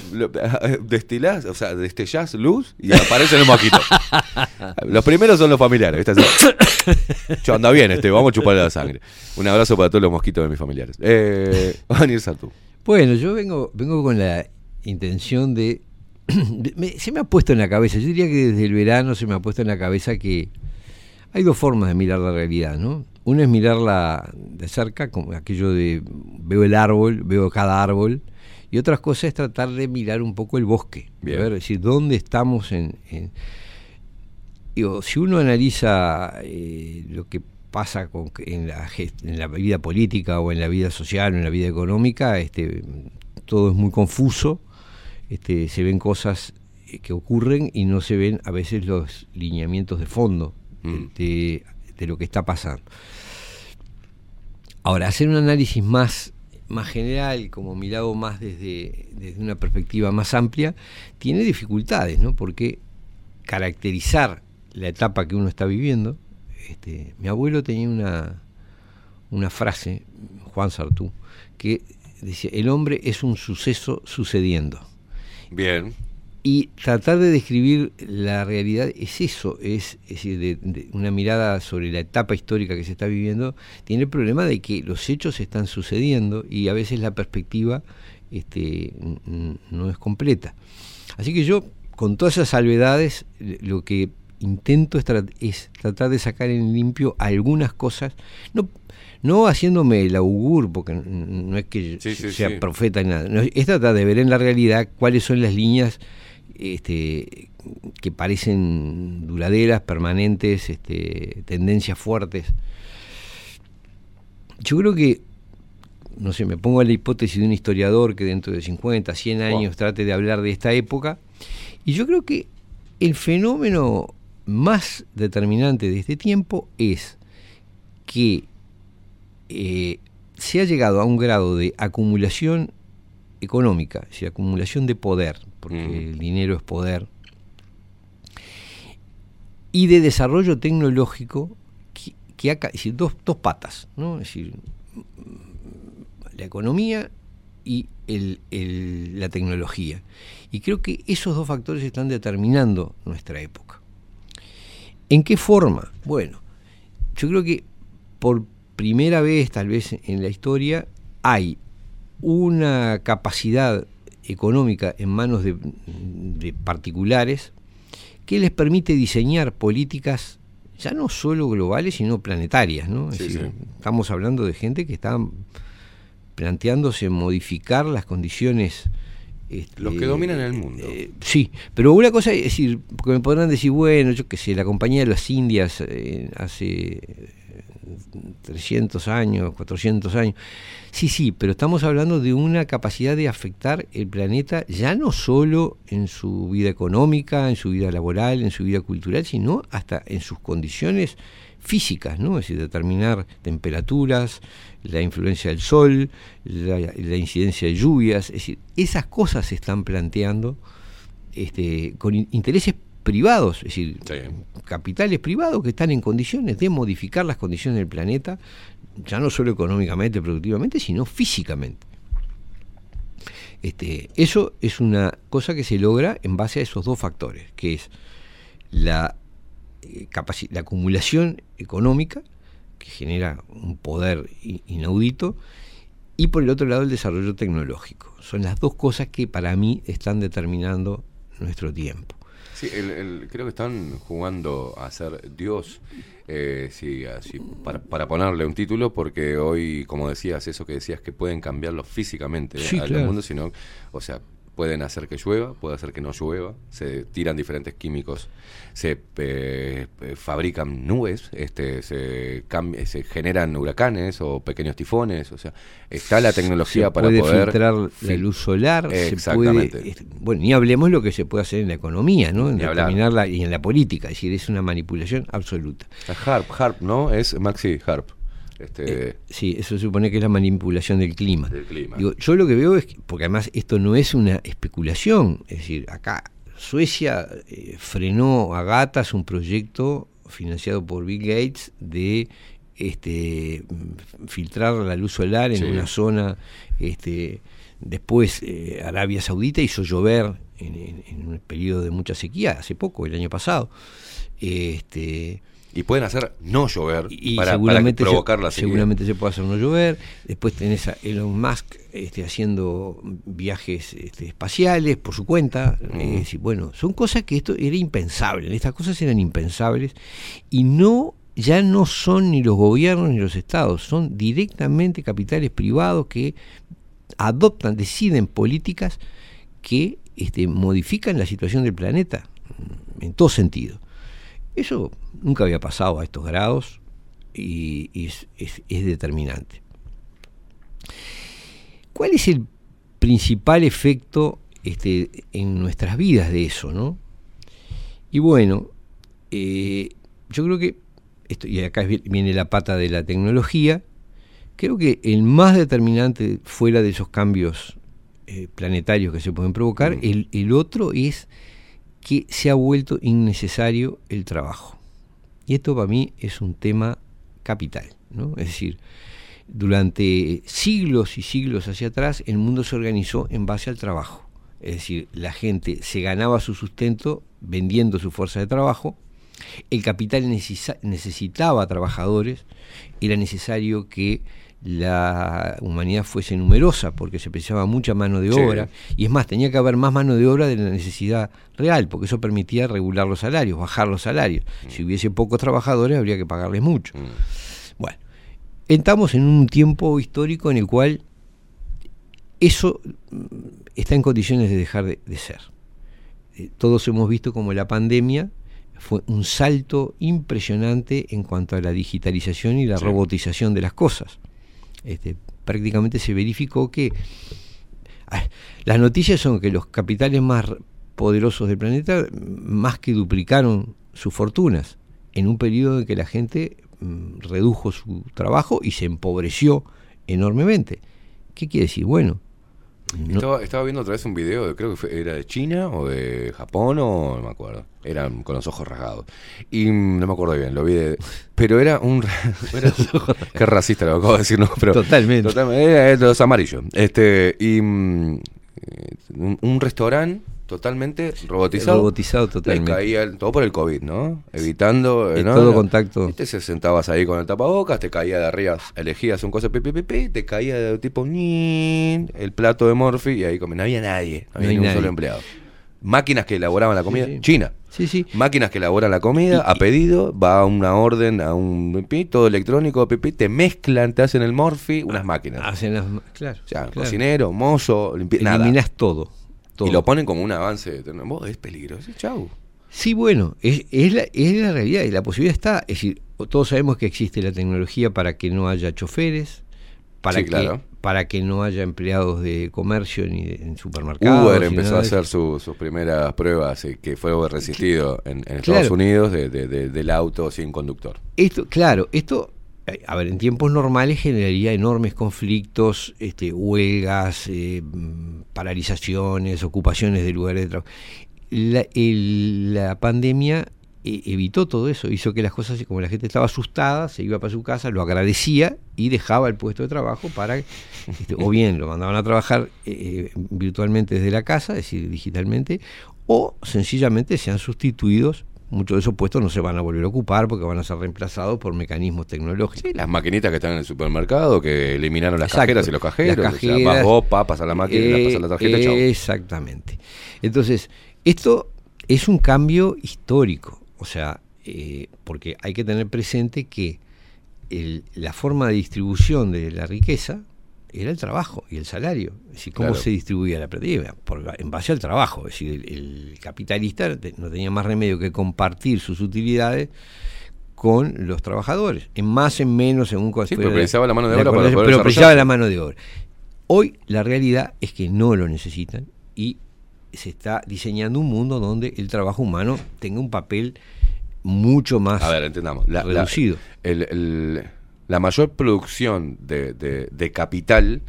destilás, o sea, destellás luz y aparecen los mosquitos. Los primeros son los familiares. ¿viste? Yo anda bien, este, vamos a chuparle la sangre. Un abrazo para todos los mosquitos de mis familiares. Eh, [laughs] Daniel. Bueno, yo vengo, vengo con la intención [clears throat] de, me- se me ha puesto en la cabeza, yo diría que desde el verano se me ha puesto en la cabeza que hay dos formas de mirar la realidad, ¿no? Una es mirarla de cerca, como aquello de veo el árbol, veo cada árbol, y otra cosa es tratar de mirar un poco el bosque, Bien. a ver, es decir, dónde estamos en... en- digo, si uno analiza eh, lo que pasa con, en, la, en la vida política o en la vida social o en la vida económica, este, todo es muy confuso, este, se ven cosas eh, que ocurren y no se ven a veces los lineamientos de fondo Mm. de, de lo que está pasando. Ahora, hacer un análisis más, más general, como mirado más desde, desde una perspectiva más amplia, tiene dificultades, ¿no? Porque caracterizar la etapa que uno está viviendo, este, mi abuelo tenía una, una frase, Juan Sartú, que decía, el hombre es un suceso sucediendo. Bien. Y tratar de describir la realidad es eso, es, es decir, de, de una mirada sobre la etapa histórica que se está viviendo, tiene el problema de que los hechos están sucediendo y a veces la perspectiva este, no es completa. Así que yo, con todas esas salvedades, lo que intento es, tra- es tratar de sacar en limpio algunas cosas, no, no haciéndome el augur, porque no es que Sí, sí, sea sí. profeta ni nada, no, es tratar de ver en la realidad cuáles son las líneas este, que parecen duraderas, permanentes, este, tendencias fuertes. Yo creo que, no sé, me pongo a la hipótesis de un historiador que dentro de 50, 100 años trate de hablar de esta época, y yo creo que el fenómeno más determinante de este tiempo es que eh, se ha llegado a un grado de acumulación económica, es decir, acumulación de poder, porque Mm. el dinero es poder, y de desarrollo tecnológico que, que ha es decir, dos, dos patas, ¿no? Es decir, la economía y el- el- la tecnología. Y creo que esos dos factores están determinando nuestra época. ¿En qué forma? Bueno, yo creo que por primera vez, tal vez en la historia, hay una capacidad económica en manos de, de particulares que les permite diseñar políticas ya no solo globales, sino planetarias. ¿no? Es Sí, decir, sí. Estamos hablando de gente que está planteándose modificar las condiciones. Este, Los que dominan el mundo. eh, sí, pero una cosa es decir, porque me podrán decir, bueno, yo qué sé, la compañía de las Indias eh, hace eh, 300 años, 400 años. Sí, sí, pero estamos hablando de una capacidad de afectar el planeta ya no solo en su vida económica, en su vida laboral, en su vida cultural, sino hasta en sus condiciones físicas, ¿no? Es decir, determinar temperaturas, la influencia del sol, la, la incidencia de lluvias, es decir, esas cosas se están planteando este, con in- intereses privados, es decir, capitales privados que están en condiciones de modificar las condiciones del planeta, ya no solo económicamente, productivamente, sino físicamente. Este, eso es una cosa que se logra en base a esos dos factores, que es la, eh, la acumulación económica, que genera un poder inaudito, y por el otro lado el desarrollo tecnológico. Son las dos cosas que para mí están determinando nuestro tiempo. Sí, el- el- creo que están jugando a ser Dios, eh, sí, así, para, para ponerle un título, porque hoy, como decías, eso que decías que pueden cambiarlo físicamente eh, Sí, al claro. mundo, sino, o sea, pueden hacer que llueva, puede hacer que no llueva, se tiran diferentes químicos, se eh, fabrican nubes, este, se, se generan huracanes o pequeños tifones, o sea, está la tecnología se para puede poder filtrar la luz solar, se puede, Exactamente. bueno, ni hablemos lo que se puede hacer en la economía, ¿no? En la- y en la política, es decir, es una manipulación absoluta. Harp, Harp, ¿no? Es Maxi Harp. Este, Sí, eso supone que es la manipulación del clima. Del clima. Digo, yo lo que veo es, que- porque además esto no es una especulación, es decir, acá Suecia eh, frenó a gatas un proyecto financiado por Bill Gates de este, filtrar la luz solar en Sí. una zona, este, después eh, Arabia Saudita hizo llover en, en- en un periodo de mucha sequía, hace poco, el año pasado. Este, y pueden hacer no llover y para, provocar se, la sequía. seguramente se puede hacer no llover después tenés a Elon Musk este, haciendo viajes este, espaciales por su cuenta Mm. Bueno son cosas que esto era impensable estas cosas eran impensables y no ya no son ni los gobiernos ni los estados son directamente capitales privados que adoptan deciden políticas que este, modifican la situación del planeta mm, en todo sentido eso nunca había pasado a estos grados y, y es, es- es determinante. ¿Cuál es el principal efecto este, en nuestras vidas de eso? ¿no? Y bueno, eh, yo creo que, esto, y acá vi- viene la pata de la tecnología, creo que el más determinante fuera de esos cambios eh, planetarios que se pueden provocar, el, el otro es que se ha vuelto innecesario el trabajo. Y esto para mí es un tema capital, ¿no? Es decir, durante siglos y siglos hacia atrás el mundo se organizó en base al trabajo. Es decir, la gente se ganaba su sustento vendiendo su fuerza de trabajo, el capital necesitaba trabajadores, era necesario que la humanidad fuese numerosa porque se precisaba mucha mano de Sí. obra y es más, tenía que haber más mano de obra de la necesidad real porque eso permitía regular los salarios, bajar los salarios. Si hubiese pocos trabajadores habría que pagarles mucho. Bueno, entramos en un tiempo histórico en el cual eso mm, está en condiciones de dejar de, de ser. Eh, Todos hemos visto como la pandemia fue un salto impresionante en cuanto a la digitalización y la Sí. robotización de las cosas. Este, prácticamente se verificó que ah, las noticias son que los capitales más poderosos del planeta más que duplicaron sus fortunas en un periodo en que la gente mm, redujo su trabajo y se empobreció enormemente. ¿Qué quiere decir? Bueno, no- Estaba, estaba viendo otra vez un video, de- creo que fue- era de China o de Japón o no me acuerdo. Eran con los ojos rasgados. Y mm, no me acuerdo bien, lo vi de... Pero era un... [laughs] era- qué racista lo acabo de decir, ¿no? Pero, Totalmente. Era de los amarillos. Este, y mm, eh, un, un restaurante totalmente robotizado. Robotizado totalmente. Le caía todo por el COVID, ¿no? Evitando. ¿no? todo contacto. Te se sentabas ahí con el tapabocas, te caía de arriba, elegías un coso, pi, pi, te caía de tipo ñin, el plato de Morphy y ahí comía. No había nadie, no había No ni un solo empleado. Máquinas que elaboraban la comida, sí. China. Sí, sí. Máquinas que elaboran la comida a pedido, va a una orden, a un pi, todo electrónico, pi, pi, te mezclan, te hacen el Morphy, unas máquinas. Hacen las, claro. O sea, claro. cocinero, mozo, limpi- nada. Eliminas todo, todo. Y lo ponen como un avance. Vos, es peligroso. Chau. Sí, bueno, es, es, la, es la realidad y la posibilidad está. Es decir, todos sabemos que existe la tecnología para que no haya choferes, para, Sí, que, claro. para que no haya empleados de comercio ni de, en supermercados. Uber empezó a de hacer su- sus primeras pruebas y que fue resistido en, en Estados. Unidos de- de- de- del auto sin conductor. Esto, claro, esto, eh, a ver, en tiempos normales generaría enormes conflictos, este, huelgas, eh, paralizaciones, ocupaciones de lugares de trabajo. La, pandemia eh, evitó todo eso, hizo que las cosas, como la gente estaba asustada, se iba para su casa, lo agradecía y dejaba el puesto de trabajo para, este, o bien lo mandaban a trabajar eh, virtualmente desde la casa, es decir, digitalmente, o sencillamente sean sustituidos. Muchos de esos puestos no se van a volver a ocupar porque van a ser reemplazados por mecanismos tecnológicos. Las maquinitas que están en el supermercado, que eliminaron las Exacto. cajeras y los cajeros. Las o sea, cajeras, vas vos, la máquina, eh, pasas la tarjeta, chau. Exactamente. Entonces, esto es un cambio histórico. O sea, eh, porque hay que tener presente que el- la forma de distribución de la riqueza era el trabajo y el salario. Es decir, cómo Claro. se distribuía la plata Por- en base al trabajo. Es decir, el, el capitalista no tenía más remedio que compartir sus utilidades con los trabajadores, en más, en menos, según cuál Sí, pero precisaba la mano de obra cual- para poder Pero precisaba la mano de obra. Hoy la realidad es que no lo necesitan y se está diseñando un mundo donde el trabajo humano tenga un papel mucho más A ver, entendamos. La, la- reducido. el- el- la mayor producción de, de- de capital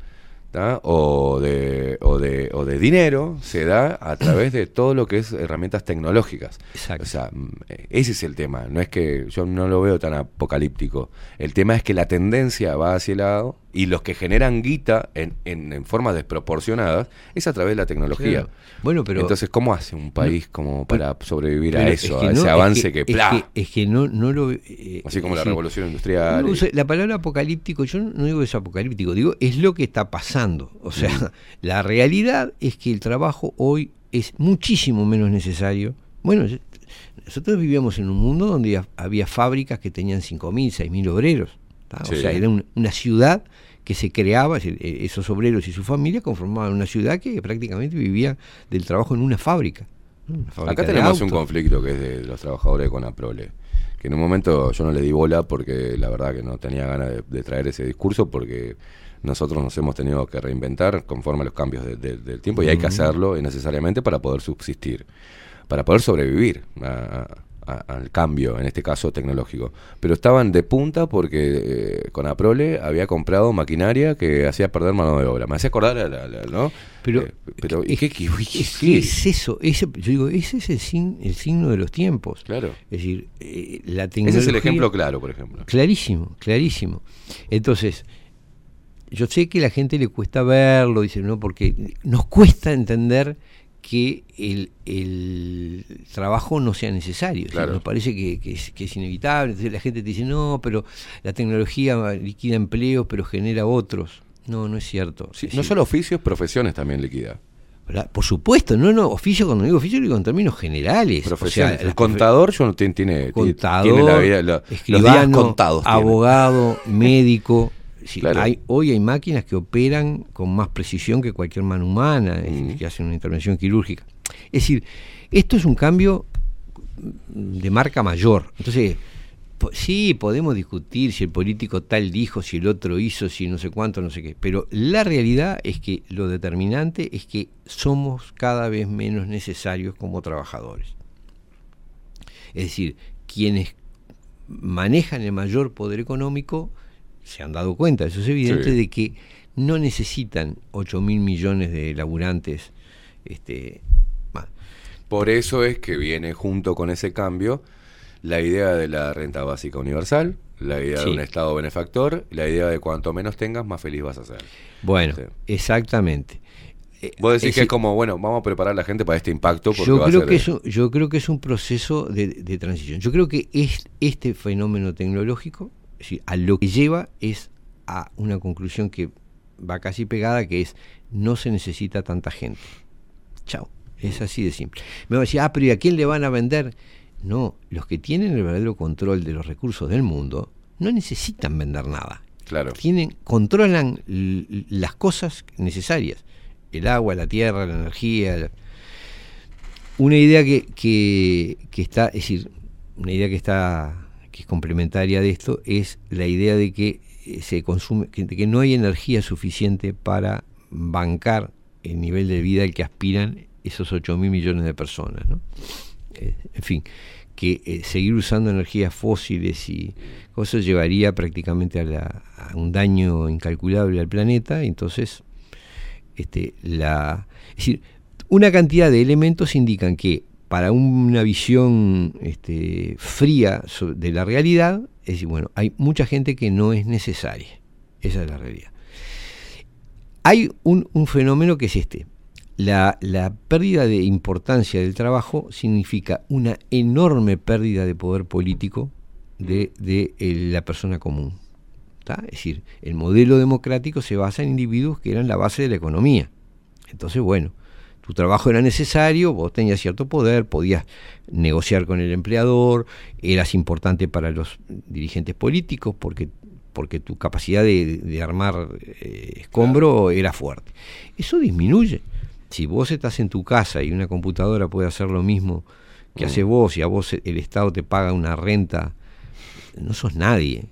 ¿tá? o, de, o, de, o de dinero se da a través de todo lo que es herramientas tecnológicas. Exacto. O sea, mm, ese es el tema. No es que yo no lo veo tan apocalíptico. El tema es que la tendencia va hacia el lado y los que generan guita en, en, en formas desproporcionadas es a través de la tecnología. Claro. Bueno, pero Entonces, ¿cómo hace un país como para sobrevivir a eso, es que a no, ese es avance que, es ¡plá! que- es que no, no lo. eh, Así como es la decir, revolución industrial. no la palabra apocalíptico, yo no digo que es apocalíptico, digo es lo que está pasando. O sea, Mm. [laughs] la realidad es que el trabajo hoy es muchísimo menos necesario. Bueno, nosotros vivíamos en un mundo donde ha- había fábricas que tenían 5.000, 6.000 obreros. O sea, era un- una ciudad que se creaba, eh, esos obreros y su familia conformaban una ciudad que prácticamente vivía del trabajo en una fábrica. ¿no? Una fábrica Acá tenemos un conflicto que es de los trabajadores de Conaprole. Que en un momento yo no le di bola porque la verdad que no tenía ganas de, de traer ese discurso porque nosotros nos hemos tenido que reinventar conforme a los cambios de- de- del tiempo y hay que hacerlo necesariamente para poder subsistir, para poder sobrevivir a- a- al cambio, en este caso tecnológico. Pero estaban de punta porque eh, Conaprole había comprado maquinaria que hacía perder mano de obra. Me hacía acordar a la, la- ¿no? Pero, Eh, pero ¿y es, qué, qué- qué- es- qué? es eso? Ese, yo digo, ese es el, sin- el signo de los tiempos. Claro. Es decir, eh, la Ese tecnología... es el ejemplo claro, por ejemplo. Clarísimo, clarísimo. Entonces, yo sé que a la gente le cuesta verlo, dice, no, porque nos cuesta entender que el, el trabajo no sea necesario. O sea, Claro. nos parece que, que es, que es inevitable. Entonces la gente te dice, no, pero la tecnología liquida empleos, pero genera otros. No, no es cierto. Sí, Es no decir, solo oficios, profesiones también liquida. Por supuesto, no, no, oficio, cuando digo oficio, digo en términos generales. O sea, Profesiones. el contador yo no tiene, tiene, contador, tiene la vida, la- los días escribano, contados. tiene. abogado, [laughs] médico. Sí, Claro. hay, hoy hay máquinas que operan con más precisión que cualquier mano humana, es decir, que hacen una intervención quirúrgica. Es decir, esto es un cambio de marca mayor. Entonces, po- sí, podemos discutir si el político tal dijo, si el otro hizo, si no sé cuánto, no sé qué, pero la realidad es que lo determinante es que somos cada vez menos necesarios como trabajadores. Es decir, quienes manejan el mayor poder económico se han dado cuenta, eso es evidente, Sí. de que no necesitan 8 mil millones de laburantes. Este, Por eso es que viene junto con ese cambio la idea de la renta básica universal, la idea de un Estado benefactor, la idea de cuanto menos tengas, más feliz vas a ser. Bueno, Sí. exactamente. Vos decís es que es como, bueno, vamos a preparar a la gente para este impacto. Porque yo va a creo ser- que es un, yo creo que es un proceso de, de transición. Yo creo que es, este fenómeno tecnológico, decir, a lo que lleva es a una conclusión que va casi pegada, que es no se necesita tanta gente. Chao. Es así de simple. Me va a decir, ah, pero ¿y a quién le van a vender? No, los que tienen el verdadero control de los recursos del mundo no necesitan vender nada. Claro. Tienen, controlan las cosas necesarias. El agua, la tierra, la energía. la- Una idea que, que, que está, es decir, una idea que está que es complementaria de esto es la idea de que eh, se consume, que, no hay energía suficiente para bancar el nivel de vida al que aspiran esos 8 mil millones de personas. ¿no? Eh, en fin, que eh, seguir usando energías fósiles y cosas llevaría prácticamente a, a un daño incalculable al planeta. Entonces, este, la, es decir, una cantidad de elementos indican que para una visión este, fría de la realidad, es decir, bueno, hay mucha gente que no es necesaria. Esa es la realidad. Hay un, fenómeno que es este. La, pérdida de importancia del trabajo significa una enorme pérdida de poder político de, eh, la persona común. Es decir, el modelo democrático se basa en individuos que eran la base de la economía. Entonces, bueno, tu trabajo era necesario, vos tenías cierto poder, podías negociar con el empleador, eras importante para los dirigentes políticos porque, porque tu capacidad de, de armar eh, escombro era fuerte. Eso disminuye. Si vos estás en tu casa y una computadora puede hacer lo mismo que hace vos y a vos el Estado te paga una renta, no sos nadie.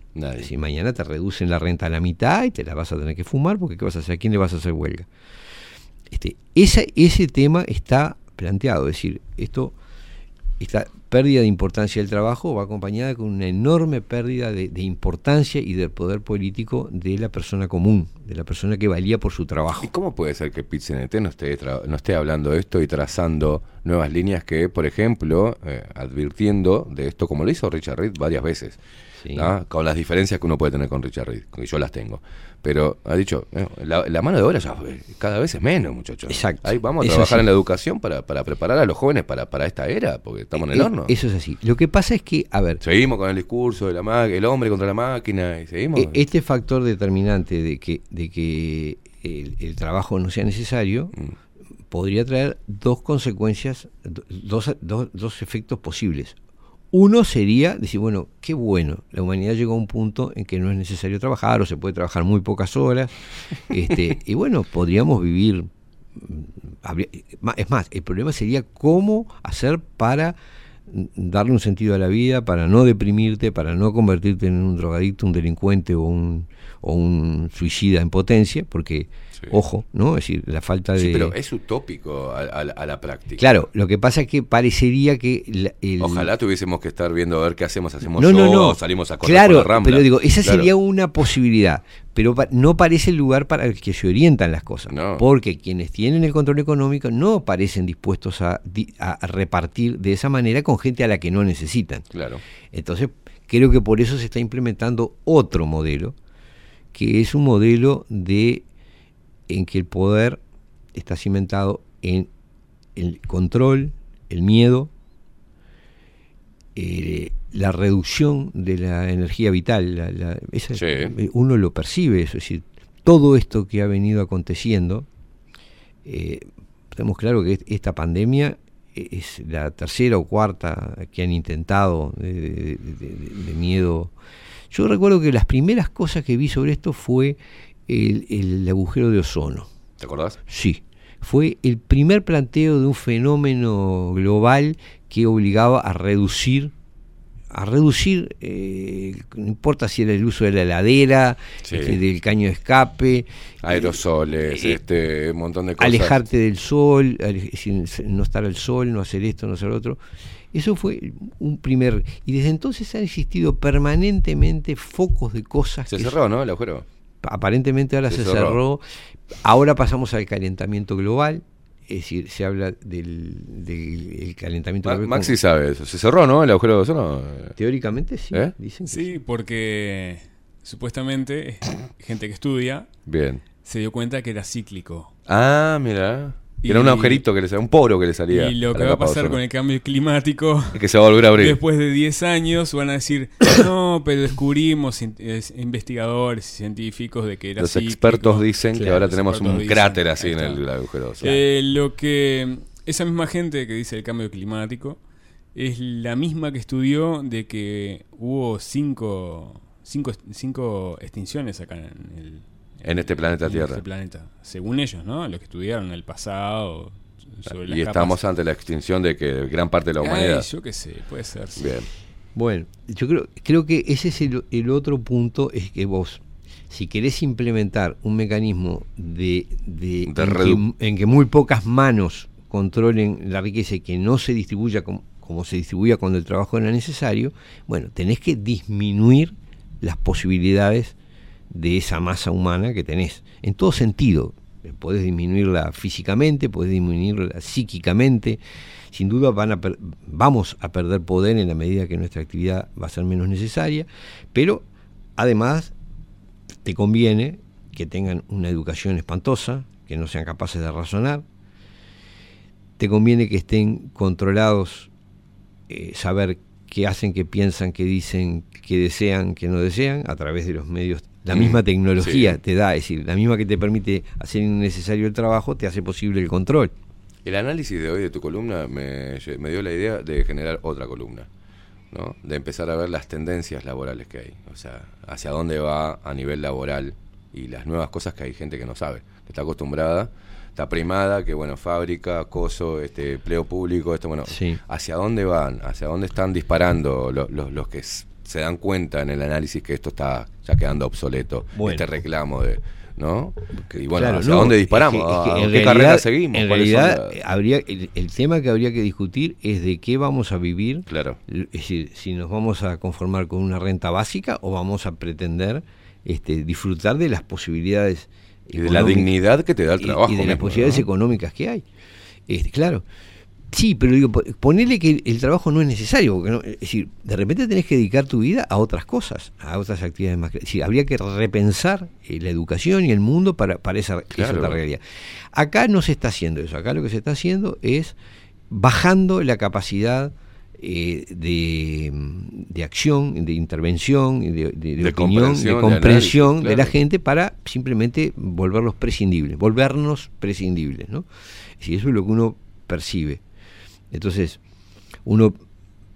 Si mañana te reducen la renta a la mitad y te la vas a tener que fumar porque ¿qué vas a hacer? ¿A quién le vas a hacer huelga? Este, esa, ese tema está planteado, es decir, esto, esta pérdida de importancia del trabajo va acompañada con una enorme pérdida de, importancia y del poder político de la persona común, de la persona que valía por su trabajo. ¿Y cómo puede ser que PITCNT no esté, no esté hablando de esto y trazando nuevas líneas que, por ejemplo, eh, advirtiendo de esto, como lo hizo Richard Reed varias veces, ¿no? con las diferencias que uno puede tener con Richard Reed, que yo las tengo? Pero ha dicho, eh, la, la mano de obra ya eh, cada vez es menos, muchachos. Exacto. Ahí vamos a trabajar en la educación para, para preparar a los jóvenes para, para esta era, porque estamos en el Eh, horno. Eso es así. Lo que pasa es que, a ver, Seguimos con el discurso de la ma- el hombre contra la máquina y seguimos. E- Este factor determinante de que, de que el, el trabajo no sea necesario podría traer dos consecuencias, do- dos, dos, dos efectos posibles. Uno sería decir, bueno, qué bueno, la humanidad llegó a un punto en que no es necesario trabajar o se puede trabajar muy pocas horas. [laughs] este, y bueno, podríamos vivir. mm, Es más, el problema sería cómo hacer para darle un sentido a la vida, para no deprimirte, para no convertirte en un drogadicto, un delincuente o un, o un suicida en potencia, porque, ojo, ¿no? Es decir, la falta de... Sí, pero es utópico a, a la- a la práctica. Claro, lo que pasa es que parecería que... la- el- Ojalá tuviésemos que estar viendo a ver qué hacemos, hacemos no, no, show, no. salimos a correr claro, por la rambla. pero digo, esa Claro. sería una posibilidad, pero no parece el lugar para el que se orientan las cosas, porque quienes tienen el control económico no parecen dispuestos a, di- a repartir de esa manera con gente a la que no necesitan. Claro. Entonces, creo que por eso se está implementando otro modelo, que es un modelo de en que el poder está cimentado en el control, el miedo, eh, la reducción de la energía vital. la- la- esa- Uno lo percibe, eso, es decir, todo esto que ha venido aconteciendo, eh, tenemos claro que est- esta pandemia es la tercera o cuarta que han intentado de, de- de- de- de miedo. Yo recuerdo que las primeras cosas que vi sobre esto fue el, el agujero de ozono. ¿Te acordás? Sí. Fue el primer planteo de un fenómeno global que obligaba a reducir, a reducir, eh, no importa si era el uso de la heladera, Sí. este, del caño de escape, Aerosoles, Eh, este, un montón de cosas. alejarte del sol, no estar al sol, no hacer esto, no hacer otro. Eso fue un primer... Y desde entonces han existido permanentemente focos de cosas Se que cerró, ¿no? El agujero. Aparentemente ahora Se se, cerró. cerró. Ahora pasamos al calentamiento global, es decir, se habla del, del el calentamiento Ma- global. Maxi como- sabe eso. Se cerró, ¿no? El agujero de ozono. Teóricamente sí, ¿Eh? dicen que Sí, porque supuestamente gente que estudia Bien. se dio cuenta que era cíclico. Ah, mira. Era un Y- agujerito que le salía, un poro que le salía. Y lo que va a pasar con el cambio climático. Es que se va a volver a abrir. Después de 10 años van a decir, [coughs] no, pero descubrimos investigadores y científicos de que era Los cíclico". expertos dicen que ahora tenemos un dicen, cráter así en el agujero. Eh, lo que esa misma gente que dice el cambio climático es la misma que estudió de que hubo cinco, cinco, cinco extinciones acá en el En este planeta en Tierra. este planeta, según ellos, ¿no? Los que estudiaron el pasado sobre las Y capas. estamos ante la extinción de que gran parte de la Ay, humanidad. yo qué sé, puede ser. sí. Bien. Bueno, yo creo, creo que ese es el, el otro punto, es que vos, si querés implementar un mecanismo de, de- en, redu- que, en que muy pocas manos controlen la riqueza y que no se distribuya como, como se distribuía cuando el trabajo era necesario, bueno, tenés que disminuir las posibilidades de esa masa humana que tenés, en todo sentido. Podés disminuirla físicamente, podés disminuirla psíquicamente, sin duda van a vamos a perder poder en la medida que nuestra actividad va a ser menos necesaria, pero además te conviene que tengan una educación espantosa, que no sean capaces de razonar, te conviene que estén controlados, eh, saber qué hacen, qué piensan, qué dicen, qué desean, qué no desean, a través de los medios. La Mm, misma tecnología sí. te da, es decir, la misma que te permite hacer innecesario el trabajo, te hace posible el control. El análisis de hoy de tu columna me, me dio la idea de generar otra columna, ¿no? De empezar a ver las tendencias laborales que hay, o sea, hacia dónde va a nivel laboral y las nuevas cosas que hay gente que no sabe, que está acostumbrada, está primada, que bueno, fábrica, acoso, este empleo público, esto bueno, Sí. hacia dónde van, hacia dónde están disparando lo- lo- los que se dan cuenta en el análisis que esto está ya quedando obsoleto, Bueno. este reclamo de, ¿no? Y bueno, Claro, ¿hacia no, dónde es disparamos? que- es que ¿A ¿Qué realidad- carrera seguimos? En ¿Cuáles son realidad, las- habría, el, el tema que habría que discutir es de qué vamos a vivir. Claro. Es decir, si nos vamos a conformar con una renta básica o vamos a pretender este, disfrutar de las posibilidades Y de la dignidad que te da el trabajo Y, de las posibilidades ¿no? económicas que hay. Este, claro. Sí, pero digo, po- ponele que el, trabajo no es necesario, porque no- es decir, de repente tenés que dedicar tu vida a otras cosas, a otras actividades más. Es decir, habría que repensar eh, la educación y el mundo para, para esa, esa Claro. otra realidad. Acá no se está haciendo eso, acá lo que se está haciendo es bajando la capacidad eh, de, de acción, de intervención, de, de- de De opinión, comprensión, de comprensión análisis, de la gente para simplemente volverlos prescindibles, volvernos prescindibles. ¿no? Si eso es lo que uno percibe. Entonces, uno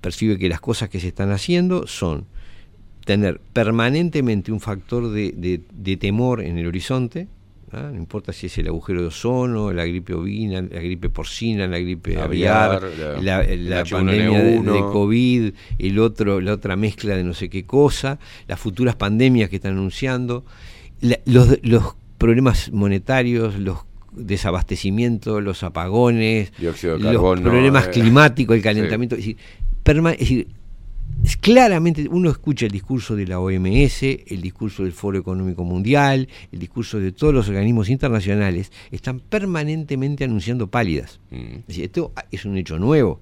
percibe que las cosas que se están haciendo son tener permanentemente un factor de, de- de temor en el horizonte, ¿ah? no importa si es el agujero de ozono, la gripe ovina, la gripe porcina, la gripe Aviar, aviar, la- la, el la H1N1. pandemia de, de COVID, el otro, la otra mezcla de no sé qué cosa, las futuras pandemias que están anunciando, la- los, los problemas monetarios, los desabastecimientos, los apagones, Dióxido de los carbono, problemas eh, climáticos, el sí. calentamiento, es decir, perma- es decir, es claramente uno escucha el discurso de la OMS, el discurso del Foro Económico Mundial, el discurso de todos los organismos internacionales, están permanentemente anunciando pálidas. Mm. Es decir, esto es un hecho nuevo.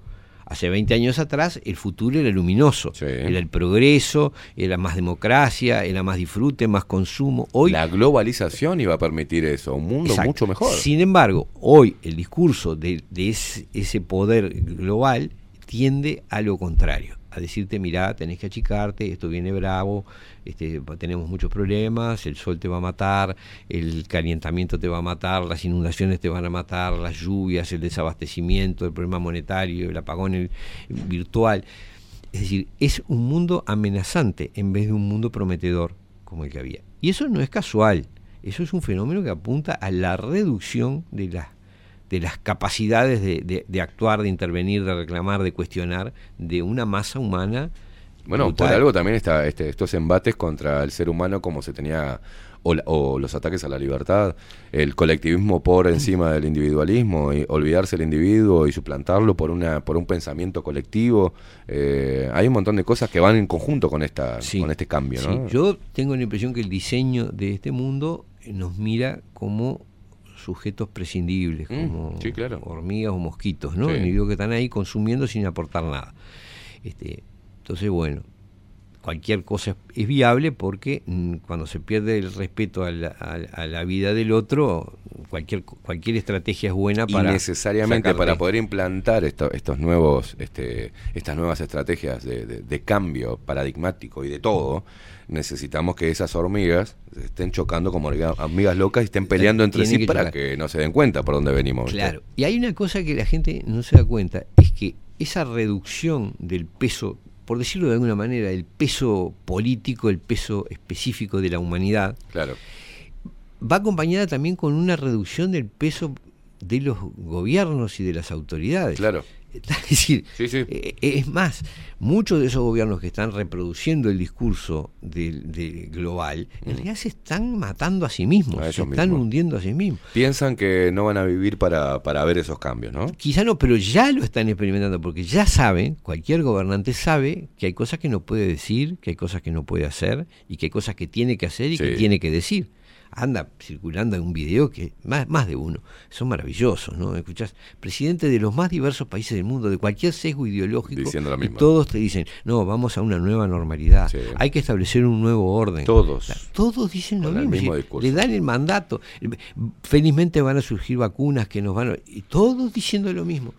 Hace 20 años atrás el futuro era luminoso, era el progreso, era más democracia, era más disfrute, más consumo. Hoy La globalización iba a permitir eso, un mundo Exacto. mucho mejor. Sin embargo, hoy el discurso de, de ese, ese poder global tiende a lo contrario, a decirte, mirá, tenés que achicarte, esto viene bravo, este, tenemos muchos problemas, el sol te va a matar, el calentamiento te va a matar, las inundaciones te van a matar, las lluvias, el desabastecimiento, el problema monetario, el apagón el- virtual. Es decir, es un mundo amenazante en vez de un mundo prometedor como el que había. Y eso no es casual, eso es un fenómeno que apunta a la reducción de las de las capacidades de, de- de actuar, de intervenir, de reclamar, de cuestionar de una masa humana. Bueno, brutal. por algo también está este, estos embates contra el ser humano como se tenía, o, la- o los ataques a la libertad, el colectivismo por encima del individualismo, y olvidarse del individuo y suplantarlo por una por un pensamiento colectivo. Eh, hay un montón de cosas que van en conjunto con esta con este cambio, Sí, yo tengo la impresión que el diseño de este mundo nos mira como sujetos prescindibles, Mm, como sí, claro. hormigas o mosquitos, ¿no? Sí. Individuos que están ahí consumiendo sin aportar nada. Este, entonces, bueno, cualquier cosa es, es viable porque mm, cuando se pierde el respeto a la, a- a la vida del otro, cualquier, cualquier estrategia es buena y para... necesariamente sacarte. para poder implantar esto- estos nuevos este, estas nuevas estrategias de, de- de cambio paradigmático y de todo necesitamos que esas hormigas estén chocando como hormiga- hormigas locas y estén peleando entre Tienen sí que para chocar. que no se den cuenta por dónde venimos ¿viste? Claro. Y hay una cosa que la gente no se da cuenta, es que esa reducción del peso, por decirlo de alguna manera, el peso político, el peso específico de la humanidad, claro va acompañada también con una reducción del peso de los gobiernos y de las autoridades. Claro. [laughs] Es decir, eh, es más, muchos de esos gobiernos que están reproduciendo el discurso del del global, en realidad se están matando a sí mismos, A se están mismos. hundiendo a sí mismos. piensan que no van a vivir para, para ver esos cambios ¿no? Quizá no, pero ya lo están experimentando, porque ya saben, cualquier gobernante sabe que hay cosas que no puede decir, que hay cosas que no puede hacer, y que hay cosas que tiene que hacer y que tiene que decir. Anda circulando en un video que, más, más de uno, son maravillosos, ¿no? Escuchás, presidente de los más diversos países del mundo, de cualquier sesgo ideológico, Diciendo lo y mismo. todos te dicen, no, vamos a una nueva normalidad, hay que establecer un nuevo orden. Todos. Todos dicen lo mismo, decir, le dan el mandato. Felizmente van a surgir vacunas que nos van a... Y todos diciendo lo mismo.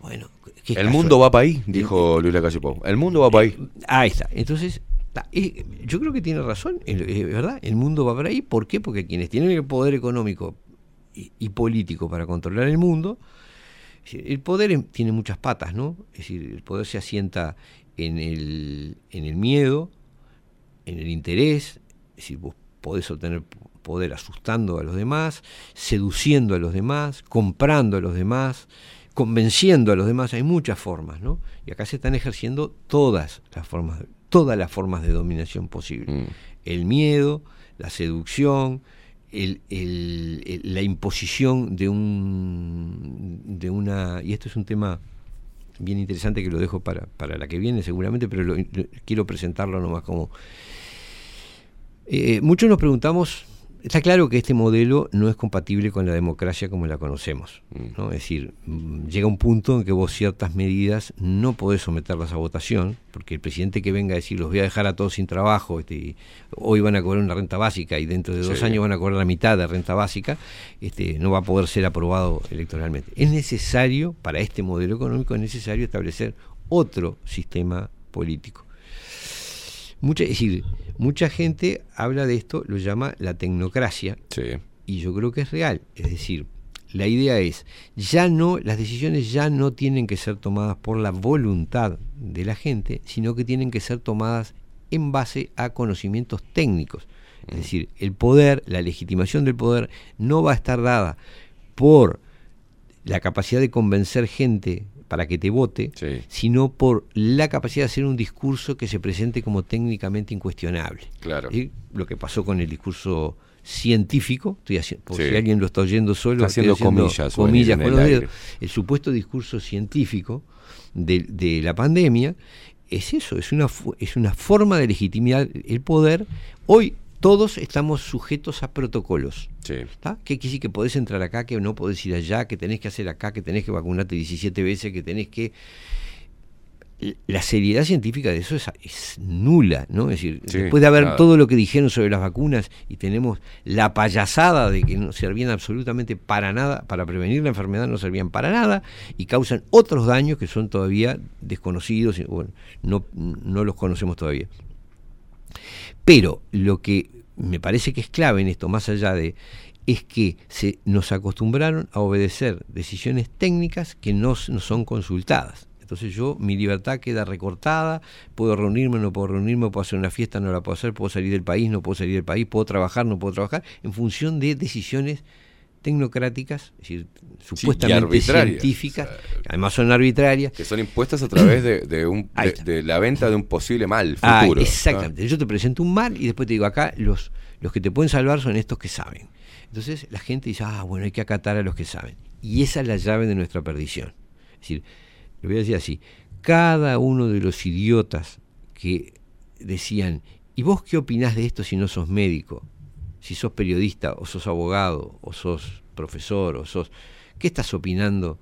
Bueno, el mundo va para ahí dijo Luis Lacalle Pou el mundo va para ahí Ahí está. Entonces, yo creo que tiene razón, verdad, el mundo va por ahí. ¿Por qué? Porque quienes tienen el poder económico y, político para controlar el mundo, el poder em- tiene muchas patas, ¿no? Es decir, el poder se asienta en el, en el miedo, en el interés, es decir, vos podés obtener poder asustando a los demás, seduciendo a los demás, comprando a los demás, convenciendo a los demás, hay muchas formas, ¿no? Y acá se están ejerciendo todas las formas, todas las formas de dominación posible. El miedo, la seducción, el- el- el- la imposición de un de una y esto es un tema bien interesante que lo dejo para, para la que viene seguramente, pero lo- lo- quiero presentarlo nomás como eh, muchos nos preguntamos, está claro que este modelo no es compatible con la democracia como la conocemos. ¿no? Es decir, mm, llega un punto en que vos ciertas medidas no podés someterlas a votación, porque el presidente que venga a decir, los voy a dejar a todos sin trabajo, este, y hoy van a cobrar una renta básica y dentro de dos Sí. años van a cobrar la mitad de renta básica, este, no va a poder ser aprobado electoralmente. Es necesario, para este modelo económico, es necesario establecer otro sistema político. Mucha, es decir, mucha gente habla de esto, lo llama la tecnocracia, y yo creo que es real. Es decir, la idea es, ya no, las decisiones ya no tienen que ser tomadas por la voluntad de la gente, sino que tienen que ser tomadas en base a conocimientos técnicos. Es decir, el poder, la legitimación del poder, no va a estar dada por la capacidad de convencer gente para que te vote, sino por la capacidad de hacer un discurso que se presente como técnicamente incuestionable. Claro. Y Lo que pasó con el discurso científico, estoy haciendo, por Sí. si alguien lo está oyendo solo, Está estoy haciendo comillas, comillas con el los dedos. El supuesto discurso científico de, de la pandemia es eso, es una, es una forma de legitimar el poder. Hoy todos estamos sujetos a protocolos. ¿tá? Que quiere decir que podés entrar acá, que no podés ir allá, que tenés que hacer acá, que tenés que vacunarte 17 veces, que tenés que... La seriedad científica de eso es, es nula, ¿no? Es decir, Sí, después de haber nada. todo lo que dijeron sobre las vacunas y tenemos la payasada de que no servían absolutamente para nada, para prevenir la enfermedad no servían para nada y causan otros daños que son todavía desconocidos, y, bueno, no, no los conocemos todavía. Pero lo que me parece que es clave en esto, más allá de, es que se nos acostumbraron a obedecer decisiones técnicas que no, no son consultadas. Entonces yo, mi libertad queda recortada, puedo reunirme, no puedo reunirme, puedo hacer una fiesta, no la puedo hacer, puedo salir del país, no puedo salir del país, puedo trabajar, no puedo trabajar, en función de decisiones tecnocráticas, es decir, supuestamente científicas, además son arbitrarias, que son impuestas a través de, de un, Ahí de, de la venta de un posible mal Ah, futuro. exactamente. Yo te presento un mal y después te digo, acá los, los que te pueden salvar son estos que saben. Entonces la gente dice, ah, bueno, hay que acatar a los que saben. Y esa es la llave de nuestra perdición. Es decir, le voy a decir así, cada uno de los idiotas que decían, ¿y vos qué opinás de esto si no sos médico? Si sos periodista, o sos abogado, o sos profesor, o sos... ¿Qué estás opinando?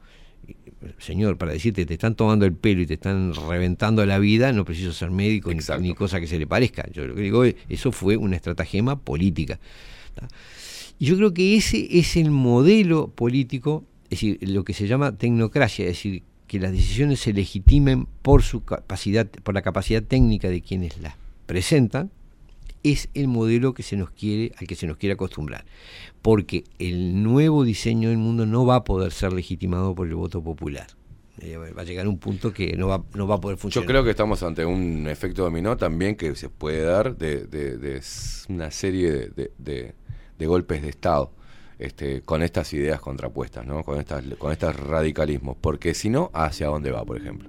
Señor, para decirte, te están tomando el pelo y te están reventando la vida, no preciso ser médico ni, ni cosa que se le parezca. Yo lo que digo es, eso fue una estratagema política. yo creo que ese es el modelo político, es decir, lo que se llama tecnocracia, es decir, que las decisiones se legitimen por su capacidad, por la capacidad técnica de quienes las presentan, es el modelo que se nos quiere, al que se nos quiere acostumbrar. Porque el nuevo diseño del mundo no va a poder ser legitimado por el voto popular. Eh, va a llegar un punto que no va, no va a poder Yo funcionar. creo que estamos ante un efecto dominó también que se puede dar de, de- una serie de, de- de- de golpes de Estado este, con estas ideas contrapuestas, ¿no? con, estas, con estos radicalismos. Porque si no, ¿hacia dónde va, por ejemplo?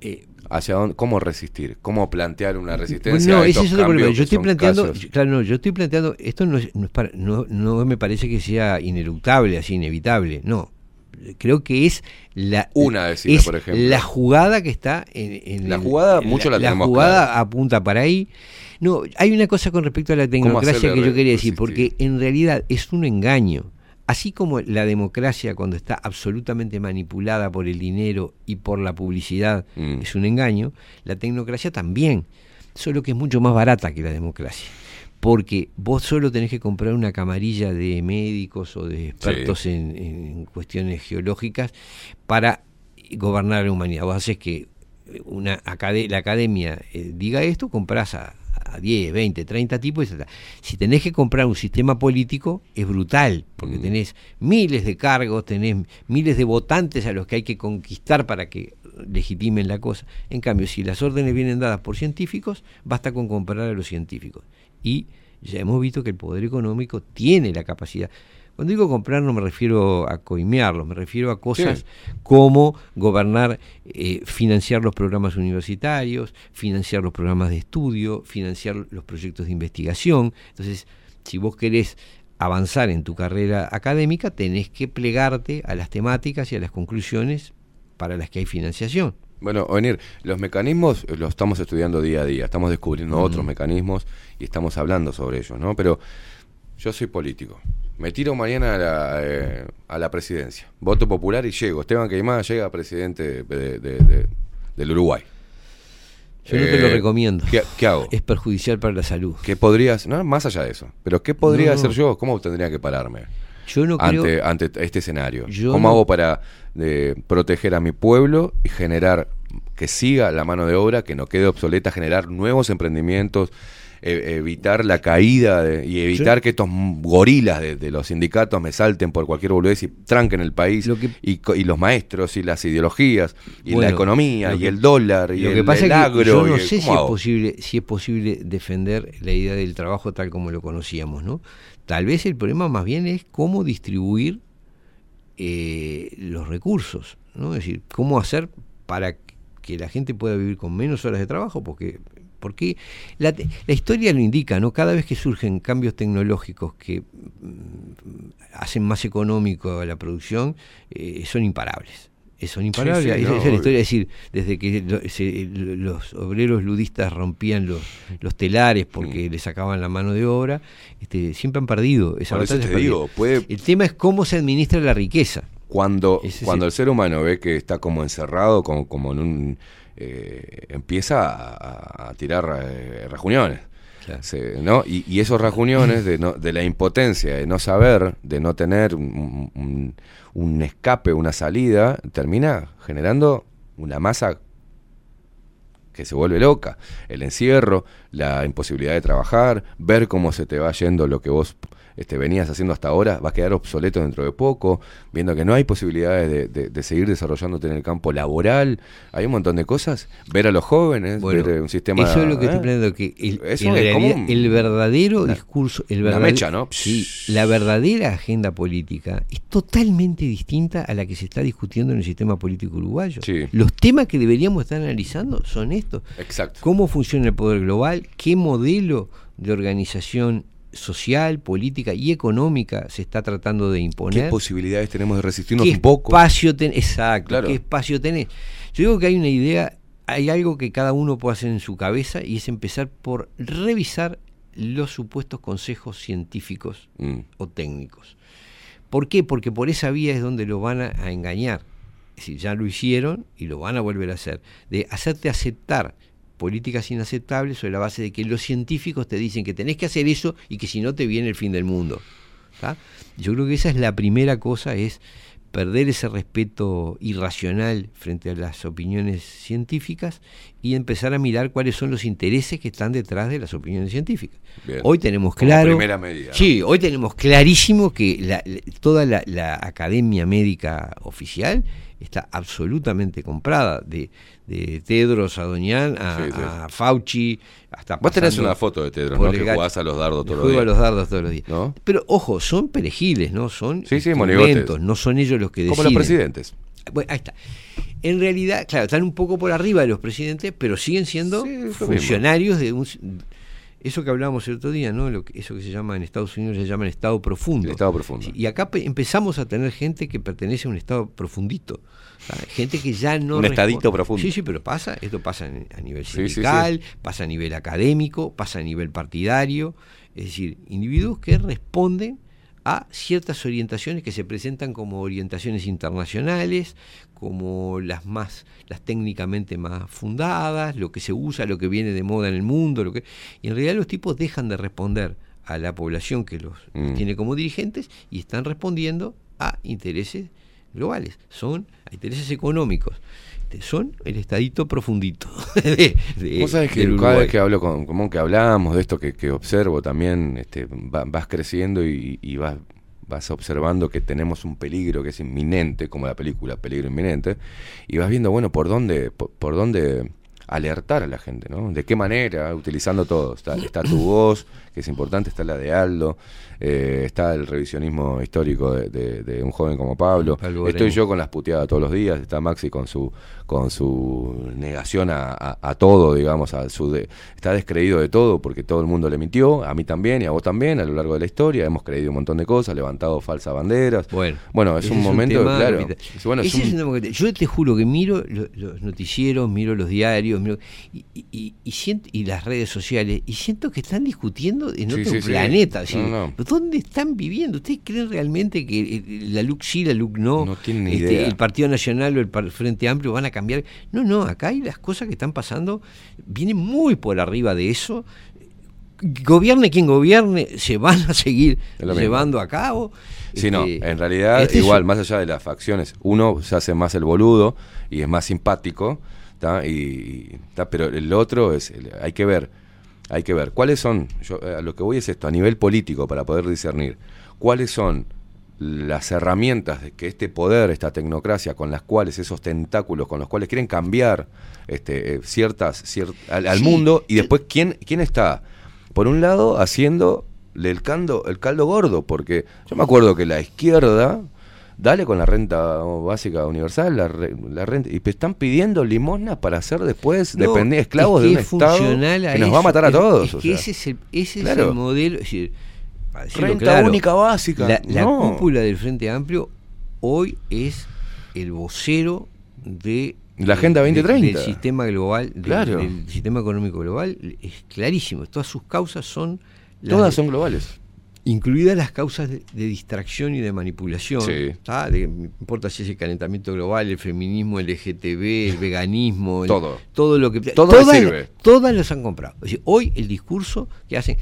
Eh, ¿Hacia dónde, ¿Cómo resistir? ¿Cómo plantear una resistencia no, a ese estos es otro problema. Yo estoy planteando, casos? claro, no, yo estoy planteando, esto no es, no, es para- no, no me parece que sea ineluctable, así inevitable, no. Creo que es la Una, es por ejemplo. la jugada que está en, en La jugada, mucho la tenemos jugada clara. apunta para ahí. No, hay una cosa con respecto a la tecnocracia que yo quería decir, porque en realidad es un engaño. Así como la democracia cuando está absolutamente manipulada por el dinero y por la publicidad Mm. es un engaño, la tecnocracia también, solo que es mucho más barata que la democracia. Porque vos solo tenés que comprar una camarilla de médicos o de expertos en, en cuestiones geológicas para gobernar la humanidad. Vos haces que una la academia eh, diga esto, compras a, a 10, 20, 30 tipos. y. Si tenés que comprar un sistema político, es brutal, porque tenés miles de cargos, tenés miles de votantes a los que hay que conquistar para que legitimen la cosa. En cambio, si las órdenes vienen dadas por científicos, basta con comprar a los científicos. Y ya hemos visto que el poder económico tiene la capacidad. Cuando digo comprar no me refiero a coimearlos, me refiero a cosas Sí. como gobernar, eh, financiar los programas universitarios, financiar los programas de estudio, financiar los proyectos de investigación. Entonces, si vos querés avanzar en tu carrera académica, tenés que plegarte a las temáticas y a las conclusiones para las que hay financiación. Bueno, Ovenir, los mecanismos eh, los estamos estudiando día a día, estamos descubriendo otros mecanismos y estamos hablando sobre ellos, ¿no? Pero yo soy político, me tiro mañana a la, eh, a la presidencia, voto popular y llego. Esteban Queimada llega presidente de- de- de- del Uruguay. Yo no te lo Eh, recomiendo. ¿Qué, qué hago? Es perjudicial para la salud. ¿Qué podrías, no, más allá de eso, pero qué podría No, no. hacer yo? ¿Cómo tendría que pararme? Yo no ante, creo- ante este escenario. Yo ¿Cómo no- hago para eh, proteger a mi pueblo y generar que siga la mano de obra, que no quede obsoleta, generar nuevos emprendimientos, evitar la caída de- y evitar que estos gorilas de, de los sindicatos me salten por cualquier boludez y tranquen el país y, los maestros y las ideologías y la economía y el dólar y lo el, que pasa el es que agro. yo no y el- sé ¿cómo si es posible si es posible defender la idea del trabajo tal como lo conocíamos no tal vez el problema más bien es cómo distribuir eh, los recursos no es decir cómo hacer para que la gente pueda vivir con menos horas de trabajo porque porque la, la historia lo indica, ¿no? Cada vez que surgen cambios tecnológicos que mm, hacen más económico la producción, eh, son imparables. Eh, Son imparables. sí, Esa- no, esa es la historia, es decir, desde que lo- se- lo- los obreros ludistas rompían los, los telares porque le sacaban la mano de obra, este, siempre han perdido esa batalla. te digo, puede- El tema es cómo se administra la riqueza. Cuando, cuando sí. el ser humano ve que está como encerrado, como, como en un... eh, empieza a, tirar eh. Se- ¿no? y, y esos rajuniones de, no- de la impotencia, de no saber, de no tener un, un- un escape, una salida, termina generando una masa que se vuelve loca. El encierro, la imposibilidad de trabajar, ver cómo se te va yendo lo que vos este, venías haciendo hasta ahora, va a quedar obsoleto dentro de poco, viendo que no hay posibilidades de, de- de seguir desarrollándote en el campo laboral, hay un montón de cosas, ver a los jóvenes, Bueno, ver eh, un sistema... Eso es lo que ¿eh? estoy planteando, que el, Eso en es realidad como un- el verdadero discurso, el una verdade- mecha, ¿no? Sí, la verdadera agenda política es totalmente distinta a la que se está discutiendo en el sistema político uruguayo. Sí. Los temas que deberíamos estar analizando son estos. Exacto. ¿Cómo funciona el poder global? ¿Qué modelo de organización social, política y económica se está tratando de imponer? ¿Qué posibilidades tenemos de resistirnos ¿Qué un poco? espacio? Exacto, Claro. ¿qué espacio tenés? Yo digo que hay una idea, hay algo que cada uno puede hacer en su cabeza y es empezar por revisar los supuestos consejos científicos Mm. o técnicos. ¿Por qué? Porque por esa vía es donde lo van a, a engañar. si ya lo hicieron y lo van a volver a hacer, de hacerte aceptar políticas inaceptables sobre la base de que los científicos te dicen que tenés que hacer eso y que si no te viene el fin del mundo. ¿tá? Yo creo que esa es la primera cosa, es perder ese respeto irracional frente a las opiniones científicas y empezar a mirar cuáles son los intereses que están detrás de las opiniones científicas. Bien. Hoy tenemos Como claro, primera medida, ¿no? sí, hoy tenemos clarísimo que la- toda la, la academia médica oficial está absolutamente comprada, de, de Tedros a Doñán a, Sí, sí. a Fauci, hasta Vos tenés una foto de Tedros, ¿no? Que jugás a los dardos todos los Juego a días. los dardos todos los días. ¿No? Pero ojo, son perejiles, ¿no? Son Sí, monigotes. no son ellos los que deciden. Como los presidentes. Bueno, ahí está. En realidad, claro, están un poco por arriba de los presidentes, pero siguen siendo funcionarios de un... Eso que hablábamos el otro día, ¿no? Lo que, eso que se llama en Estados Unidos se llama el Estado profundo. El Estado profundo. Sí, y acá pe- empezamos a tener gente que pertenece a un Estado profundito. Gente que ya no... Un estadito profundo. Sí, sí, pero pasa, esto pasa a nivel Sí, sí, sí. sindical, pasa a nivel académico, pasa a nivel partidario. Es decir, individuos que responden a ciertas orientaciones que se presentan como orientaciones internacionales, como las más, las técnicamente más fundadas, lo que se usa, lo que viene de moda en el mundo, lo que y en realidad los tipos dejan de responder a la población que los Mm. tiene como dirigentes y están respondiendo a intereses globales, son intereses económicos. Este, Son el estadito profundito. [laughs] de- de- Vos sabés que cada vez que hablo con, como que hablamos de esto que, que observo también, este, va- vas creciendo y, y vas, vas observando que tenemos un peligro que es inminente, como la película Peligro Inminente, y vas viendo, bueno, por dónde, por, por dónde alertar a la gente, ¿no? De qué manera, utilizando todo. Está, está tu voz, que es importante, está la de Aldo, eh, está el revisionismo histórico de, de- de un joven como Pablo. Pablo Estoy yo con las puteadas todos los días, está Maxi con su con su negación a, a- a todo, digamos, a su de- está descreído de todo porque todo el mundo le mintió, a mí también y a vos también a lo largo de la historia, hemos creído un montón de cosas, levantado falsas banderas. Bueno, bueno es un momento, tema, claro. bueno, es un- un tema yo te juro que miro lo- los noticieros, miro los diarios, miro- y- y siento, y las redes sociales, y siento que están discutiendo en Sí, otro sí, planeta. así, No, no. ¿Dónde están viviendo? ¿Ustedes creen realmente que eh, la LUC sí, la LUC no? No tienen ni Este, idea. El Partido Nacional o el Frente Amplio van a cambiar. No, no, acá hay las cosas que están pasando, vienen muy por arriba de eso. Gobierne quien gobierne, se van a seguir llevando a cabo. Sí, no, Este, en realidad, este es igual, más allá de las facciones, uno se hace más el boludo y es más simpático, ¿tá? Y, ¿tá? pero el otro es, hay que ver, hay que ver, cuáles son, yo eh, a lo que voy es esto, a nivel político, para poder discernir, cuáles son las herramientas de que este poder, esta tecnocracia, con las cuales esos tentáculos, con los cuales quieren cambiar este, eh, ciertas, cier- al, al Sí, mundo, y después quién, quién está, por un lado, haciendo el caldo, el caldo gordo, porque yo me acuerdo que la izquierda, dale con la renta básica universal, la, re- la renta, y están pidiendo limosna para hacer después No, depender esclavos es que de un es Estado que nos va a matar a Es- todos. O que sea. ese es el, ese es el modelo. decir, Renta claro, única básica. La, la No. cúpula del Frente Amplio hoy es el vocero de La Agenda de- 2030. del sistema global, del, Claro. del sistema económico global. Es clarísimo. Todas sus causas son Todas de- son globales. Incluidas las causas de, de distracción y de manipulación. Sí. no importa si es el calentamiento global, el feminismo, el LGTB, el veganismo, el- Todo. todo lo que Todo todas, sirve. todas los han comprado. Es decir, hoy el discurso que hacen,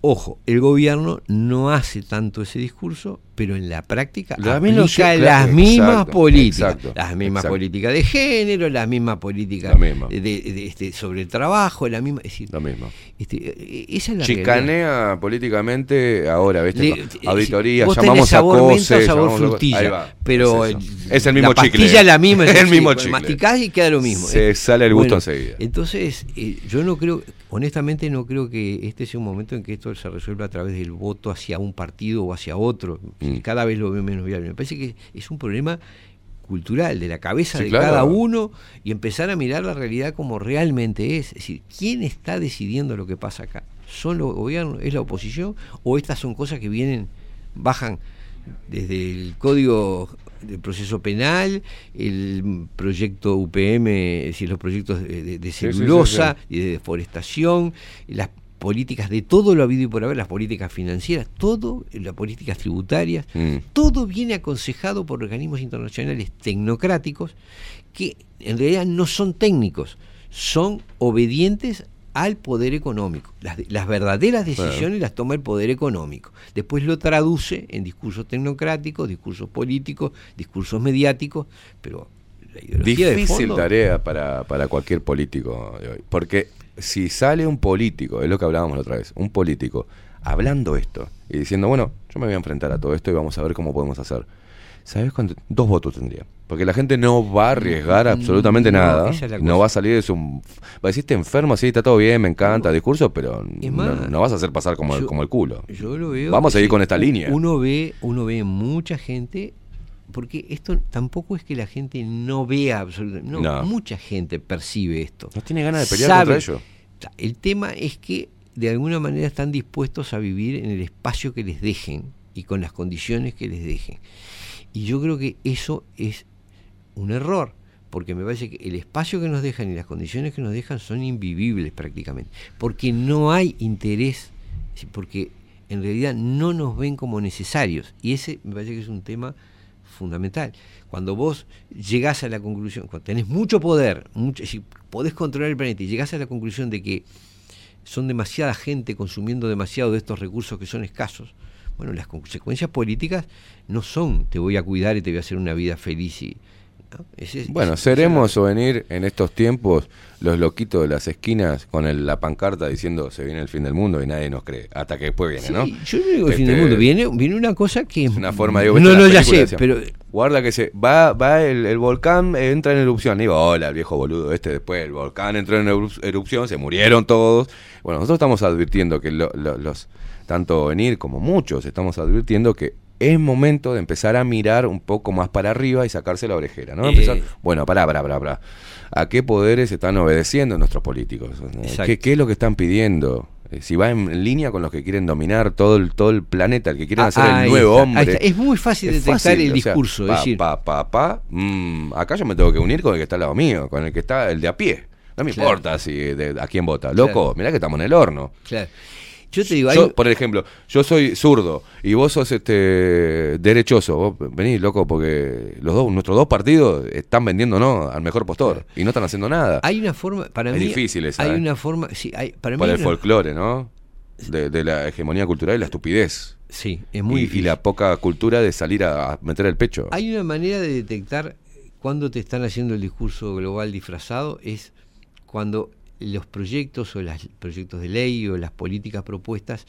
ojo, el gobierno no hace tanto ese discurso, pero en la práctica La aplica claro, las mismas exacto, políticas, exacto, las mismas exacto. políticas de género, las mismas políticas La misma. de, de- este, sobre el trabajo, la misma, es decir, este, eh, esa es la realidad. Chicanea políticamente ahora, ¿viste? Le- eh, Auditorías, vos llamamos a COSE, sabor llamamos frutilla, pero es, el mismo la chicle. pastilla es la misma, [laughs] Es el mismo chicle. masticás y queda lo mismo. Se eh. sale el gusto Bueno, enseguida. Entonces, eh, yo no creo, honestamente no creo que este sea un momento en que esto se resuelva a través del voto hacia un partido o hacia otro. Mm. Cada vez lo veo menos viable. Me parece que es un problema cultural de la cabeza Sí, de claro. cada uno y empezar a mirar la realidad como realmente es. Es decir, ¿quién está decidiendo lo que pasa acá? ¿Son los gobiernos? ¿Es la oposición? ¿O estas son cosas que vienen, bajan desde el código del proceso penal, el proyecto UPM, es decir, los proyectos de, de- de Sí, sí, sí, celulosa y de deforestación, las políticas de todo lo habido y por haber, las políticas financieras, todo, las políticas tributarias, Mm. todo viene aconsejado por organismos internacionales tecnocráticos que en realidad no son técnicos, son obedientes al poder económico. Las, de- las verdaderas decisiones las toma el poder económico. Después lo traduce en discursos tecnocráticos, discursos políticos, discursos mediáticos, pero la ideología de Difícil fondo- tarea para, para cualquier político de hoy. Porque si sale un político, es lo que hablábamos la otra vez, un político hablando esto y diciendo, bueno, yo me voy a enfrentar a todo esto y vamos a ver cómo podemos hacer. ¿Sabes cuánto? Dos votos tendría. Porque la gente no va a arriesgar absolutamente no, nada. es No va a salir de su... Va a decir, "Te enfermo, sí, está todo bien, me encanta el discurso, pero no, vas a hacer pasar como, el, como el culo. Yo lo veo. Vamos a seguir sí, con esta línea. Uno ve, uno ve mucha gente, porque esto tampoco es que la gente no vea absolutamente. No, No. mucha gente percibe esto. No tiene ganas de pelear Sabe. contra ellos. O sea, El tema es que de alguna manera están dispuestos a vivir en el espacio que les dejen y con las condiciones que les dejen. Y yo creo que eso es un error, porque me parece que el espacio que nos dejan y las condiciones que nos dejan son invivibles prácticamente, porque no hay interés, porque en realidad no nos ven como necesarios, y ese me parece que es un tema fundamental. Cuando vos llegás a la conclusión, cuando tenés mucho poder, mucho, si podés controlar el planeta y llegás a la conclusión de que son demasiada gente consumiendo demasiado de estos recursos que son escasos, bueno, las consecuencias políticas no son te voy a cuidar y te voy a hacer una vida feliz y. Ese Bueno, seremos o venir en estos tiempos los loquitos de las esquinas con el- la pancarta diciendo se viene el fin del mundo y nadie nos cree. Hasta que después viene, Sí, ¿no? yo no digo el fin del Este, mundo, viene, viene una cosa que Es una forma, digo, no, ¿viste no, ya sé, Decían, pero Guarda que se va va el, el volcán, eh, entra en erupción. Y digo, hola, el viejo boludo este. Después el volcán entró en eru- erupción, se murieron todos. Bueno, nosotros estamos advirtiendo que lo- lo- los, tanto venir como muchos, estamos advirtiendo que es momento de empezar a mirar un poco más para arriba y sacarse la orejera, ¿no? Eh. Bueno, pará, pará, pará, pará. ¿A qué poderes están obedeciendo nuestros políticos? Exacto. ¿Qué, qué es lo que están pidiendo? Eh, Si va en, línea con los que quieren dominar todo el, todo el planeta, el que quieren Ah, hacer el nuevo está, hombre. Es muy fácil detectar el o sea, discurso, es pa, decir- pa, pa, pa, mm, acá yo me tengo que unir con el que está al lado mío, con el que está el de a pie. No me Claro. importa si de, a quién vota. Loco, Claro. mirá que estamos en el horno. claro. Yo te digo, hay- Yo, por ejemplo, yo soy zurdo y vos sos este derechoso. Vos venís, loco, porque los dos, nuestros dos partidos están vendiendo no al mejor postor y no están haciendo nada. hay una forma, para Es mí, difícil esa, hay ¿eh? una forma, sí, hay, para por mí el hay una- folclore, ¿no? De, de la hegemonía cultural y la estupidez. Sí, es muy y, y difícil. la poca cultura de salir a, a meter el pecho. Hay una manera de detectar cuando te están haciendo el discurso global disfrazado, es cuando los proyectos o los proyectos de ley o las políticas propuestas,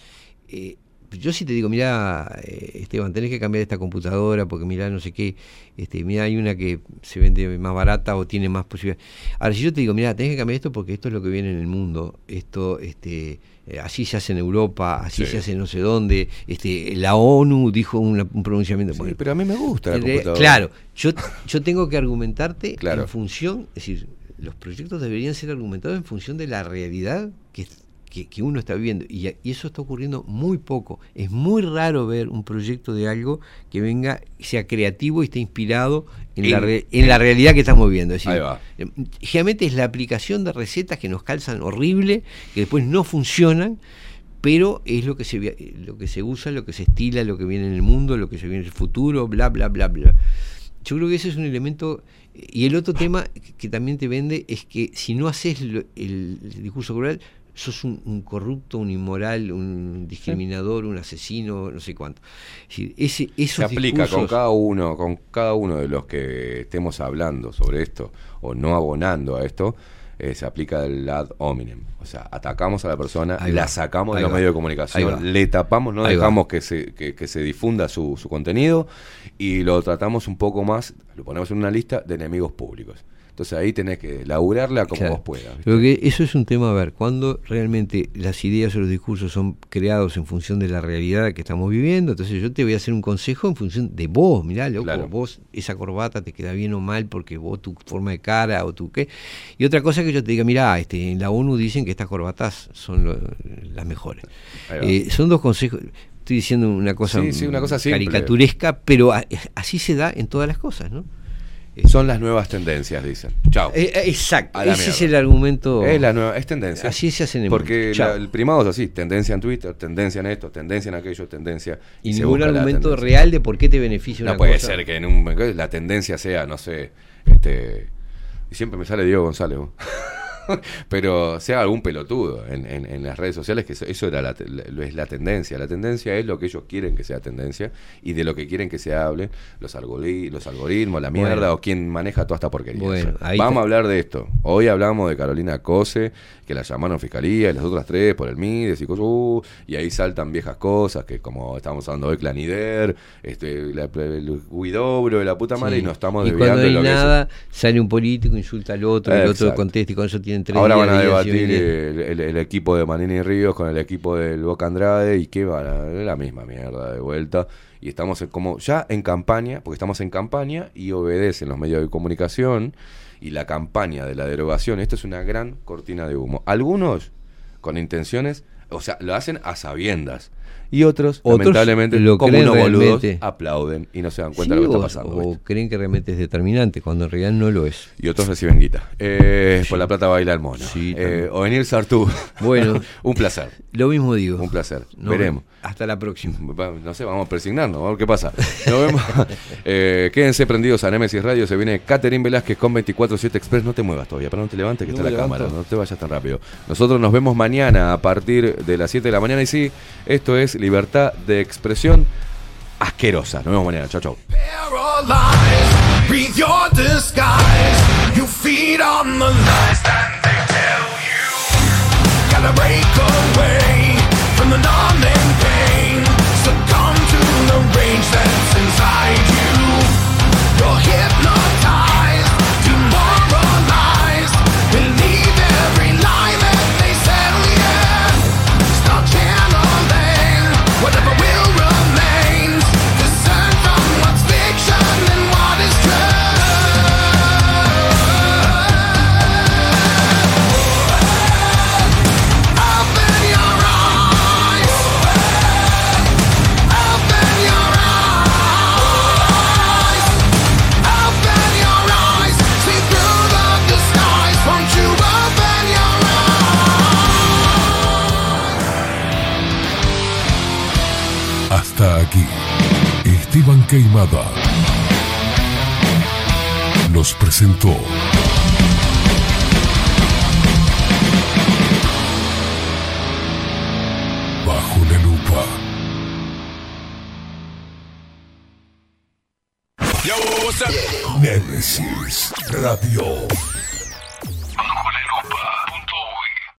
eh, yo sí te digo, mira, Esteban, tenés que cambiar esta computadora porque mira, no sé qué, este, mira, hay una que se vende más barata o tiene más posibilidades. Ahora, si yo te digo, mira, tenés que cambiar esto porque esto es lo que viene en el mundo, esto, este, eh, así se hace en Europa, así Sí. se hace no sé dónde, este, la ONU dijo una- un pronunciamiento. Sí, Bueno, pero a mí me gusta la computadora. Claro, yo, yo tengo que argumentarte Claro. en función, es decir, los proyectos deberían ser argumentados en función de la realidad que, que, que uno está viviendo. Y, y eso está ocurriendo muy poco. Es muy raro ver un proyecto de algo que venga, sea creativo y esté inspirado en, la, re- en la realidad que estamos viendo. Es decir, eh, generalmente es la aplicación de recetas que nos calzan horrible, que después no funcionan pero es lo que se lo que se usa, lo que se estila, lo que viene en el mundo, lo que se viene en el futuro, bla bla bla bla. Yo creo que ese es un elemento y el otro tema que también te vende es que si no haces lo- el, el discurso cruel sos un, un corrupto, un inmoral, un discriminador, un asesino, no sé cuánto. Es decir, ese, esos se aplica con cada uno, con cada uno de los que estemos hablando sobre esto o no abonando a esto, eh, se aplica el ad hominem. O sea, atacamos a la persona, Ahí la va. sacamos de los va. medios de comunicación, le tapamos, no Ahí va. dejamos que se, que, que se difunda su, su contenido y lo tratamos un poco más, lo ponemos en una lista de enemigos públicos. Entonces ahí tenés que laburarla como Claro. vos puedas. ¿viste? Creo que eso es un tema a ver, cuando realmente las ideas o los discursos son creados en función de la realidad que estamos viviendo, entonces yo te voy a hacer un consejo en función de vos, mirá, loco, Claro. vos esa corbata te queda bien o mal porque vos tu forma de cara o tu qué. Y otra cosa que yo te diga, mirá, este, en la ONU dicen que estas corbatas son lo- las mejores. Eh, son dos consejos. Estoy diciendo una cosa, Sí, sí, una cosa simple. caricaturesca, pero así se da en todas las cosas, ¿no? Son las nuevas tendencias, dicen. Chao. Eh, eh, exacto, ese es el argumento. Es la nueva, es tendencia. Así se hacen en Porque Chao. la- el primado es así, tendencia en Twitter, tendencia en esto, tendencia en aquello, tendencia. y se ningún argumento real de por qué te beneficia una No puede cosa. ser que en un, la tendencia sea, no sé, este. Y siempre me sale Diego González. vos. [laughs] Pero sea algún pelotudo en, en- en las redes sociales, que eso, eso era la, la- es la tendencia. La tendencia es lo que ellos quieren que sea tendencia y de lo que quieren que se hable, los, algori- los algoritmos, la mierda Bueno. o quien maneja toda esta porquería. Bueno, Vamos a hablar de esto. Hoy hablamos de Carolina Cose, que la llamaron fiscalía y las otras tres por el MIDES y cosas, uh, y ahí saltan viejas cosas, que como estamos hablando de Clanider, este, la- el de la puta madre, Sí. y nos estamos y cuando desviando de hay lo que es- nada, sale un político, insulta al otro, y el otro Exacto. contesta y con eso tienen Ahora van a debatir el, el- el equipo de Manini Ríos con el equipo del Boca Andrade y que van a la misma mierda de vuelta. Y estamos como ya en campaña, porque estamos en campaña y obedecen los medios de comunicación y la campaña de la derogación. Esto es una gran cortina de humo. Algunos con intenciones, o sea, lo hacen a sabiendas. Y otros, Otros lamentablemente, lo como unos boludos, aplauden y no se dan cuenta Sí, de lo que está pasando. o ¿viste? creen que realmente es determinante, cuando en realidad no lo es. Y otros reciben guita. Eh, Por la plata baila el mono. Sí, Eh, o venir Sartú. Bueno. [laughs] un placer. Lo mismo digo. Un placer. Veremos. Hasta la próxima. [laughs] No sé, vamos a persignarnos, a ver qué pasa. Nos vemos. [laughs] Eh, quédense prendidos a Nemesis Radio. Se viene Catherine Velázquez con 24-7 Express. No te muevas todavía, para no te levantes, que No está la cámara. No te vayas tan rápido. Nosotros nos vemos mañana a partir de las 7 de la mañana. Y sí, esto es libertad de expresión asquerosa. Nos vemos mañana. Chao, chao. Esteban Queimada nos presentó Bajo la lupa. Némesis Radio.